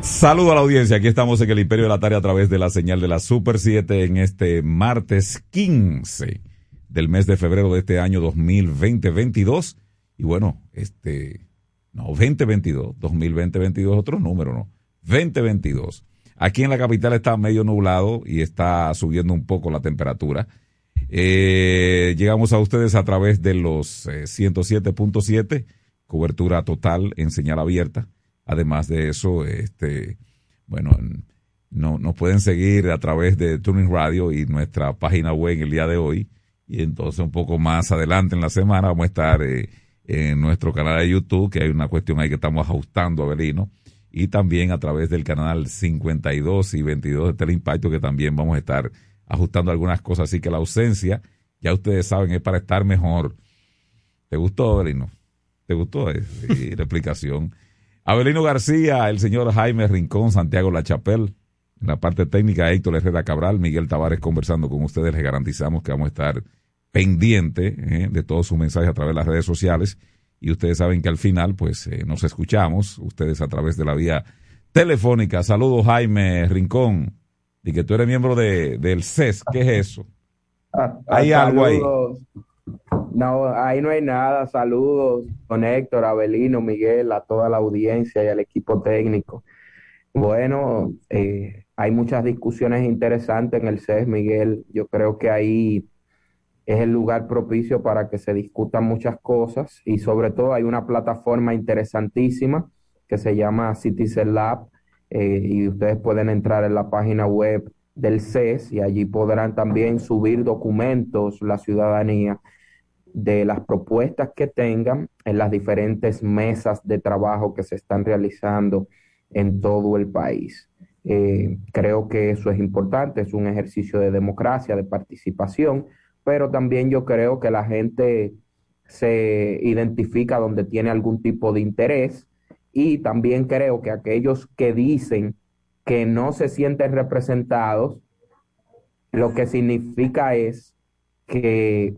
Saludo a la audiencia, aquí estamos en el Imperio de la Tarde a través de la señal de la Super 7 en este martes 15 del mes de febrero de este año 2020-22. Y bueno, este, no, 2022, 2020-22 otro número, ¿no? 2022. Aquí en la capital está medio nublado y está subiendo un poco la temperatura. Eh, llegamos a ustedes a través de los eh, 107.7, cobertura total en señal abierta. Además de eso, este, bueno, no, nos pueden seguir a través de Tuning Radio y nuestra página web en el día de hoy. Y entonces un poco más adelante en la semana vamos a estar eh, en nuestro canal de YouTube, que hay una cuestión ahí que estamos ajustando, Avelino. Y también a través del canal 52 y 22 de Teleimpacto, que también vamos a estar ajustando algunas cosas. Así que la ausencia, ya ustedes saben, es para estar mejor. ¿Te gustó, Avelino? ¿Te gustó eh, sí, la explicación? *laughs* Abelino García, el señor Jaime Rincón, Santiago La Chapelle, en la parte técnica Héctor Herrera Cabral, Miguel Tavares conversando con ustedes. Les garantizamos que vamos a estar pendiente eh, de todos sus mensajes a través de las redes sociales. Y ustedes saben que al final, pues, eh, nos escuchamos, ustedes a través de la vía telefónica. Saludos, Jaime Rincón, y que tú eres miembro de, del CES. ¿Qué es eso? Hay algo ahí. No, ahí no hay nada. Saludos, don Héctor, Abelino, Miguel, a toda la audiencia y al equipo técnico. Bueno, eh, hay muchas discusiones interesantes en el CES, Miguel. Yo creo que ahí es el lugar propicio para que se discutan muchas cosas y sobre todo hay una plataforma interesantísima que se llama Citizen Lab eh, y ustedes pueden entrar en la página web del CES y allí podrán también subir documentos, la ciudadanía, de las propuestas que tengan en las diferentes mesas de trabajo que se están realizando en todo el país. Eh, creo que eso es importante, es un ejercicio de democracia, de participación, pero también yo creo que la gente se identifica donde tiene algún tipo de interés y también creo que aquellos que dicen que no se sienten representados, lo que significa es que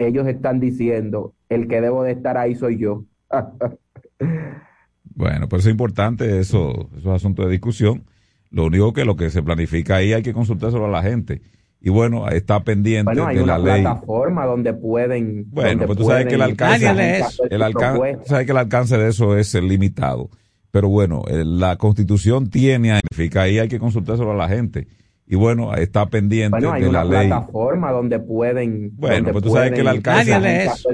ellos están diciendo, el que debo de estar ahí soy yo. *laughs* bueno, pues es importante eso, esos asuntos de discusión. Lo único que lo que se planifica ahí hay que consultárselo a la gente. Y bueno, está pendiente bueno, hay de una la ley. plataforma donde pueden. Bueno, donde pues tú sabes que el alcance, presentar el alcance, sabes que el alcance de eso es limitado. Pero bueno, la constitución tiene, ahí hay que consultárselo a la gente. Y bueno, está pendiente Bueno, hay de una la ley. plataforma donde pueden. Bueno, donde pues tú sabes que el alcance,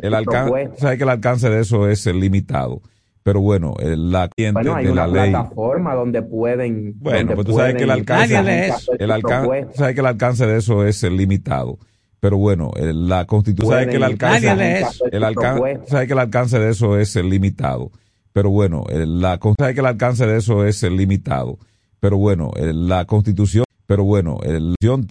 el alcance, sabes que el alcance de eso es limitado. Pero bueno, eh, la Bueno, hay de una la ley. plataforma donde pueden. Bueno, donde pues tú sabes que el pueden alcance, el alcance, sabes que el alcance de eso es limitado. Pero bueno, eh, la constitución, sabes que el Pueden alcance, sus el alcance, sabes que el alcance de eso es eh, limitado. Pero bueno, la sabes que el alcance de eso es limitado. Pero bueno, la constitución, pero bueno, la constitución